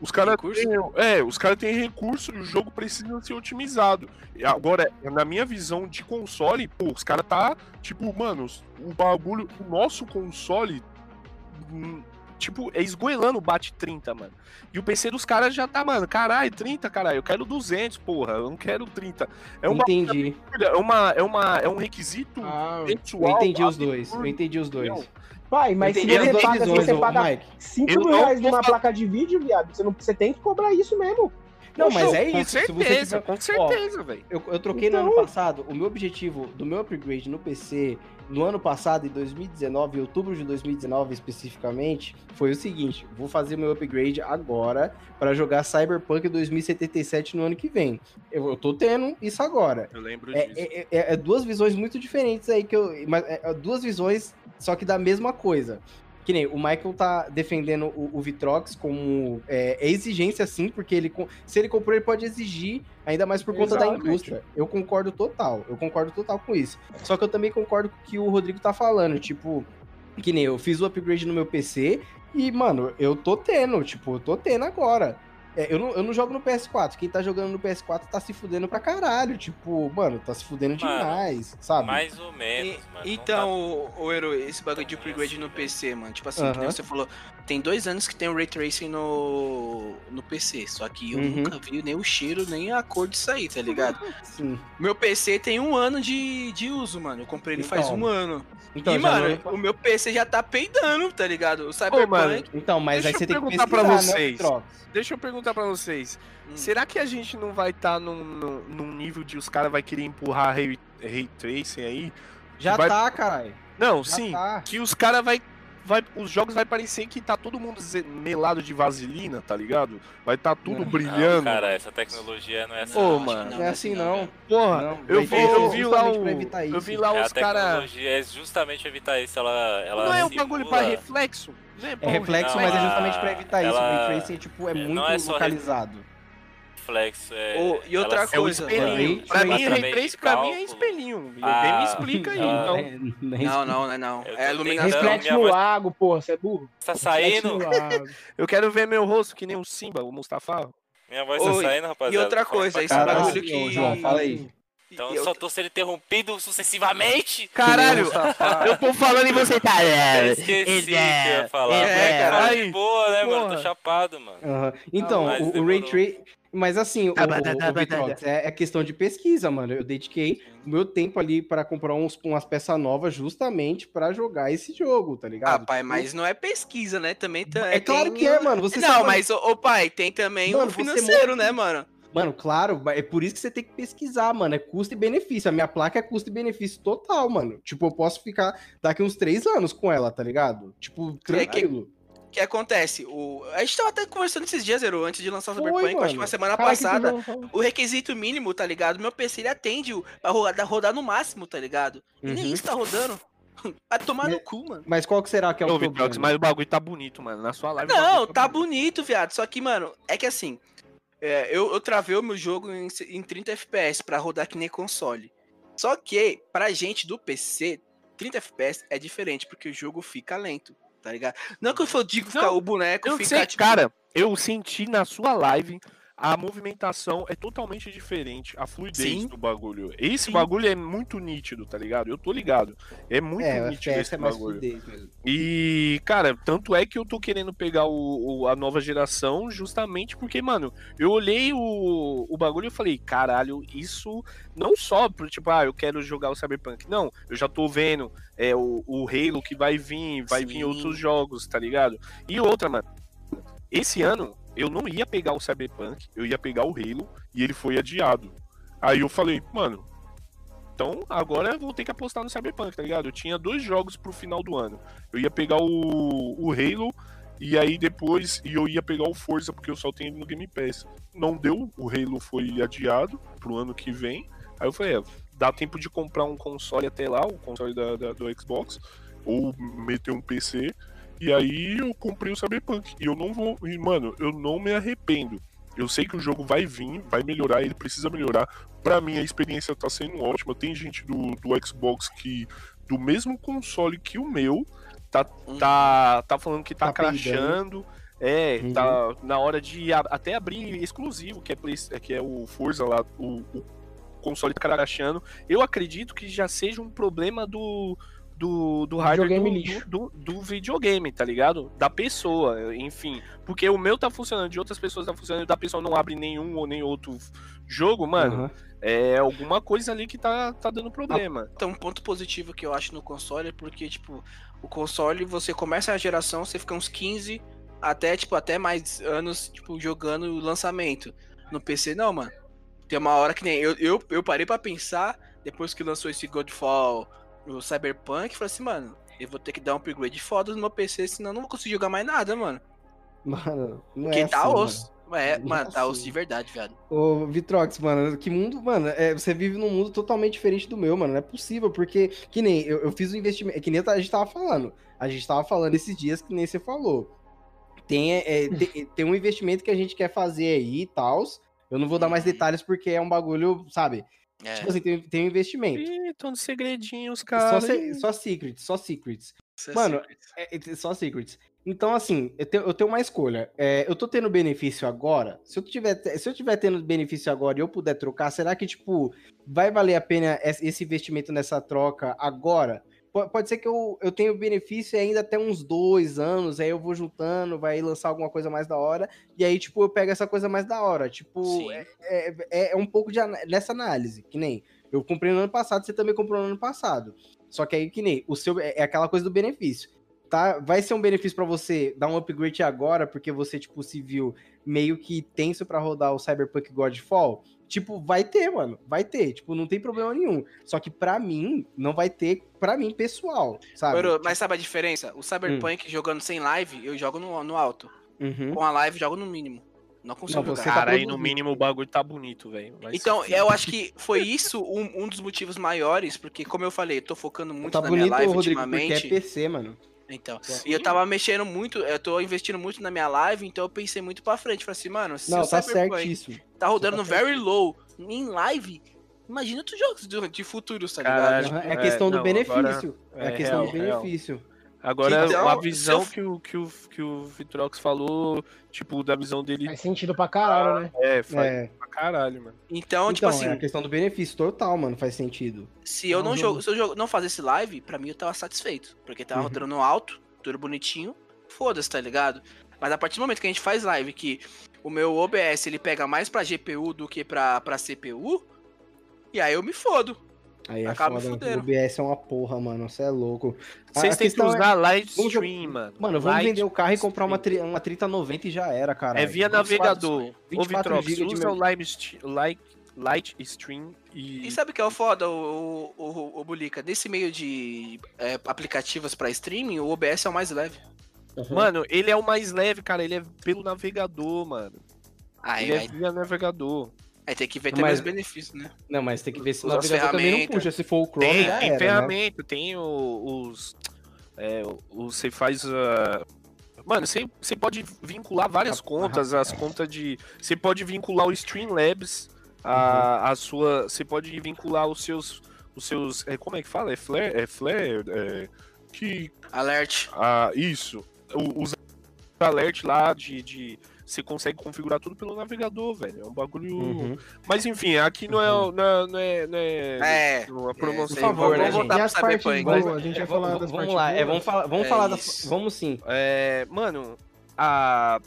C: Os caras têm. É, os caras têm recurso e o jogo precisa ser otimizado. E Agora, na minha visão de console, pô, os caras tá. Tipo, mano, o bagulho. O nosso console. Tipo, é esgoelando o bate 30, mano. E o PC dos caras já tá, mano, caralho, 30, caralho, eu quero 200, porra, eu não quero 30. É uma
B: Entendi.
C: é uma é uma é um requisito
F: Ah,
B: Eu
C: pessoal.
B: entendi os dois. Eu entendi os dois.
F: pai, mas se
B: Entendi
F: você paga, se
B: visões,
F: você
B: ô,
F: paga
B: Mike.
F: 5
C: Eu
F: mil
C: não
F: reais numa
C: falando-
F: placa de vídeo, viado, você, não, você tem que cobrar isso mesmo.
B: Não, mas é
C: Com
B: isso. se você
C: certeza,
B: tiver-
C: com certeza, velho.
B: Eu, eu troquei no
F: Então-
B: ano passado. O meu objetivo do meu upgrade no PC, no ano passado, em 2019, em outubro de 2019 especificamente, foi o seguinte: vou fazer meu upgrade agora para jogar Cyberpunk 2077 no ano que vem. Eu, eu tô tendo isso agora.
C: Eu lembro
B: É,
C: disso.
B: é- é- é duas visões muito diferentes aí que eu. Mas é duas visões, só que da mesma coisa. Que nem o Michael tá defendendo o, o Vitrox como é, é exigência sim, porque ele se ele comprou, ele pode exigir, ainda mais por conta da
F: Exatamente.
B: indústria. Eu concordo total, eu concordo total com isso. Só que eu também concordo com o que o Rodrigo tá falando, tipo, que nem eu fiz o upgrade no meu PC e, mano, eu tô tendo, tipo, eu tô tendo agora. É, eu, não, eu não jogo no PS4. Quem tá jogando no PS4 tá se fudendo pra caralho. Tipo, mano, tá se fudendo
D: Mano,
B: demais, sabe?
D: Mais ou menos,
E: E-
D: mano.
E: então, o, o Eru, esse bagulho de
D: Não,
E: upgrade
D: assim,
E: no. PC, mano. Tipo assim, que nem
B: Aham.
E: você falou, tem dois anos que tem o Ray Tracing no, no PC. Só que eu
B: Uhum.
E: nunca vi nem o cheiro, nem a cor disso aí, tá ligado? <laughs>
B: Sim.
E: Meu PC tem um ano de, de uso, mano. Eu comprei ele faz
B: Então.
E: um ano.
B: Então,
E: e, mano,
B: não-
E: o meu PC já tá peidando, tá ligado? O Cyberpunk.
C: mano,
B: Então, mas aí você tem que
C: perguntar pra
B: né,
C: vocês.
B: Vitrox?
C: Deixa eu perguntar pra vocês.
E: Hum.
C: Será que a gente não vai estar num, num, num nível de os caras vai querer empurrar Ray, Ray Tracing aí?
B: Já
C: Vai-
B: tá, caralho.
C: Não,
B: Já
C: sim.
B: tá.
C: Que os caras vai, vai. Os jogos vai parecer que tá todo mundo melado de vaselina, tá ligado? Vai tá tudo
B: Não,
C: brilhando.
D: Não, cara, essa tecnologia não é assim.
C: Ô, mano.
B: Não é assim, não.
C: Porra,
B: Não,
C: eu vi, eu vi lá
B: justamente
C: o.
B: pra evitar
C: Eu vi lá
D: É, a
C: os caras.
D: tecnologia é justamente pra evitar isso. Ela, ela
C: Não é um
D: simula-
C: bagulho pra reflexo? Não
B: É
C: um
B: reflexo,
D: Não,
B: mas é
D: ela-
B: justamente pra evitar isso. O
D: ela-
B: Ray Tracing, tipo, é
D: não
B: muito
D: é
B: localizado.
D: Reflexo. É,
E: Ô, e outra
D: ela
C: É
E: coisa,
C: espelhinho.
B: mano.
C: Pra mim,
D: Através
C: Ray
D: de
C: Trace pra mim é
D: cálculo.
C: espelhinho.
D: Ah,
C: me explica aí, <laughs>
D: não,
C: então.
E: Não, não, não é não. É
D: tô
E: iluminação.
F: Reflete
D: minha
F: no
D: voz-
F: lago, porra, você é burro.
D: Tá saindo? <laughs>
C: Eu quero ver meu rosto que nem o Simba, o Mustafa.
D: Minha voz
E: Oi,
D: tá saindo, rapaziada.
E: E outra coisa,
D: pra
E: esse
D: caralho.
E: bagulho que.
B: João, fala aí.
D: Então eu só tô sendo interrompido sucessivamente.
C: Caralho, <laughs> eu tô falando e você tá.
D: Eu esqueci que eu ia falar.
E: É,
D: cara.
C: cara.
D: de boa, né, mano?
C: Porra.
D: Tô chapado, mano.
B: Aham. Então,
D: mas
B: o, o Ray
D: demorou.
B: Mas assim, o,
C: Tá,
B: o,
C: tá, tá,
B: o Vitrox, é, é questão de pesquisa, mano. Eu dediquei o meu tempo ali pra comprar uns, umas peças novas justamente pra jogar esse jogo, tá
E: Ah,
B: ligado?
E: pai,
B: Tipo,
E: mas não é pesquisa, né? Também tá,
B: É claro
E: tem-
B: que é, mano. Você
E: não,
B: sabe-
E: mas, ô, ô, pai, tem também
B: Mano,
E: o financeiro,
B: monta-
E: né, mano?
B: Mano, claro, é por isso que você tem que pesquisar, mano. É custo e benefício. A minha placa é custo e benefício total, mano. Tipo, eu posso ficar daqui uns três anos com ela, tá ligado? Tipo,
E: É que-
B: tranquilo.
E: Que acontece? O... A gente tava até conversando esses dias, Zero, antes de lançar o Cyberpunk, acho que uma semana passada. O requisito mínimo, tá ligado? Meu PC ele atende o- pra rodar, rodar no máximo, tá ligado? E nem
B: Uhum.
E: isso tá rodando. <laughs> Vai tomar no cu, mano.
B: Mas qual que será que é o
C: Ô,
B: problema?
C: Vitrox, mas o bagulho tá bonito, mano. Na sua live.
E: Não,
C: bagulho
E: tá bonito, viado. Só que, mano, é que assim. é, eu, eu travei o meu jogo em, em 30 FPS pra rodar que nem console. Só que, pra gente do PC, 30 FPS é diferente, porque o jogo fica lento, tá ligado? Não que eu digo ficar o boneco
C: Eu
E: fica
C: sei,
E: tipo,
C: cara, eu senti na sua live a movimentação é totalmente diferente, a fluidez
E: Sim.
C: do bagulho. Esse
E: Sim.
C: bagulho é muito nítido, tá ligado? Eu tô ligado. É muito
B: É,
C: nítido esse
B: é mais
C: bagulho. E, cara, tanto é que eu tô querendo pegar o, o- a nova geração justamente porque, mano, eu olhei o, o bagulho e falei, caralho, isso não só pro tipo, ah, eu quero jogar o Cyberpunk. Não, eu já tô vendo é, o, o Halo que vai vir, vai vir
E: Sim.
C: outros jogos, tá ligado? E outra, mano, esse ano eu não ia pegar o Cyberpunk, eu ia pegar o Halo e ele foi adiado. Aí eu falei, mano, então agora eu vou ter que apostar no Cyberpunk, tá ligado? Eu tinha dois jogos pro final do ano. Eu ia pegar o, o Halo e aí depois e eu ia pegar o Forza porque eu só tenho ele no Game Pass. Não deu, o Halo foi adiado pro ano que vem. Aí eu falei, é, dá tempo de comprar um console até lá, o console da, da- do Xbox, ou meter um PC. E aí eu comprei o Cyberpunk. E eu não vou. E, mano, eu não me arrependo. Eu sei que o jogo vai vir, vai melhorar, ele precisa melhorar. Pra mim a experiência tá sendo ótima. Tem gente do, do Xbox que, do mesmo console que o meu, tá, tá, tá falando que tá,
B: Tá
C: crashando. É,
B: Uhum.
C: tá na hora de até abrir exclusivo, que é, Play- que é o Forza lá, o, o console tá crashando. Eu acredito que já seja um problema do, do, do hardware do, do, do- do videogame, tá ligado? Da pessoa, enfim. Porque o meu tá funcionando, de outras pessoas tá funcionando, e da pessoa não abre nenhum ou nem outro jogo, mano.
B: Aham.
C: É alguma coisa ali que tá, tá dando problema.
E: Então, um ponto positivo que eu acho no console é porque, tipo, o console, você começa a geração, você fica uns 15 até, tipo, até mais anos, tipo, jogando o lançamento. No PC, não, mano. Tem uma hora que nem. Eu, eu, eu parei pra pensar, depois que lançou esse Godfall, o Cyberpunk, falei assim, mano, eu vou ter que dar um upgrade foda no meu PC, senão eu não vou conseguir jogar mais nada, mano.
B: Mano, não
E: Porque
B: é
E: tá
B: assim,
E: osso. É,
B: Não é
E: mano, tá
B: assim.
E: osso de verdade, viado.
B: Ô, Vitrox, mano, que mundo, mano, é, você vive num mundo totalmente diferente do meu, mano, não é possível, porque, que nem, eu, eu fiz um investimento, que nem a gente tava falando, a gente tava falando esses dias que nem você falou, tem, é, <laughs> tem, tem um investimento que a gente quer fazer aí e tal, eu não vou dar mais
E: Uhum.
B: detalhes porque é um bagulho, sabe,
E: É.
B: tipo assim, tem, tem um investimento,
C: Ih, tão de segredinhos,
B: só,
C: cara.
B: se- só secrets, só secrets,
E: Isso é
B: mano,
E: secret.
B: é, é só secrets. Então, assim, eu tenho, eu tenho uma escolha. É, eu tô tendo benefício agora. Se eu, tiver, se eu tiver tendo benefício agora e eu puder trocar, será que, tipo, vai valer a pena es- esse investimento nessa troca agora? Po- Pode ser que eu, eu tenha o benefício ainda até uns dois anos, aí eu vou juntando, vai lançar alguma coisa mais da hora, e aí, tipo, eu pego essa coisa mais da hora. Tipo,
E: Sim.
B: é, é, é um pouco de análise, que nem eu comprei no ano passado, você também comprou no ano passado. Só que aí, que nem, o seu é é aquela coisa do benefício tá? Vai ser um benefício pra você dar um upgrade agora, porque você, tipo, se viu meio que tenso pra rodar o Cyberpunk Godfall? Tipo, vai ter, mano. Vai ter. Tipo, não tem problema nenhum. Só que pra mim, não vai ter pra mim, pessoal, sabe?
E: Mano, mas sabe a diferença? O Cyberpunk jogando sem live, eu jogo no, no alto.
B: Uhum.
E: Com a live, eu jogo no mínimo. Não consigo
B: Não, você
E: jogar.
B: tá
C: Cara, aí no mínimo o bagulho tá bonito, velho.
E: Então, eu acho que foi isso um, um dos motivos maiores, porque, como eu falei, eu tô focando muito
B: Tá
E: na
B: bonito,
E: minha live
B: Rodrigo, porque é
E: ultimamente.
B: PC, mano.
E: Então,
C: Sim.
E: e eu tava mexendo muito, eu tô investindo muito na minha live, então eu pensei muito pra frente. Falei assim, mano, se
B: Não,
E: o
B: tá
E: Cyberpunk
B: certíssimo.
E: tá rodando
B: tá
E: no very low em live, imagina outros jogos de, de futuros, tá ligado?
C: Caralho.
B: É
C: É,
B: questão do
C: não,
B: benefício.
C: agora-
B: é a
C: é
B: questão
C: real,
B: do
C: real. Agora,
E: Então,
C: a visão
E: eu-
C: que, o, que, o, que o Vitrox falou, tipo, da visão dele,
F: Faz sentido pra caralho, né?
C: é, faz
B: É.
C: pra caralho, mano.
E: Então, tipo
B: Então,
E: assim,
B: é a questão do benefício total, mano, faz sentido.
E: se eu
F: é um
E: não
F: jogo-
E: se eu jogo- não fazesse live, pra mim eu tava satisfeito, porque tava
B: Uhum.
E: rodando alto, tudo bonitinho, foda-se, tá ligado? Mas a partir do momento que a gente faz live, que o meu OBS ele pega mais pra GPU do que pra, pra CPU, e aí eu me fodo.
B: Aí é
E: Acaba
B: foda.
E: fudendo.
B: O OBS é uma porra, mano. Você é louco.
C: Vocês têm que
B: é-
C: usar live
B: Vamos jo-
C: stream, mano.
B: Mano, vamos
C: Light
B: vender o carro e comprar uma, tri, uma 3090 e já era, cara.
C: É via
E: 24
C: navegador. Ô,
B: 24
C: Vitrox,
B: GB de
C: usa o live light, light stream e...
E: E sabe o que é o foda, o, o, o, o Bulica? Nesse meio de é, aplicativos pra streaming, o OBS é o mais leve.
C: Mano, ele é o mais leve, cara. Ele é pelo navegador, mano.
E: Aí,
C: Ele é
E: aí,
C: via navegador.
E: Aí tem que ver também
B: Mas-
E: os benefícios, né?
B: Não, mas tem que ver se o navegador também não
E: ferramentas.
B: puxa. Se for o Chrome,
C: Tem,
B: já
C: tem
B: era, né?
C: ferramenta, tem o- os. É, o- você faz. ah, Mano, você, você pode vincular várias
B: Ah,
C: contas, as contas de. Você pode vincular o Streamlabs, a, a sua. Você pode vincular os seus os seus. É, como é que fala? É flare? É flare? É, que.
E: Alert.
C: Ah, isso. O- Os alert lá de, de. Você consegue configurar tudo pelo navegador, velho. É um bagulho.
B: Uhum.
C: Mas enfim, aqui não é. Não é, não é, não é
E: É.
C: uma promoção.
B: Por favor,
E: vamos
B: né,
E: voltar?
F: E as
E: Cyberpunk.
F: boas, a gente vai
B: É,
F: falar
B: vamos-
F: das
B: vamos lá, é, vamos falar, vamos
E: É
B: falar vamos sim.
C: É, mano, a.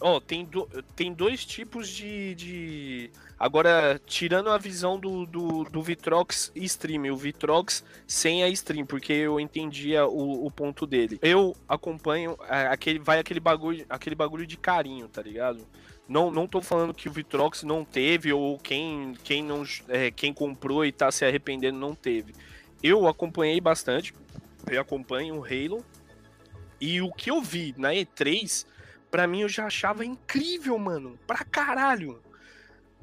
C: Ó, tem, do- tem dois tipos de, de. Agora, tirando a visão do, do, do Vitrox Stream, o Vitrox sem a stream, porque eu entendia o, o ponto dele. Eu acompanho é, aquele. Vai aquele bagulho, aquele bagulho de carinho, tá ligado? Não, não tô falando que o Vitrox não teve, ou quem, quem, não, é, quem comprou e tá se arrependendo não teve. Eu acompanhei bastante. Eu acompanho o Halo. E o que eu vi na E3, pra mim eu já achava incrível, mano. Pra caralho.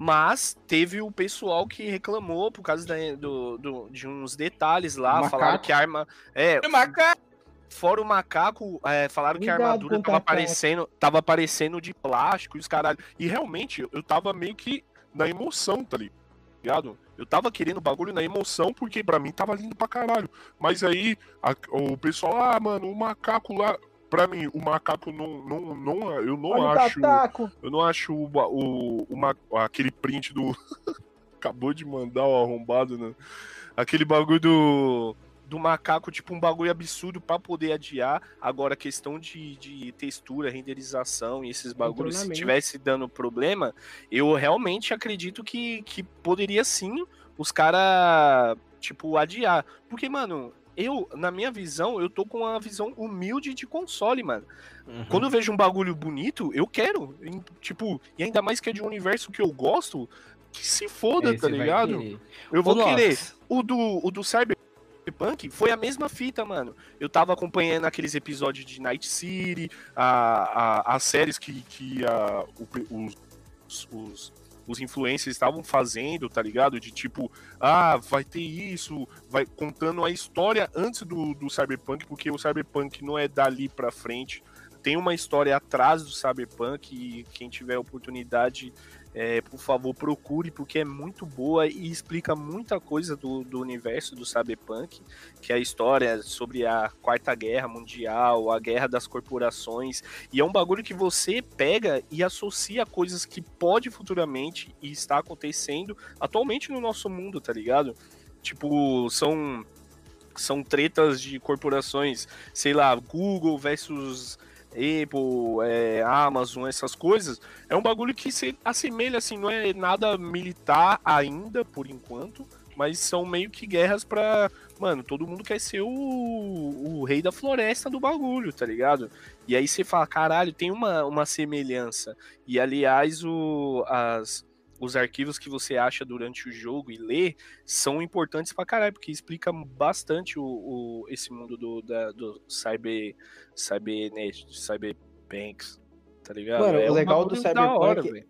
C: Mas teve o pessoal que reclamou por causa da- do, do- de uns detalhes lá.
B: Macaco.
C: Falaram que a arma. É, fora o macaco, é, falaram que a armadura tava
F: macaco.
C: parecendo, tava parecendo de plástico e os caralho. E realmente, eu tava meio que na emoção, tá ligado? Eu tava querendo o bagulho na emoção, porque pra mim tava lindo pra caralho. Mas aí, a- o pessoal, ah, mano, o macaco lá. Pra mim, o macaco não. não, não eu não
F: Olha
C: acho. Eu não acho o, o, o aquele print do. <laughs> Acabou de mandar o arrombado, né? Aquele bagulho do. Do macaco, tipo, um bagulho absurdo pra poder adiar. Agora, a questão de, de textura, renderização e esses bagulhos, se tivesse dando problema, eu realmente acredito que, que poderia sim os caras, tipo, adiar. Porque, mano, eu, na minha visão, eu tô com uma visão humilde de console, mano.
B: Uhum.
C: Quando eu vejo um bagulho bonito, eu quero. Tipo, e ainda mais que é de um universo que eu gosto, que se foda,
B: É,
C: tá ligado?
B: querer.
C: Eu vou
B: Ô,
C: querer. O do, o do Cyberpunk foi a mesma fita, mano. Eu tava acompanhando aqueles episódios de Night City, a, a, as séries que, que a, o os, os, os influencers estavam fazendo, tá ligado? De tipo, ah, vai ter isso, vai contando a história antes do, do Cyberpunk, porque o Cyberpunk não é dali pra frente. Tem uma história atrás do Cyberpunk e quem tiver oportunidade é, por favor, procure, porque é muito boa e explica muita coisa do, do universo do Cyberpunk, que é a história sobre a Quarta Guerra Mundial, a Guerra das Corporações, e é um bagulho que você pega e associa coisas que pode futuramente e está acontecendo atualmente no nosso mundo, tá ligado? Tipo, são são tretas de corporações, sei lá, Google versus Apple, é, Amazon, essas coisas, é um bagulho que se assemelha, assim, não é nada militar ainda, por enquanto, mas são meio que guerras pra. Mano, todo mundo quer ser o, o rei da floresta do bagulho, tá ligado? E aí você fala, caralho, tem uma, uma semelhança. E aliás, o, as, os arquivos que você acha durante o jogo e lê são importantes pra caralho, porque explica bastante o, o- esse mundo do, da, do cyber, cybernet, cyberbanks, tá ligado?
B: Mano, o
C: um
B: legal do
C: hora,
B: Cyberpunk.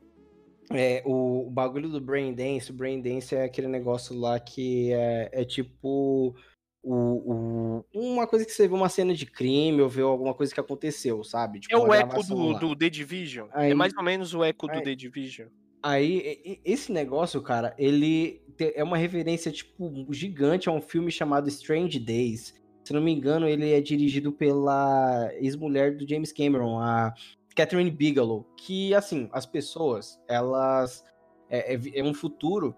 B: É, o, o bagulho do Braindance, o Braindance é aquele negócio lá que é, é tipo o, o- uma coisa que você vê uma cena de crime ou vê alguma coisa que aconteceu, sabe? Tipo,
C: É o eco do,
B: lá.
C: do The Division.
B: Aí-
C: é mais ou menos o eco do
B: aí-
C: The Division.
B: Aí, esse negócio, cara, ele é uma referência, tipo, gigante a um filme chamado Strange Days. Se não me engano, ele é dirigido pela ex-mulher do James Cameron, a Catherine Bigelow. Que, assim, as pessoas, elas... É, é é um futuro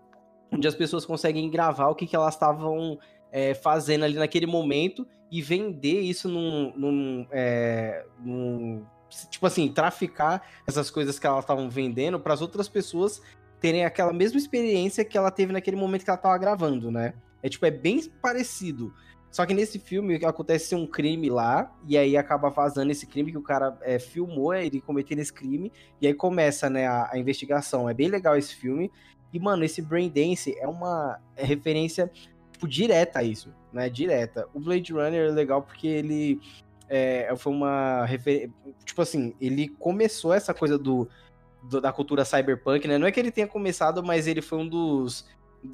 B: onde as pessoas conseguem gravar o que, que elas estavam é, fazendo ali naquele momento e vender isso num... num, é, num tipo assim, traficar essas coisas que elas estavam vendendo para as outras pessoas terem aquela mesma experiência que ela teve naquele momento que ela tava gravando, né? É tipo, é bem parecido. Só que nesse filme acontece um crime lá, e aí acaba vazando esse crime que o cara é, filmou, ele cometendo esse crime, e aí começa, né, a, a investigação. É bem legal esse filme. E, mano, esse Braindance é uma referência, tipo, direta a isso, né? Direta. O Blade Runner é legal porque ele é, foi uma referência. Tipo assim, ele começou essa coisa do, do- da cultura cyberpunk, né? Não é que ele tenha começado, mas ele foi um dos.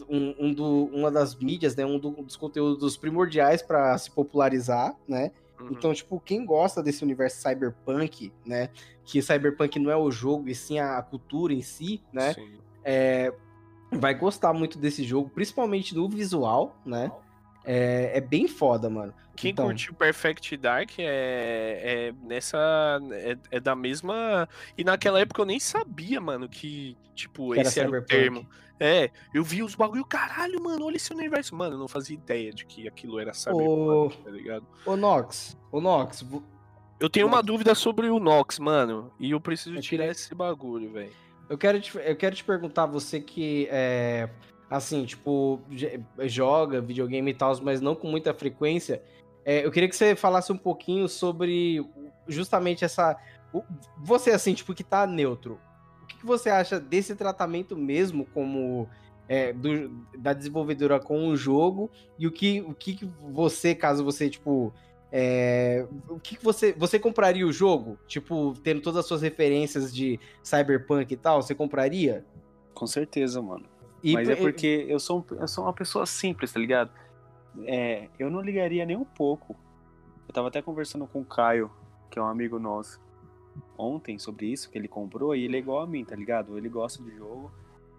B: Um, um do, uma das mídias, né? Um do- dos conteúdos primordiais para se popularizar, né?
C: Uhum.
B: Então, tipo, quem gosta desse universo cyberpunk, né? Que cyberpunk não é o jogo, e sim a cultura em si, né? É, vai gostar muito desse jogo, principalmente do visual, né? É, é bem foda, mano.
C: Quem
B: Então.
C: curtiu Perfect Dark é, é nessa. É, é da mesma. E naquela época eu nem sabia, mano, que, tipo,
B: Que era
C: esse era o
B: Cyberpunk.
C: termo. É, eu vi os bagulho, caralho, mano, olha esse universo. Mano, eu não fazia ideia de que aquilo era Cyberpunk, tá ligado?
B: Ô Nox, ô Nox, vo-
C: Eu tenho uma dúvida sobre o Nox, mano, e eu preciso
B: Eu
C: tirar
B: queria-
C: esse bagulho, velho.
B: eu quero te, eu quero te perguntar, você que é assim, tipo, joga videogame e tal, mas não com muita frequência. é, eu queria que você falasse um pouquinho sobre justamente essa. Você, assim, tipo, que tá neutro. O que, que você acha desse tratamento mesmo como. é, do- da desenvolvedora com o jogo e o que, o que, que você, caso você, tipo. é, o que, que você. Você compraria o jogo? Tipo, tendo todas as suas referências de Cyberpunk e tal, você compraria?
H: Com certeza, mano.
B: E
H: Mas é
B: por-
H: porque eu sou, eu sou uma pessoa simples, tá ligado? É, eu não ligaria nem um pouco. Eu tava até conversando com o Caio, que é um amigo nosso, ontem sobre isso, que ele comprou, e ele é igual a mim, tá ligado? Ele gosta de jogo,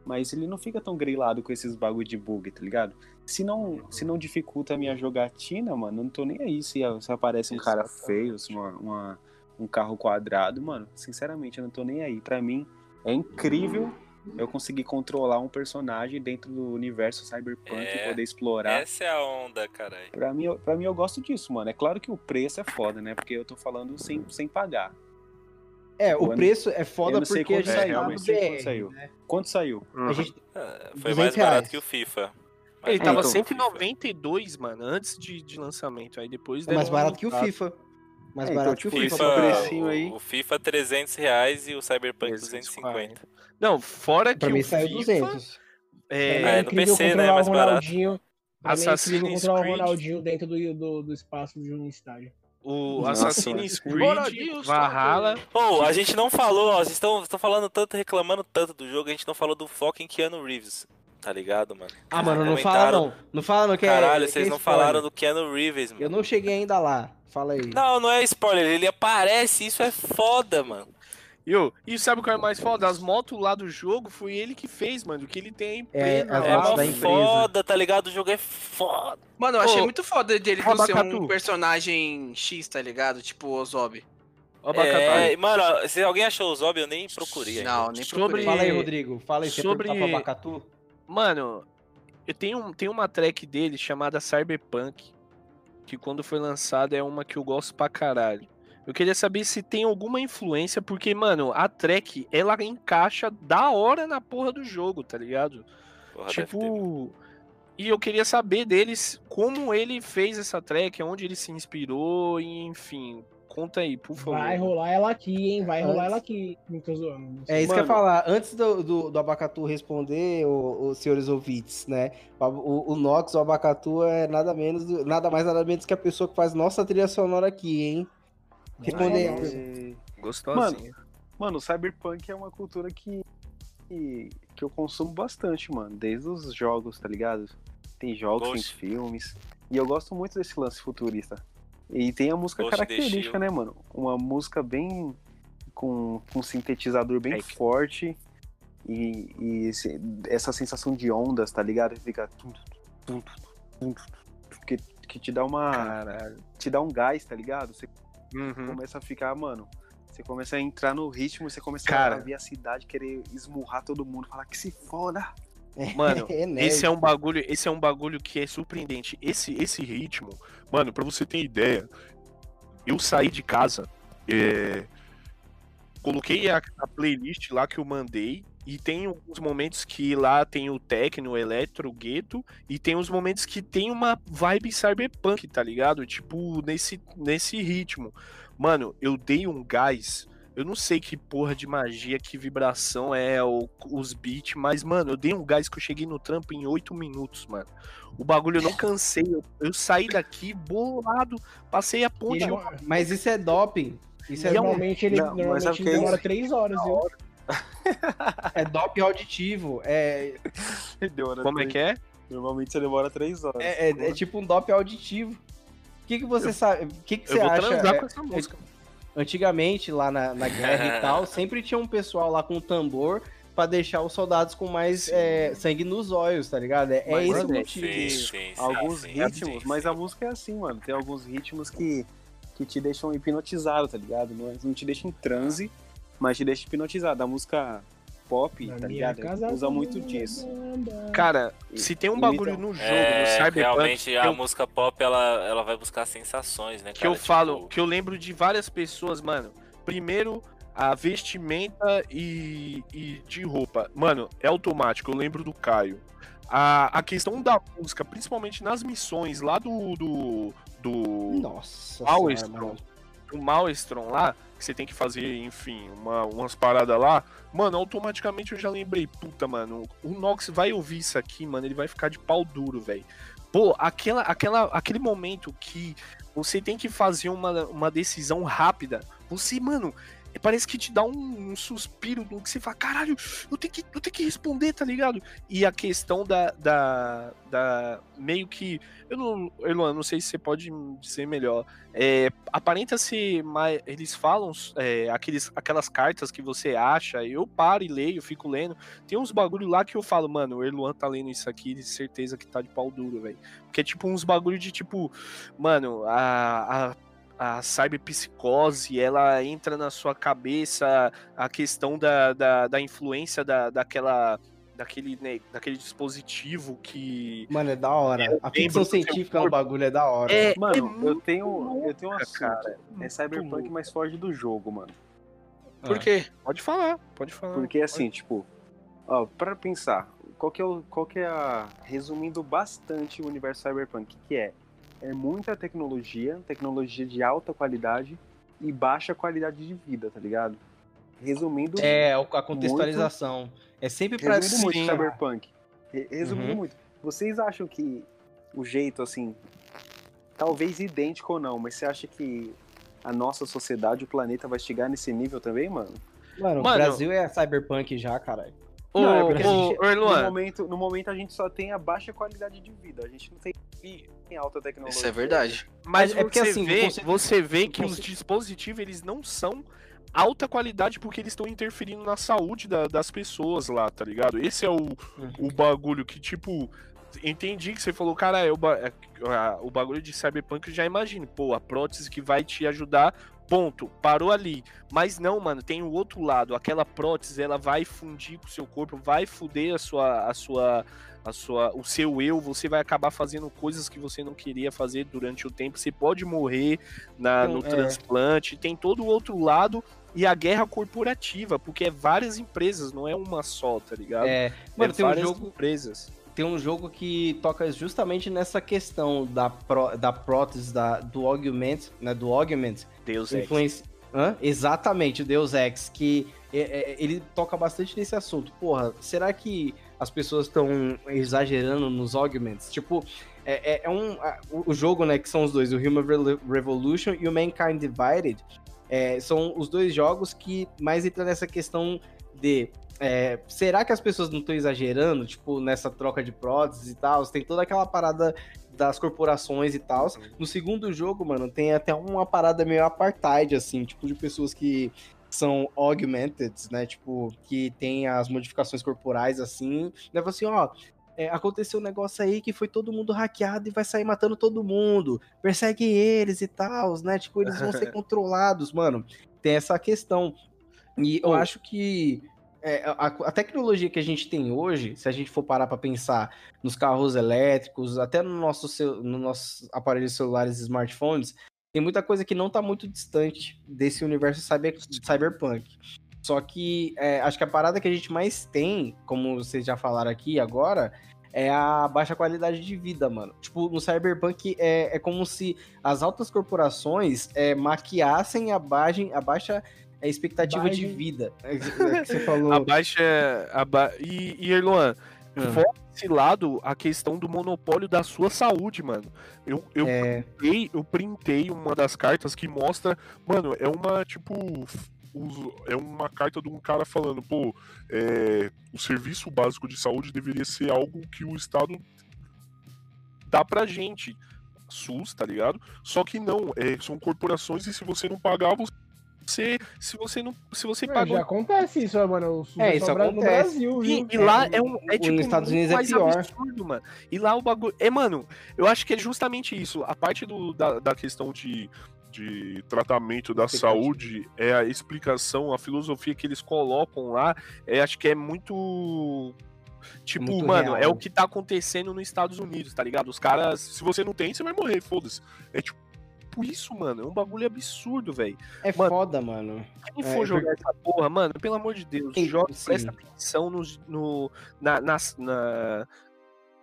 H: mas ele não fica tão grilado com esses bagulho de bug, tá ligado? Se não, se não dificulta a minha jogatina, mano, eu não tô nem aí se, se aparece um cara feio, se uma, uma- um carro quadrado, mano, sinceramente, eu não tô nem aí. Pra mim, é incrível eu conseguir controlar um personagem dentro do universo cyberpunk
D: É,
H: e poder explorar.
D: Essa é a onda, caralho.
H: Pra mim, eu- pra mim, eu gosto disso, mano. É claro que o preço é foda, né? Porque eu tô falando sem, sem pagar.
B: É, o preço é
H: eu
B: foda
H: não sei
B: porque a
H: quanto
B: gente
H: saiu, quanto saiu.
B: né?
H: Quanto saiu?
B: A gente,
D: Ah, Foi
B: 200
D: mais barato
B: reais.
D: que o FIFA.
C: Ele
D: Mais
C: tava
D: barato que o
C: 192, mano, antes de, de lançamento. Aí depois
B: é mais barato que o. FIFA. Mais
H: É, então,
B: barato que o
H: tipo,
B: FIFA.
H: precinho aí.
D: O, FIFA 300 reais e o Cyberpunk
C: 340.
D: 250.
C: Não, fora que
B: Pra mim
C: o
B: saiu
C: FIFA,
B: 200.
C: É,
D: É, no
F: incrível
D: PC, né,
F: controlar
D: mais
F: o
D: barato.
F: É
C: Assassin's
F: controlar o
C: Creed.
F: Ronaldinho dentro do, do, do espaço de um estádio.
C: o Assassin's. Creed,
E: Ronaldinho,
C: Valhalla.
D: Pô, a gente não falou, ó, vocês estão estão falando tanto, reclamando tanto do jogo, a gente não falou do em Keanu Reeves. Tá ligado, mano?
B: Ah, mano, não fala não. Não fala não que é-
D: Caralho,
B: que
D: vocês
B: é
D: não falaram do Keanu Reeves, mano.
B: Eu não cheguei ainda lá. Fala aí.
D: Não, não é spoiler, ele aparece, isso é foda, mano.
C: Yo, e sabe o que é mais foda? As motos lá do jogo foi ele que fez, mano. Que ele tem
B: É,
D: É mó foda, tá ligado? O jogo é foda.
E: Mano, eu achei
C: Ô,
E: muito foda dele não ser um personagem X, tá ligado? Tipo o Zob.
D: É, mano, se alguém achou o Zob, eu nem procurei. ainda.
E: Não, nem
C: Sobre-
E: procurei.
B: Fala aí, Rodrigo. Fala aí, você
C: Sobre-
B: perguntar pro Abacatu?
C: Mano, eu tenho, tenho uma track dele chamada Cyberpunk. Que quando foi lançada é uma que eu gosto pra caralho. Eu queria saber se tem alguma influência, porque, mano, a track, ela encaixa da hora na porra do jogo, tá ligado?
D: Porra,
C: tipo. E eu queria saber deles como ele fez essa track, onde ele se inspirou, e enfim. Conta aí, por favor.
F: Vai rolar ela aqui, hein? Vai rolar
B: Antes-
F: ela aqui. Não tô zoando. não.
B: É isso que eu ia
H: Mano.
B: falar. Antes do, do, do Abacatu responder, o- os senhores ouvintes, né? O, o Nox, o Abacatu, é nada menos, do- nada mais, nada menos que a pessoa que faz nossa trilha sonora aqui, hein? Responder.
H: É,
C: Gostosinho.
H: Mano, o cyberpunk é uma cultura que, que, que eu consumo bastante, mano. Desde os jogos, tá ligado? Tem jogos, tem filmes. E eu gosto muito desse lance futurista. E tem a música
D: Ghost
H: característica, né, mano? Uma música bem. com, com um sintetizador bem
C: É.
H: forte. E, e esse- essa sensação de ondas, tá ligado? Fica. Que, que te dá uma.
C: Caralho.
H: te dá um gás, tá ligado? Você
C: Uhum.
H: começa a ficar, mano. Você começa a entrar no ritmo, você começa
C: Cara.
H: a ver a cidade, querer esmurrar todo mundo, falar que se foda. <laughs>
C: Mano,
B: É
C: esse é um bagulho, esse é um bagulho que é surpreendente. Esse esse ritmo, mano, pra você ter ideia, eu saí de casa, é, coloquei a, a playlist lá que eu mandei e tem alguns momentos que lá tem o techno, o eletro, o gueto e tem os momentos que tem uma vibe cyberpunk, tá ligado? Tipo nesse nesse ritmo. Mano, eu dei um gás eu não sei que porra de magia, que vibração é o- os beats, mas, mano, eu dei um gás que eu cheguei no trampo em 8 minutos, mano. O bagulho eu não cansei. Eu, eu saí daqui bolado, passei a ponte. Eu-
B: Mas isso é doping. Isso é,
F: Normalmente ele,
H: Não, mas
F: normalmente
H: sabe
F: ele
H: é
F: demora três horas, viu? <laughs>
B: é doping auditivo. É, <laughs>
C: Como é que é?
H: Normalmente você demora três horas.
B: é, é- é tipo um doping auditivo. O que, que você sabe? O que, que
C: Eu
B: você
C: vou
B: acha?
C: transar
B: é,
C: com essa música.
B: Antigamente, lá na, na guerra e <laughs> tal, sempre tinha um pessoal lá com um tambor pra deixar os soldados com mais é, sangue nos olhos, tá ligado? É, é
H: Mas,
B: esse o
H: mano,
B: motivo.
D: Sim, sim, sim,
H: alguns
D: sim,
H: ritmos,
D: sim,
H: mas a música é assim, mano. Tem alguns ritmos que, que te deixam hipnotizado, tá ligado? Não, não te deixa em transe, mas te deixa hipnotizado. A música pop,
F: Na
H: tá ligado?
F: casa
H: Usa muito disso.
C: Cara, se tem um bagulho no jogo, no
D: É,
C: Cyberpunk,
D: realmente a
C: eu,
D: música pop ela, ela vai buscar sensações, né,
C: que
D: cara?
C: eu falo,
D: Tipo,
C: que eu lembro de várias pessoas, mano. Primeiro, a vestimenta e, e de roupa. Mano, é automático, eu lembro do Caio. A, a questão da música, principalmente nas missões lá do. do. do.
B: Nossa
C: Maelstrom, do Maelstrom lá, que você tem que fazer, enfim, uma, umas paradas lá. Mano, automaticamente eu já lembrei, puta, mano, o Nox vai ouvir isso aqui, mano, ele vai ficar de pau duro, velho. Pô, aquela, aquela, aquele momento que você tem que fazer uma, uma decisão rápida, você, mano, parece que te dá um, um suspiro no que você fala, caralho, eu tenho, que, eu tenho que responder, tá ligado? E a questão da. da, da meio que. Eu não. Eloan, não sei se você pode dizer melhor. É, aparenta ser mais. Eles falam é, aqueles, aquelas cartas que você acha, eu paro e leio, fico lendo. Tem uns bagulho lá que eu falo, mano, o Erluan tá lendo isso aqui, de certeza que tá de pau duro, velho. Porque é tipo uns bagulho de tipo, mano, a. a a cyberpsicose, ela entra na sua cabeça, a questão da, da, da influência da, daquela, daquele, né, daquele dispositivo que.
B: Mano, é da hora. A ficção científica no
C: corpo.
B: bagulho é da hora.
C: É,
H: Mano,
C: é
H: eu tenho, eu tenho um
C: louca,
H: assunto.
C: cara.
H: É Cyberpunk, mas foge do jogo, mano.
E: Por quê?
C: Pode falar, pode falar.
H: Porque assim, tipo, ó, para pensar, qual que é o, qual que é a resumindo bastante o universo Cyberpunk, que é é muita tecnologia, tecnologia de alta qualidade e baixa qualidade de vida, tá ligado? Resumindo,
B: É, a contextualização. É sempre pra
H: resumindo muito
B: sim.
H: Cyberpunk. Re- Resumindo
B: Uhum.
H: muito. Vocês acham que o jeito assim, talvez idêntico ou não, mas você acha que a nossa sociedade, o planeta vai chegar nesse nível também, mano?
B: Mano, o
C: Mano-
B: Brasil é cyberpunk já, caralho.
H: Não, é porque a
C: ô,
H: gente- No momento, no momento a gente só tem a baixa qualidade de vida. A gente não tem tem alta tecnologia.
E: Isso é verdade.
C: mas
B: é porque,
C: você
B: assim,
C: vê, você vê que os dispositivos eles não são alta qualidade porque eles estão interferindo na saúde da- das pessoas lá, tá ligado? Esse é o, o bagulho que, tipo, entendi que você falou, cara, é o, ba- é, a- o bagulho de cyberpunk eu já imagino, pô, a prótese que vai te ajudar, ponto, parou ali. Mas não, mano, tem o outro lado, aquela prótese, ela vai fundir com o seu corpo, vai fuder a sua, a sua, a sua, o seu eu, você vai acabar fazendo coisas que você não queria fazer durante o tempo, você pode morrer na,
B: Não,
C: no
B: é.
C: transplante, tem todo o outro lado e a guerra corporativa, porque é várias empresas, não é uma só, tá ligado?
B: É, mano,
C: é
B: tem um
C: várias
B: jogo,
C: empresas.
B: Tem um jogo que toca justamente nessa questão da, pró, da prótese, da, do augment, né, do augment,
C: Deus
B: influência... Hã? Exatamente, o Deus Ex, que é, é, ele toca bastante nesse assunto. Porra, será que as pessoas estão exagerando nos augments? Tipo, é, é- é um... a- o, jogo, né, que são os dois, o Human Revolution e o Mankind Divided, é, são os dois jogos que mais entram nessa questão de... é, será que as pessoas não estão exagerando, tipo, nessa troca de próteses e tal? Tem toda aquela parada das corporações e tal. No segundo jogo, mano, tem até uma parada meio apartheid, assim, tipo, de pessoas que são augmented, né? Tipo, que tem as modificações corporais, assim. Leva assim, ó. é, aconteceu um negócio aí que foi todo mundo hackeado e vai sair matando todo mundo. Persegue eles e tal, né? Tipo, eles vão ser <laughs> controlados, mano. Tem essa questão. E eu acho que é, a, a tecnologia que a gente tem hoje, se a gente for parar pra pensar nos carros elétricos, até no nosso, no nossos aparelhos celulares e smartphones, tem muita coisa que não tá muito distante desse universo cyber, cyberpunk. Só que é, acho que a parada que a gente mais tem, como vocês já falaram aqui agora, é a baixa qualidade de vida, mano. Tipo, no cyberpunk é, é como se as altas corporações é, maquiassem a, a baixa é, expectativa de vida. É, é que você falou. <laughs>
C: Abaixa. Aba... E, e Erluan,
B: Ah.
C: fora esse lado, a questão do monopólio da sua saúde, mano. Eu, eu,
B: É,
C: printei, eu printei uma das cartas que mostra. Mano, é uma, tipo. É uma carta de um cara falando, pô, é, o serviço básico de saúde deveria ser algo que o Estado dá pra gente. SUS, tá ligado? Só que não, é, são corporações e se você não pagar, você Você, se você não, se você pagou
F: já acontece isso, ó, mano.
B: É, isso
F: bra- no
B: acontece.
F: Brasil,
C: E,
F: viu?
C: e lá é um. É,
B: nos
C: tipo,
B: Estados
C: muito
B: Unidos é pior.
C: absurdo, mano. E lá o bagulho. É, mano, eu acho que é justamente isso. A parte do, da, da questão de, de tratamento da saúde é a explicação, a filosofia que eles colocam lá. É, acho que é muito. Tipo,
B: Muito
C: mano,
B: real.
C: é o que tá acontecendo nos Estados Unidos, tá ligado? Os caras, se você não tem, você vai morrer, foda-se. É tipo isso, mano. É um bagulho absurdo, velho.
B: É
C: Mano,
B: foda, mano.
C: Quem
B: É,
C: for jogar essa porra, mano, pelo amor de Deus, joga,
B: sim.
C: presta atenção nos, no, na- nas, na-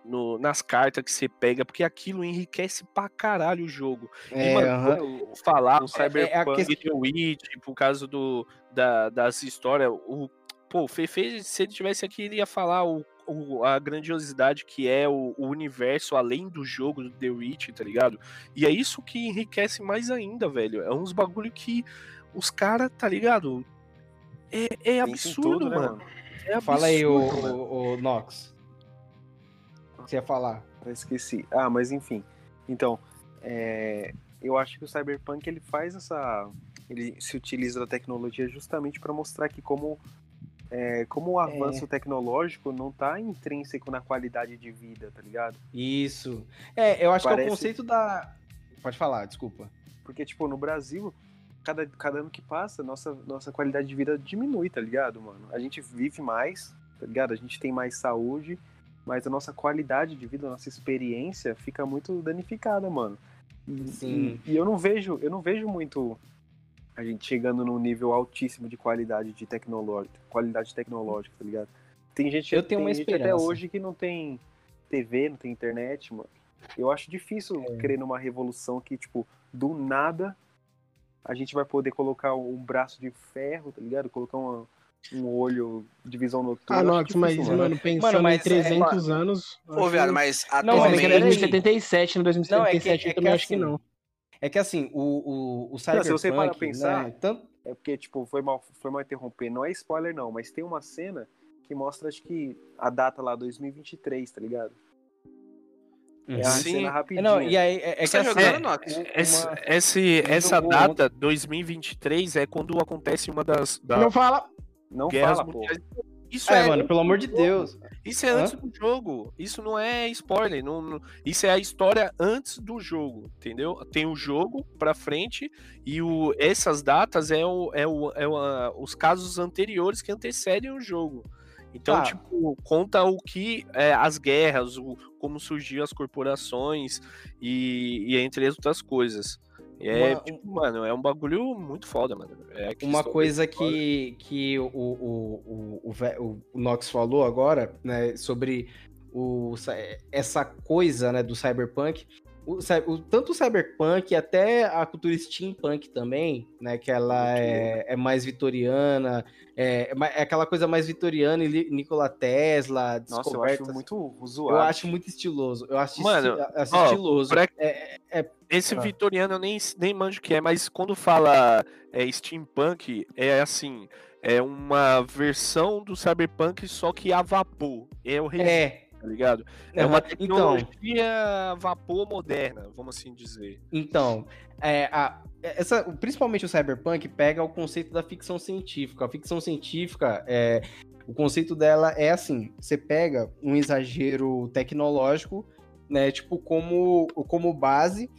C: no- nas cartas que você pega, porque aquilo enriquece pra caralho o jogo.
B: É,
C: e, mano, eu falar o
B: é
C: Cyberpunk
B: questão-
C: The Witch, por causa do, da, das histórias, o, pô, o Fefe, se ele tivesse aqui, ele ia falar o, o- a grandiosidade que é o, o universo além do jogo do The Witch, tá ligado? E é isso que enriquece mais ainda, velho. É uns bagulho que os caras, tá ligado? É, é absurdo,
H: tudo, né,
C: mano. É
B: Fala aí, o,
C: absurdo, mano.
B: o, o Nox. O que você ia falar?
H: Eu esqueci. Ah, mas enfim. Então, é, eu acho que o Cyberpunk ele faz essa. Ele se utiliza da tecnologia justamente para mostrar que como, é, como o avanço tecnológico não tá intrínseco na qualidade de vida, tá ligado?
B: Isso. É, eu acho que é
H: Parece-
B: o conceito da. Pode falar, desculpa.
H: Porque, tipo, no Brasil, cada, cada ano que passa, nossa, nossa qualidade de vida diminui, tá ligado, mano? A gente vive mais, tá ligado? A gente tem mais saúde, mas a nossa qualidade de vida, a nossa experiência fica muito danificada, mano. E,
B: Sim.
H: e- e eu não vejo, eu não vejo muito a gente chegando num nível altíssimo de qualidade de tecnológica, qualidade tecnológica, tá ligado? Tem gente,
B: Eu tenho
H: tem
B: uma
H: gente até hoje que não tem TV, não tem internet, mano. Eu acho difícil
B: É.
H: crer numa revolução que, tipo, do nada a gente vai poder colocar um braço de ferro, tá ligado? Colocar uma- um olho de visão noturna.
F: Ah,
H: Eu
F: Nox, mas,
H: difícil,
F: mano, pensando
B: Mano, mas
F: em 300
B: é-
F: anos...
E: Ô, viado, mas
B: Não,
F: Não,
B: mas peraí.
F: em 2077, no
B: Não, é que-
F: 2077
B: é
F: eu também
B: que
F: acho que
B: assim,
F: não.
B: É que assim, o, o, o
H: Não,
B: Cyberpunk,
H: se você parar pra pensar,
B: né, tanto,
H: É porque, tipo, foi mal, foi mal interromper. Não é spoiler, não, mas tem uma cena que mostra, acho que, a data lá, 2023, tá ligado? É
C: Sim.
H: cena
B: É. Não, e aí é, é que
E: Você tá
B: assim,
E: jogando,
B: é, uma-
C: Esse, essa data, 2023, é quando acontece uma das, das
F: Não fala...
H: Não
C: guerras
H: fala, pô.
C: Isso
B: É,
C: é,
B: mano, pelo amor de Deus.
C: Isso é antes do jogo. Isso não é spoiler. Não, não- isso é a história antes do jogo, entendeu? Tem o jogo pra frente e o, essas datas é, o, é, o, é a- os casos anteriores que antecedem o jogo. Então,
B: Tá.
C: tipo, conta o que é, as guerras, o, como surgiu as corporações e, e entre outras coisas. É,
B: Uma-
C: tipo, mano, é um bagulho muito foda, mano. É
B: Uma coisa que, que o, o, o, o, o Nox falou agora, né, sobre o, essa coisa, né, do cyberpunk, o, o- tanto o cyberpunk e até a cultura steampunk também, né, que ela é, é mais vitoriana, é, é é aquela coisa mais vitoriana, e Nikola Tesla,
H: Nossa, eu acho muito
B: Eu
H: zoado.
B: acho muito estiloso. Eu acho,
C: Mano,
B: esti-
C: ó,
B: estiloso.
C: pra-
B: É, é-
C: Esse
B: Ah.
C: vitoriano eu nem, nem manjo o que é, mas quando fala é, steampunk, é assim, é uma versão do cyberpunk, só que a vapor. É o
B: é,
C: tá ligado? É uma.
B: Então,
C: tecnologia vapor moderna, vamos assim dizer.
B: Então, é, a- essa, principalmente o cyberpunk pega o conceito da ficção científica. A ficção científica, é, o conceito dela é assim: você pega um exagero tecnológico, né, tipo como, como base,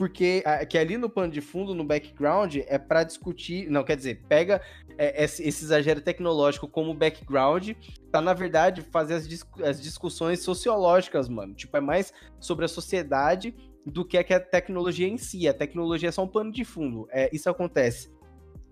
B: porque que ali no pano de fundo, no background, é para discutir. Não, quer dizer, pega é, esse, esse exagero tecnológico como background, tá na verdade fazer as, dis- as discussões sociológicas, mano. Tipo, é mais sobre a sociedade do que a que a tecnologia em si. A tecnologia é só um pano de fundo. É, isso acontece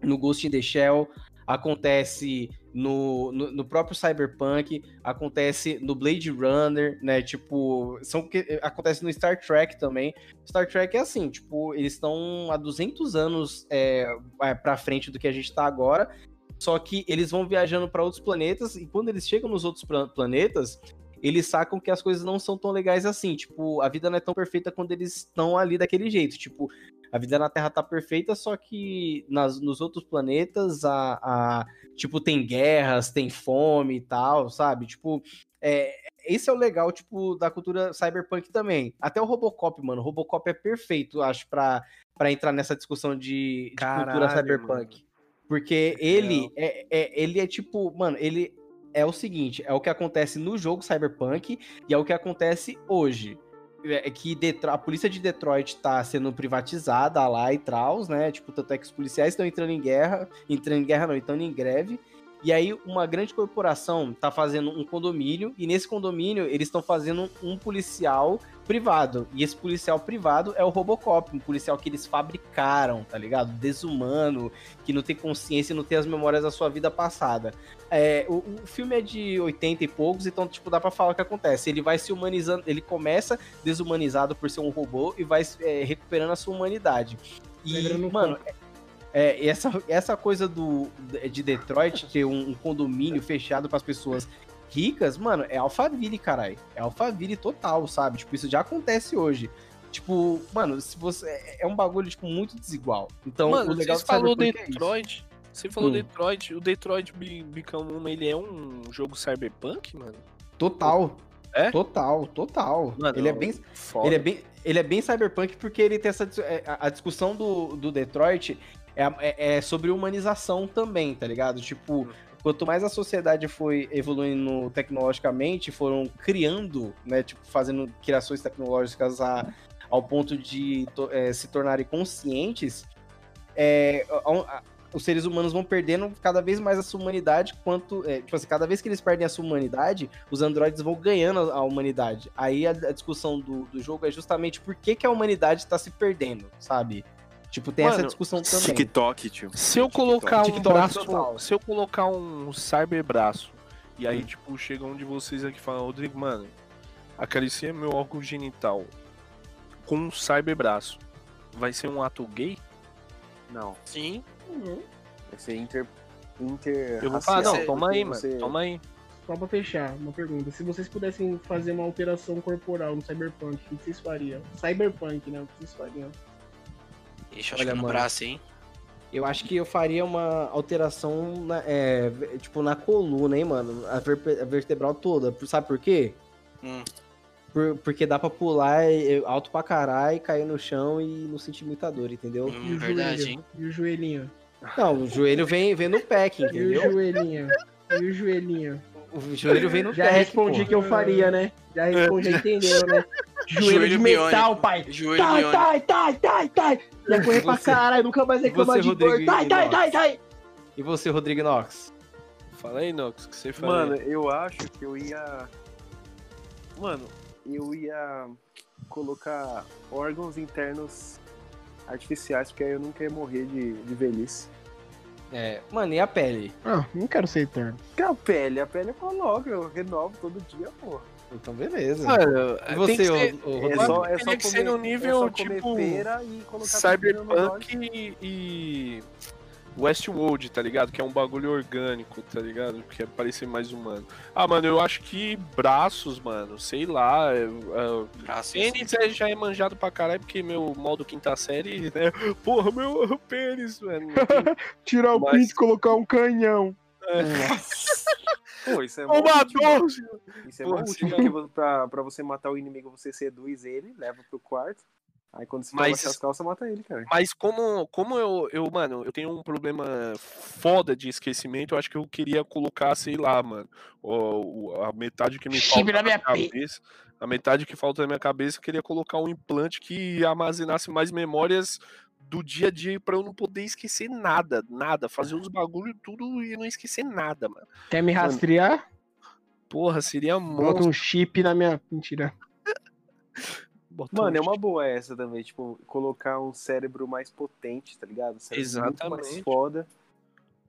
B: no Ghost in the Shell, acontece no, no, no próprio Cyberpunk, acontece no Blade Runner, né? Tipo, são acontece no Star Trek também. Star Trek é assim, tipo, eles estão há 200 anos é, é, para frente do que a gente tá agora. Só que eles vão viajando para outros planetas e quando eles chegam nos outros pla- planetas, eles sacam que as coisas não são tão legais assim. Tipo, a vida não é tão perfeita quando eles estão ali daquele jeito. Tipo, a vida na Terra tá perfeita, só que nas, nos outros planetas, a, a- tipo, tem guerras, tem fome e tal, sabe? Tipo, é, esse é o legal, tipo, da cultura cyberpunk também. Até o Robocop, mano. O Robocop é perfeito, acho, pra, pra entrar nessa discussão de, de cultura
C: Caralho,
B: cyberpunk. Porque ele é, é- ele é tipo, mano, ele é o seguinte, é o que acontece no jogo Cyberpunk e é o que acontece hoje. É que Detro- a polícia de Detroit tá sendo privatizada lá e traus, né? Tipo, tanto é que os policiais estão entrando em guerra, entrando em guerra não, entrando em greve. E aí uma grande corporação tá fazendo um condomínio e nesse condomínio eles estão fazendo um policial privado. E esse policial privado é o Robocop, um policial que eles fabricaram, tá ligado? Desumano, que não tem consciência e não tem as memórias da sua vida passada. É, o, o filme é de 80 e poucos, então, tipo, dá pra falar o que acontece. Ele vai se humanizando, ele começa desumanizado por ser um robô e vai é, recuperando a sua humanidade. E, mano, é, e essa, essa coisa do, de Detroit ter um, um condomínio fechado para as pessoas ricas, mano, é Alphaville, caralho. É Alphaville total, sabe? Tipo, isso já acontece hoje. Tipo, mano, se você. é- É um bagulho, tipo, muito desigual. Então,
C: Mano,
B: o legal
C: você falou
B: é.
C: Detroit. Você falou
B: Hum.
C: Detroit. O Detroit Be- Become Human, ele é um jogo cyberpunk, mano?
B: Total.
C: É?
B: Total, total.
C: Mano,
B: ele é bem.
C: Foda.
B: Ele é bem, ele é bem cyberpunk porque ele tem essa. é, A, discussão do, do Detroit é, é, é sobre humanização também, tá ligado? Tipo, quanto mais a sociedade foi evoluindo tecnologicamente, foram criando, né? Tipo, fazendo criações tecnológicas a- ao ponto de to- é, se tornarem conscientes, é, a- a- os seres humanos vão perdendo cada vez mais a sua humanidade, quanto. é, tipo assim, cada vez que eles perdem a sua humanidade, os androides vão ganhando a a humanidade. Aí a, a discussão do, do jogo é justamente por que, que a humanidade tá se perdendo, sabe? Tipo, tem essa
C: Mano,
B: discussão também.
G: TikTok, tio.
C: Se eu colocar um
B: TikTok
C: braço,
B: total.
C: se eu colocar um cyber braço, e aí,
B: Hum.
C: tipo, chega um de vocês aqui e fala, Rodrigo, mano, acaricia meu órgão genital com um cyber braço. Vai ser um ato gay?
H: Não,
E: Sim.
H: vai ser inter. inter
C: Eu vou falar, não,
E: Você-
C: toma aí,
H: você-
C: mano, toma aí.
F: Só pra fechar, uma pergunta. Se vocês pudessem fazer uma alteração corporal no Cyberpunk, o que vocês fariam? Cyberpunk, né? O que vocês fariam?
E: Acho
B: Olha,
E: que no
B: mano.
E: braço, hein?
B: Eu acho que eu faria uma alteração, na- é, tipo, na coluna, hein, mano? A, verpe- a vertebral toda. Sabe por quê?
E: Hum.
B: Por- porque dá pra pular é, alto pra caralho, cair no chão e não sentir muita dor, entendeu?
E: Hum,
F: E o
E: verdade,
F: joelho?
E: hein?
F: E o joelhinho?
B: Não, o joelho vem, vem no pack,
F: E o
B: entendeu?
F: joelhinho? E o joelhinho?
B: O joelho vem no
F: Já
B: pack,
F: respondi
B: pô.
F: que eu faria, né? Já respondi, <laughs> entendeu, né? Joelho, de metal, pai.
E: Joelho
F: Tai, tai, tai, tai, tai. Ia correr pra caralho, nunca mais reclamar de dor. Tai, tai,
B: Inox.
F: tai, tai.
B: E você, Rodrigo Knox?
C: Fala aí, Nox, o que você faria?
H: Mano, eu acho que eu ia. Mano, eu ia colocar órgãos internos artificiais, porque aí eu nunca ia morrer de, de velhice.
B: É, mano, e a pele?
F: Ah, não quero ser eterno.
H: Que a pele, a pele eu coloco, eu renovo todo dia, pô.
B: Então, beleza.
C: Mano,
B: e
C: tem
B: você,
C: que ser
B: ô- ô,
H: É só, é só
C: que ser
H: comer-
C: no nível,
H: é só comer
C: tipo,
H: e no.
C: Cyberpunk e, e Westworld, tá ligado? Que é um bagulho orgânico, tá ligado? Que é parecer mais humano. Ah, mano, eu acho que braços, mano, sei lá. é- é-
E: Braço.
C: Pênis é- já é manjado pra caralho, porque meu modo quinta série, <laughs> né? Porra, meu pênis, mano. <laughs>
F: Tirar o
C: Mas-
F: pinto e colocar um canhão.
H: Pô, isso é
C: Uma
H: útil,
C: dor!
H: Isso é
C: sim.
H: útil, porque pra, pra você matar o inimigo, você seduz ele, leva pro quarto. Aí quando você
C: Mas-
H: as calças, mata ele, cara.
C: Mas como, como eu, eu, mano, eu tenho um problema foda de esquecimento, eu acho que eu queria colocar, sei lá, mano, o, o- a metade que me falta
F: na minha
C: cabeça. A metade que falta na minha cabeça, eu queria colocar um implante que armazenasse mais memórias do dia a dia pra eu não poder esquecer nada, nada. Fazer os bagulho tudo e não esquecer nada, mano.
F: Quer me rastrear?
C: Porra, seria
F: Bota
C: monstro.
F: um chip na minha. Mentira. <laughs>
H: Mano,
C: um
H: é uma boa essa também, tipo, colocar um cérebro mais potente, tá ligado? Um Muito mais
C: Exatamente.
H: foda,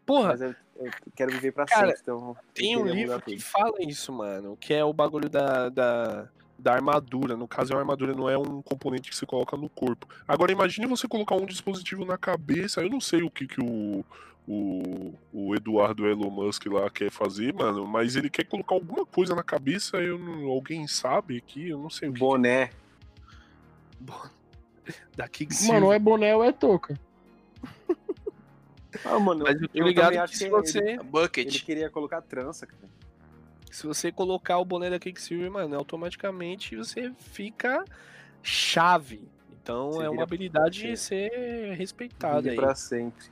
C: Porra,
H: mas eu, eu quero viver pra
C: Cara,
H: sempre, então...
C: Tem um livro que fala isso, mano, que é o bagulho da, da, da armadura. No caso, a armadura não é um componente que você coloca no corpo. Agora, imagine você colocar um dispositivo na cabeça. Eu não sei o que, que o, o, o Eduardo Elon Musk lá quer fazer, mano, mas ele quer colocar alguma coisa na cabeça. Eu não- alguém sabe aqui? Eu não sei o que.
H: Boné.
C: Daqui que
F: Mano, ou é boné ou é touca.
H: Ah, mano,
C: Mas eu tô ligado
H: também
C: que
H: acho
C: se
H: que
C: você,
H: ele,
E: A Bucket.
H: ele queria colocar trança, cara.
C: Se você colocar o boné da Quicksilver, mano, automaticamente você fica chave. Então
H: Você
C: é uma habilidade a ser respeitada aí.
H: pra sempre.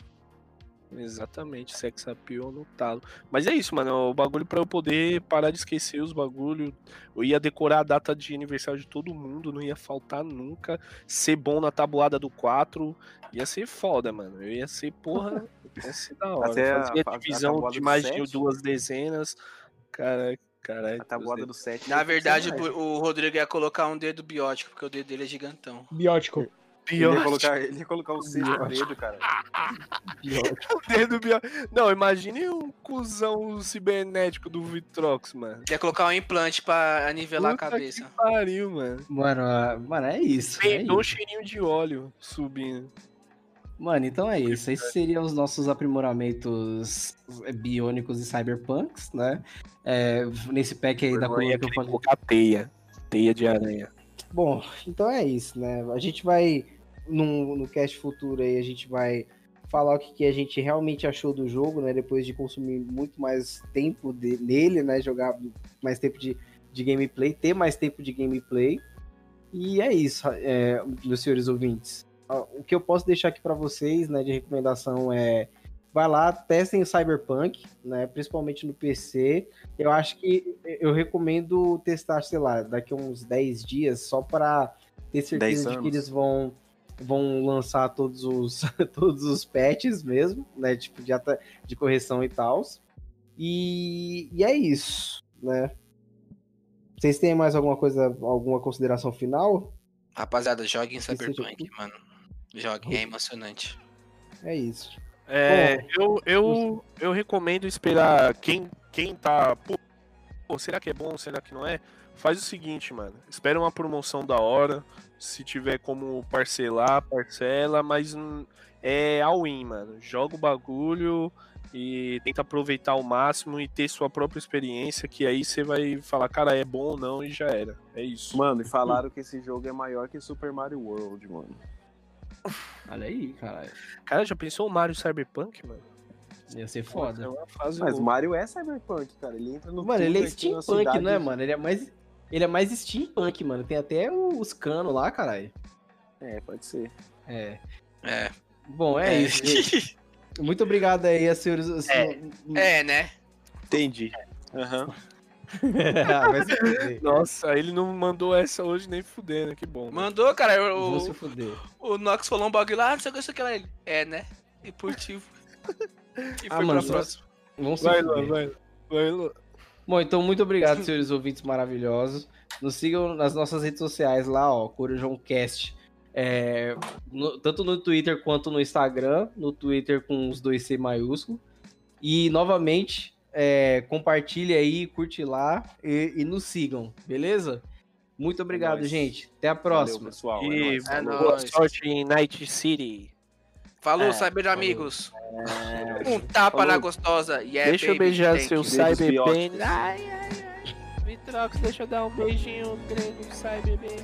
C: Exatamente, sex appeal no talo. Mas é isso, mano. O bagulho pra eu poder parar de esquecer os bagulho. Eu ia decorar a data de aniversário de todo mundo, não ia faltar nunca. Ser bom na tabuada do 4. Ia ser foda, mano. Eu ia ser, porra. <laughs> ia ser da hora.
H: Fazer a-
C: Fazia
H: a- a
C: divisão
H: tabuada
C: de mais de
H: sete?
C: duas dezenas. Cara, cara.
H: A tabuada do 7.
E: Na verdade, o Rodrigo ia colocar um dedo biótico, porque o dedo dele é gigantão.
F: Biótico.
H: Ele ia colocar, ele ia colocar o sexto dedo, cara. <laughs>
C: dedo bio- Não, imagine um cuzão cibernético do Vitrox, mano.
E: Ia colocar um implante pra nivelar a
C: Puta
E: cabeça.
C: Que pariu, mano.
B: Mano, ah, mano, é isso. É
C: Peidou um cheirinho de óleo subindo.
B: Mano, então é isso. Esses seriam os nossos aprimoramentos biônicos e cyberpunks, né? É, nesse pack aí da
C: Eu
B: coluna que eu falei.
C: colocar teia. Teia de aranha.
B: Bom, então é isso, né? A gente vai, no, no cast futuro aí, a gente vai falar o que, que a gente realmente achou do jogo, né? Depois de consumir muito mais tempo de- nele, né? Jogar mais tempo de, de gameplay, ter mais tempo de gameplay. E é isso, é, meus senhores ouvintes. O que eu posso deixar aqui para vocês, né, de recomendação é vai lá, testem o Cyberpunk, né, principalmente no PC. Eu acho que eu recomendo testar, sei lá, daqui a uns 10 dias, só para ter certeza de que eles vão vão lançar todos os <laughs> todos os patches mesmo, né, tipo de, de correção e tal. E, e é isso, né? Vocês têm mais alguma coisa, alguma consideração final?
E: Rapaziada, joguem Cyberpunk, mano. Joguem, é emocionante.
B: É isso.
C: É, eu, eu, eu recomendo esperar quem, quem tá. Pô, pô, será que é bom? Será que não é? Faz o seguinte, mano. Espera uma promoção da hora. Se tiver como parcelar, parcela, mas é all-in, mano. Joga o bagulho e tenta aproveitar ao máximo e ter sua própria experiência, que aí você vai falar, cara, é bom ou não, e já era. É isso.
H: Mano, e falaram que esse jogo é maior que Super Mario World, mano.
B: Olha aí, caralho.
C: Cara, já pensou o Mario Cyberpunk, mano?
B: Ia ser
C: É
B: foda.
C: fase
H: Mas o. Mario é Cyberpunk, cara. Ele entra no
B: Mano, ele é steampunk, né, mano? Ele é mais. Ele é mais steampunk, mano. Tem até os canos lá, caralho.
H: É, pode ser.
B: É.
E: É.
B: Bom, é, isso. gente. <laughs> Muito obrigado aí, a senhores.
E: É. É, né?
H: Entendi. Aham.
B: Ah, <laughs> Se fuder.
C: Nossa, ele não mandou essa hoje nem fudendo, que bom. mano.
E: Mandou, cara.
B: Vou se
E: O,
B: fuder.
E: o Nox falou um bagulho lá, ah, não sei o que, não sei o que lá. Ele, é, né? E curtiu. <laughs> E
B: Ah,
E: foi
B: mano,
E: pra próxima.
B: Vamos se
C: Vai. Luan, vai. Vai, Luan.
B: Bom, então muito obrigado, senhores ouvintes maravilhosos. Nos sigam nas nossas redes sociais lá, ó, Corujão Cast. É, no- tanto no Twitter quanto no Instagram. No Twitter com os dois C maiúsculo. E novamente, é, compartilhe aí, curte lá e, e nos sigam, beleza? Muito obrigado,
H: nóis.
B: gente. Até a
H: Valeu,
B: próxima.
H: pessoal. É
C: E
H: nóis.
E: É
C: boa
E: nóis.
C: sorte em Night City.
E: Falou,
H: É,
E: cyber amigos.
H: É.
E: Um tapa
H: Falou.
E: na gostosa. Yeah,
C: deixa eu
E: baby,
C: beijar
E: thank
C: seu cyberpen.
H: bióticos.
C: Ai, ai, ai. Vitrox, deixa eu dar um beijinho grande, cyber beijo.